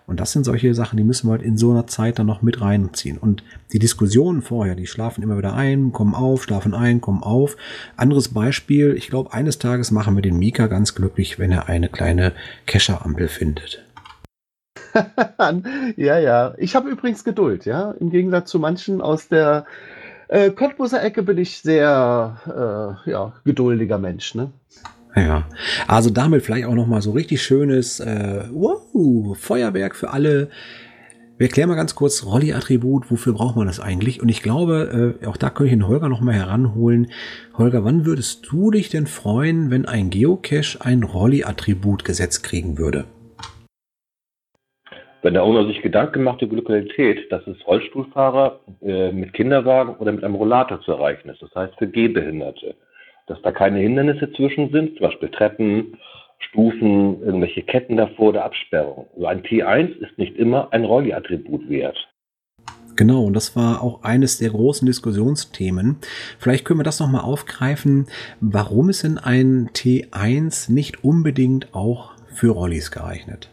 Und das sind solche Sachen, die müssen wir halt in so einer Zeit dann noch mit reinziehen. Und die Diskussionen vorher, die schlafen immer wieder ein, kommen auf, schlafen ein, kommen auf. Anderes Beispiel, ich glaube, eines Tages machen wir den Mika ganz glücklich, wenn er eine kleine Kescher-Ampel findet. ja, ja. Ich habe übrigens Geduld, ja. Im Gegensatz zu manchen aus der äh, Cottbuser Ecke bin ich sehr äh, ja, geduldiger Mensch, ne? Ja, also damit vielleicht auch noch mal so richtig schönes äh, wow, Feuerwerk für alle. Wir erklären mal ganz kurz Rolli-Attribut, wofür braucht man das eigentlich? Und ich glaube, äh, auch da könnte ich den Holger noch mal heranholen. Holger, wann würdest du dich denn freuen, wenn ein Geocache ein Rolli-Attribut gesetzt kriegen würde? Wenn der Owner sich Gedanken macht über Lokalität, dass es Rollstuhlfahrer äh, mit Kinderwagen oder mit einem Rollator zu erreichen ist, das heißt für Gehbehinderte dass da keine Hindernisse zwischen sind, zum Beispiel Treppen, Stufen, irgendwelche Ketten davor oder Absperrung. Also ein T1 ist nicht immer ein Rolli-Attribut wert. Genau, und das war auch eines der großen Diskussionsthemen. Vielleicht können wir das nochmal aufgreifen. Warum ist denn ein T1 nicht unbedingt auch für Rollis geeignet?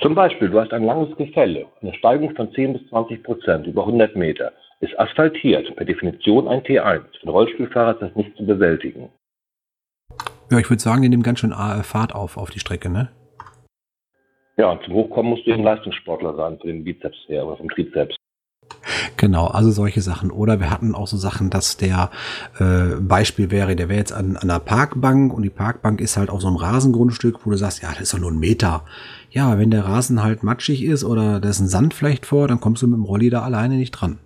Zum Beispiel, du hast ein langes Gefälle, eine Steigung von 10 bis 20 Prozent über 100 Meter ist asphaltiert, per Definition ein T1. Für den Rollstuhlfahrer ist das nicht zu bewältigen. Ja, ich würde sagen, die nehmen ganz schön äh, Fahrt auf, auf die Strecke, ne? Ja, und zum Hochkommen musst du eben Leistungssportler sein, für den Bizeps her oder vom Trizeps. Genau, also solche Sachen. Oder wir hatten auch so Sachen, dass der äh, Beispiel wäre, der wäre jetzt an, an einer Parkbank und die Parkbank ist halt auf so einem Rasengrundstück, wo du sagst, ja, das ist doch nur ein Meter. Ja, wenn der Rasen halt matschig ist oder da ist ein Sand vielleicht vor, dann kommst du mit dem Rolli da alleine nicht dran.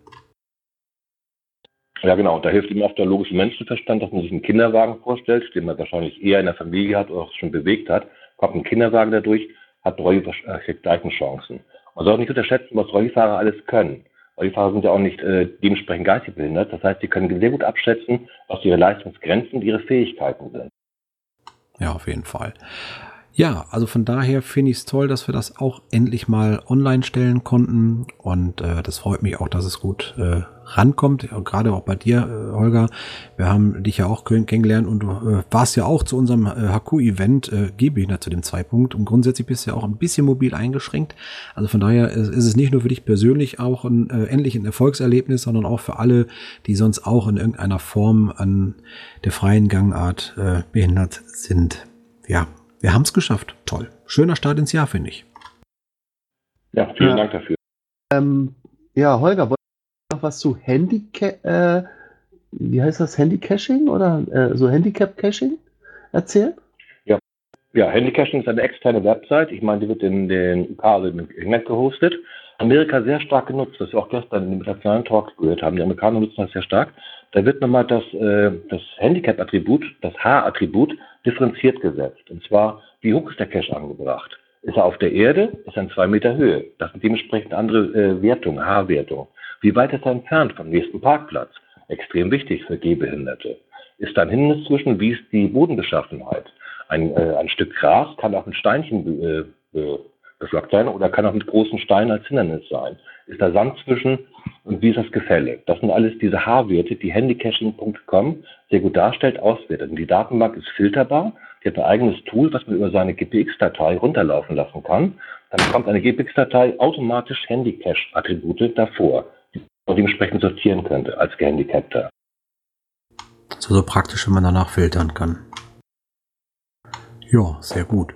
Ja, genau. Da hilft ihm oft der logische Menschenverstand, dass man sich einen Kinderwagen vorstellt, den man wahrscheinlich eher in der Familie hat oder auch schon bewegt hat. Kommt ein Kinderwagen dadurch, hat äh, gleichen Chancen. Man soll auch nicht unterschätzen, was Rollifahrer alles können. Rollifahrer sind ja auch nicht äh, dementsprechend geistig behindert. Das heißt, sie können sehr gut abschätzen, was ihre Leistungsgrenzen und ihre Fähigkeiten sind. Ja, auf jeden Fall. Ja, also von daher finde ich es toll, dass wir das auch endlich mal online stellen konnten. Und äh, das freut mich auch, dass es gut äh, rankommt. Gerade auch bei dir, äh, Holger. Wir haben dich ja auch kennengelernt und du äh, warst ja auch zu unserem äh, HQ-Event äh, Gehbehindert zu dem Zeitpunkt. Und grundsätzlich bist du ja auch ein bisschen mobil eingeschränkt. Also von daher ist, ist es nicht nur für dich persönlich auch ein, äh, endlich ein Erfolgserlebnis, sondern auch für alle, die sonst auch in irgendeiner Form an der freien Gangart äh, behindert sind. Ja, wir haben es geschafft. Toll. Schöner Start ins Jahr, finde ich. Ja, vielen ja. Dank dafür. Ähm, ja, Holger, noch was zu Handicap, äh, wie heißt das, Handycaching oder äh, so Handicap-Caching erzählen? Ja. Ja, Handycaching ist eine externe Website. Ich meine, die wird in den UK, also im Internet gehostet. Amerika sehr stark genutzt, was wir auch gestern in dem internationalen Talk gehört haben. Die Amerikaner nutzen das sehr stark. Da wird nochmal das, äh, das Handicap-Attribut, das H-Attribut, differenziert gesetzt. Und zwar, wie hoch ist der Cache angebracht? Ist er auf der Erde? Ist er in zwei Meter Höhe? Das sind dementsprechend andere äh, Wertungen, H-Wertungen. Wie weit ist er entfernt vom nächsten Parkplatz? Extrem wichtig für Gehbehinderte. Ist da ein Hindernis zwischen? Wie ist die Bodenbeschaffenheit? Ein, äh, ein Stück Gras kann auch mit Steinchen äh, beflockt sein oder kann auch mit großen Steinen als Hindernis sein. Ist da Sand zwischen und wie ist das Gefälle? Das sind alles diese H-Werte, die handycaching.com sehr gut darstellt, auswertet. Und die Datenbank ist filterbar. Die hat ein eigenes Tool, was man über seine GPX-Datei runterlaufen lassen kann. Dann kommt eine GPX-Datei automatisch Handycache-Attribute davor, man dementsprechend sortieren könnte als Gehandicapter. So, so praktisch, wenn man danach filtern kann. Ja, sehr gut.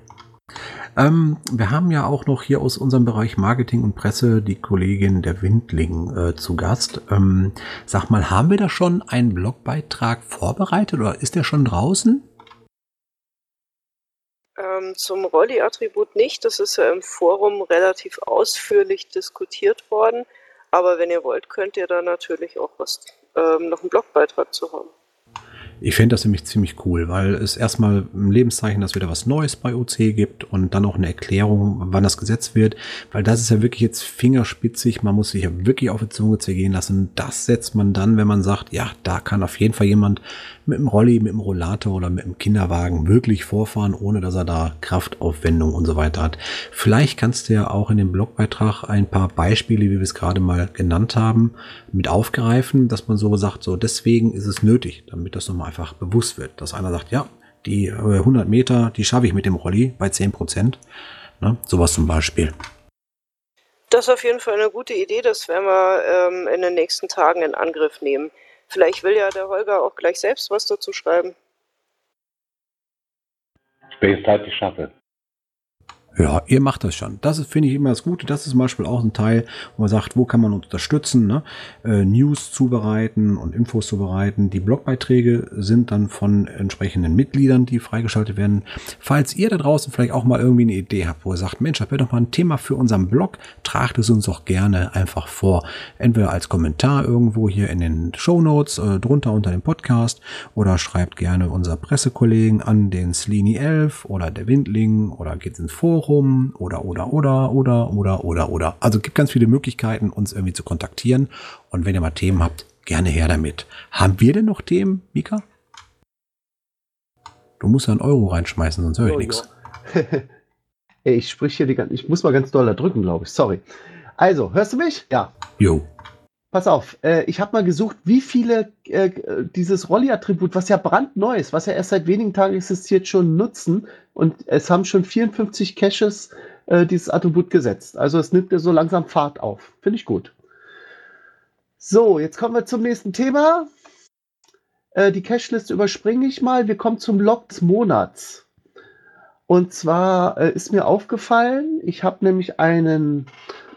Ähm, wir haben ja auch noch hier aus unserem Bereich Marketing und Presse die Kollegin der Windling äh, zu Gast. Ähm, sag mal, haben wir da schon einen Blogbeitrag vorbereitet oder ist der schon draußen? Ähm, zum Rolli-Attribut nicht. Das ist ja im Forum relativ ausführlich diskutiert worden. Aber wenn ihr wollt, könnt ihr da natürlich auch was, ähm, noch einen Blogbeitrag zu haben. Ich fände das nämlich ziemlich cool, weil es erstmal ein Lebenszeichen, dass wieder was Neues bei OC gibt und dann auch eine Erklärung, wann das gesetzt wird, weil das ist ja wirklich jetzt fingerspitzig, man muss sich ja wirklich auf die Zunge zergehen lassen. Das setzt man dann, wenn man sagt, ja, da kann auf jeden Fall jemand mit dem Rolli, mit dem Rollator oder mit dem Kinderwagen wirklich vorfahren, ohne dass er da Kraftaufwendung und so weiter hat. Vielleicht kannst du ja auch in dem Blogbeitrag ein paar Beispiele, wie wir es gerade mal genannt haben, mit aufgreifen, dass man so sagt, so deswegen ist es nötig, damit das nochmal einfach bewusst wird, dass einer sagt, ja, die 100 Meter, die schaffe ich mit dem Rolli bei 10 Prozent. Ne? Sowas zum Beispiel. Das ist auf jeden Fall eine gute Idee. Das werden wir ähm, in den nächsten Tagen in Angriff nehmen. Vielleicht will ja der Holger auch gleich selbst was dazu schreiben. Ich Zeit nicht schaffe. Ja, ihr macht das schon. Das finde ich immer das Gute. Das ist zum Beispiel auch ein Teil, wo man sagt, wo kann man unterstützen, ne? äh, News zubereiten und Infos zubereiten. Die Blogbeiträge sind dann von entsprechenden Mitgliedern, die freigeschaltet werden. Falls ihr da draußen vielleicht auch mal irgendwie eine Idee habt, wo ihr sagt, Mensch, das wäre doch mal ein Thema für unseren Blog, tragt es uns auch gerne einfach vor. Entweder als Kommentar irgendwo hier in den Show Notes, äh, drunter unter dem Podcast oder schreibt gerne unser Pressekollegen an den Sleeny 11 oder der Windling oder geht ins Forum Forum oder, oder, oder, oder, oder, oder, oder. Also gibt ganz viele Möglichkeiten, uns irgendwie zu kontaktieren. Und wenn ihr mal Themen habt, gerne her damit. Haben wir denn noch Themen, Mika? Du musst ja einen Euro reinschmeißen, sonst höre ich oh, nichts. Ey, ich sprich hier die ganze, ich muss mal ganz doll da drücken, glaube ich. Sorry. Also, hörst du mich? Ja. Jo. Pass auf, äh, ich habe mal gesucht, wie viele äh, dieses Rolli-Attribut, was ja brandneu ist, was ja erst seit wenigen Tagen existiert, schon nutzen. Und es haben schon 54 Caches äh, dieses Attribut gesetzt. Also es nimmt ja so langsam Fahrt auf. Finde ich gut. So, jetzt kommen wir zum nächsten Thema. Äh, die Cashliste überspringe ich mal. Wir kommen zum Log des Monats. Und zwar äh, ist mir aufgefallen, ich habe nämlich einen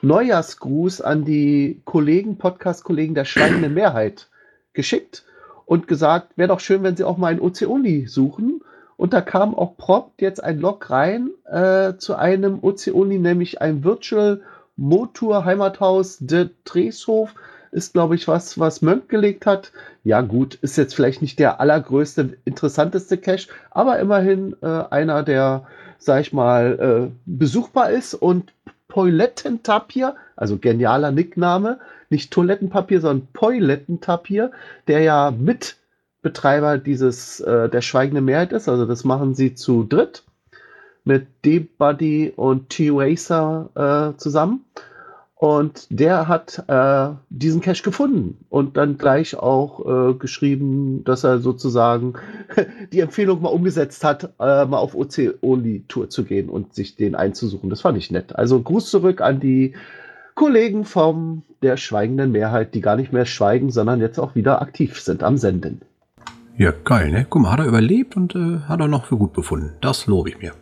Neujahrsgruß an die Kollegen, Podcast-Kollegen der Schweigenden Mehrheit geschickt und gesagt, wäre doch schön, wenn sie auch mal ein OC-Only suchen. Und da kam auch prompt jetzt ein Log rein äh, zu einem OC-Only, nämlich ein Virtual Motor Heimathaus de Treshof. Ist, glaube ich, was, was Mönk gelegt hat. Ja, gut, ist jetzt vielleicht nicht der allergrößte, interessanteste Cache, aber immerhin äh, einer, der, sag ich mal, äh, besuchbar ist und Poilettentapir, also genialer Nickname, nicht Toilettenpapier, sondern Poilettentapir, der ja Mitbetreiber dieses äh, der schweigende Mehrheit ist. Also das machen sie zu dritt mit D-Buddy und T-Racer äh, zusammen. Und der hat äh, diesen Cache gefunden und dann gleich auch äh, geschrieben, dass er sozusagen die Empfehlung mal umgesetzt hat, äh, mal auf OC-Only-Tour zu gehen und sich den einzusuchen. Das fand ich nett. Also Gruß zurück an die Kollegen von der schweigenden Mehrheit, die gar nicht mehr schweigen, sondern jetzt auch wieder aktiv sind am Senden. Ja, geil, ne? Guck mal, hat er überlebt und äh, hat er noch für gut befunden. Das lobe ich mir.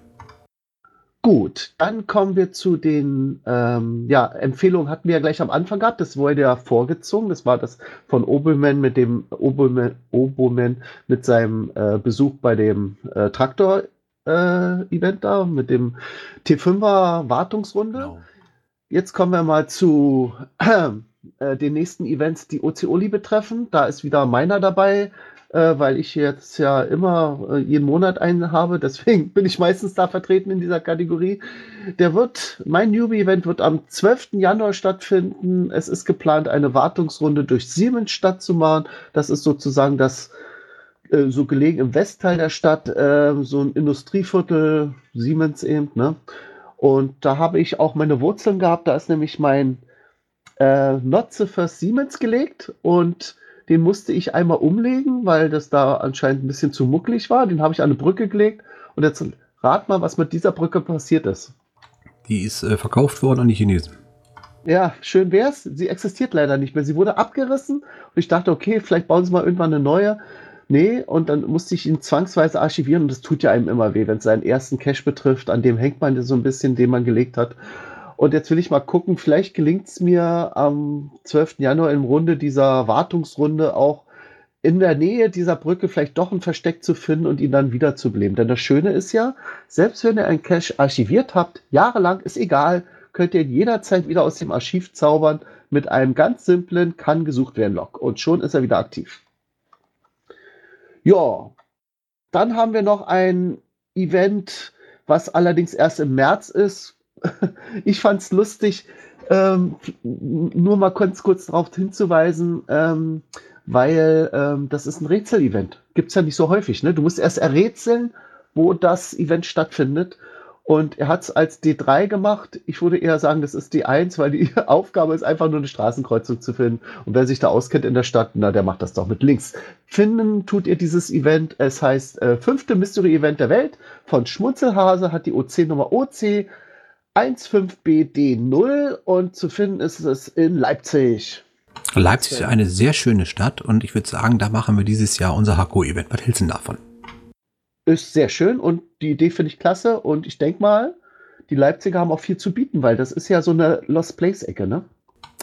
Gut, dann kommen wir zu den ähm, ja, Empfehlungen hatten wir ja gleich am Anfang gehabt. Das wurde ja vorgezogen. Das war das von Obelman mit dem Obelman, Oboman mit seinem äh, Besuch bei dem äh, Traktor-Event äh, da, mit dem T5er Wartungsrunde. Genau. Jetzt kommen wir mal zu äh, den nächsten Events, die OC-Oli betreffen. Da ist wieder meiner dabei äh, weil ich jetzt ja immer äh, jeden Monat einen habe. Deswegen bin ich meistens da vertreten in dieser Kategorie. Der wird, mein Newbie-Event wird am 12. Januar stattfinden. Es ist geplant, eine Wartungsrunde durch Siemensstadt zu machen. Das ist sozusagen das äh, so gelegen im Westteil der Stadt, äh, so ein Industrieviertel, Siemens eben, ne? Und da habe ich auch meine Wurzeln gehabt. Da ist nämlich mein äh, Notze für Siemens gelegt und den musste ich einmal umlegen, weil das da anscheinend ein bisschen zu mucklig war. Den habe ich an eine Brücke gelegt. Und jetzt rat mal, was mit dieser Brücke passiert ist. Die ist äh, verkauft worden an die Chinesen. Ja, schön wär's. Sie existiert leider nicht mehr. Sie wurde abgerissen und ich dachte, okay, vielleicht bauen sie mal irgendwann eine neue. Nee, und dann musste ich ihn zwangsweise archivieren und das tut ja einem immer weh, wenn es seinen ersten Cache betrifft. An dem hängt man so ein bisschen, den man gelegt hat. Und jetzt will ich mal gucken, vielleicht gelingt es mir am 12. Januar im Runde dieser Wartungsrunde auch in der Nähe dieser Brücke vielleicht doch ein Versteck zu finden und ihn dann wiederzubeleben. Denn das Schöne ist ja, selbst wenn ihr einen Cache archiviert habt, jahrelang, ist egal, könnt ihr ihn jederzeit wieder aus dem Archiv zaubern mit einem ganz simplen kann gesucht werden Log. Und schon ist er wieder aktiv. Ja, dann haben wir noch ein Event, was allerdings erst im März ist. ich fand es lustig, ähm, nur mal kurz, kurz darauf hinzuweisen, ähm, weil ähm, das ist ein Rätsel-Event. Gibt es ja nicht so häufig. Ne? Du musst erst errätseln, wo das Event stattfindet. Und er hat es als D3 gemacht. Ich würde eher sagen, das ist D1, weil die Aufgabe ist einfach nur eine Straßenkreuzung zu finden. Und wer sich da auskennt in der Stadt, na, der macht das doch mit links. Finden tut ihr dieses Event. Es heißt äh, fünfte Mystery-Event der Welt. Von Schmunzelhase hat die OC-Nummer OC 15BD0 und zu finden ist es in Leipzig. Leipzig ist eine sehr schöne Stadt und ich würde sagen, da machen wir dieses Jahr unser Hakko-Event. Was hältst du davon? Ist sehr schön und die Idee finde ich klasse und ich denke mal, die Leipziger haben auch viel zu bieten, weil das ist ja so eine Lost Place-Ecke, ne?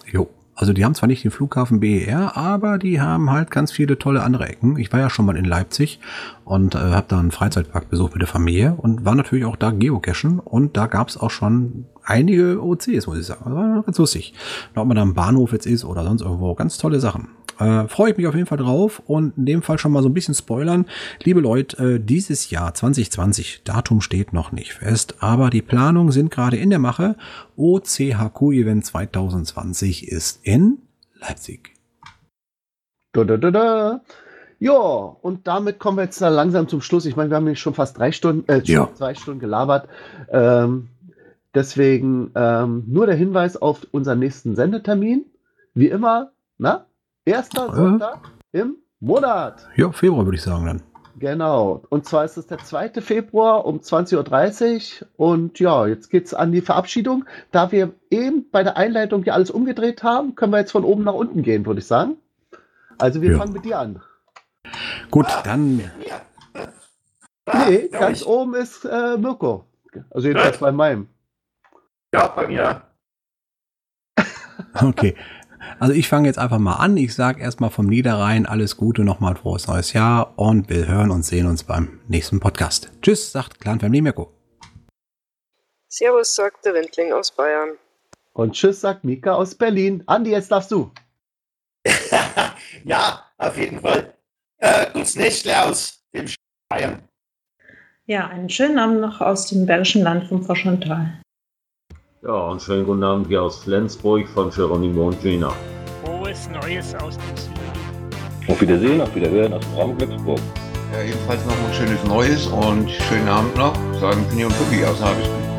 Jo. Also die haben zwar nicht den Flughafen BER, aber die haben halt ganz viele tolle andere Ecken. Ich war ja schon mal in Leipzig und äh, habe da einen Freizeitpark besucht mit der Familie und war natürlich auch da geocachen und da gab es auch schon einige OCs, muss ich sagen. Das war ganz lustig. Ob man da am Bahnhof jetzt ist oder sonst irgendwo. Ganz tolle Sachen. Äh, Freue ich mich auf jeden Fall drauf und in dem Fall schon mal so ein bisschen spoilern. Liebe Leute, äh, dieses Jahr 2020, Datum steht noch nicht fest, aber die Planungen sind gerade in der Mache. OCHQ Event 2020 ist in Leipzig. Da, da, da, da. Ja, und damit kommen wir jetzt langsam zum Schluss. Ich meine, wir haben nämlich schon fast drei Stunden, äh, ja. zwei Stunden gelabert. Ähm, deswegen ähm, nur der Hinweis auf unseren nächsten Sendetermin. Wie immer, na, Erster äh. Sonntag im Monat. Ja, Februar würde ich sagen dann. Genau. Und zwar ist es der 2. Februar um 20.30 Uhr. Und ja, jetzt geht es an die Verabschiedung. Da wir eben bei der Einleitung hier alles umgedreht haben, können wir jetzt von oben nach unten gehen, würde ich sagen. Also wir ja. fangen mit dir an. Gut, dann. Nee, ganz oben ist äh, Mirko. Also jedenfalls bei meinem. Ja, bei mir. Okay. Also ich fange jetzt einfach mal an. Ich sage erstmal vom Niederrhein alles Gute, nochmal ein frohes neues Jahr und wir hören und sehen uns beim nächsten Podcast. Tschüss, sagt Clan Family Mirko. Servus, sagt der Wendling aus Bayern. Und tschüss, sagt Mika aus Berlin. Andi, jetzt darfst du. Ja, auf jeden Fall. Äh, gutes Nächtle aus dem Bayern. Ja, einen schönen Abend noch aus dem Bergischen Land vom Froschental. Ja, und schönen guten Abend hier aus Flensburg von Geronimo und Gina. Frohes Neues aus dem Süden. Auf Wiedersehen, auf Wiederhören aus dem Raum Glücksburg. Ja, ebenfalls noch ein schönes Neues und schönen Abend noch, sagen Penny und Puppi aus Habisburg.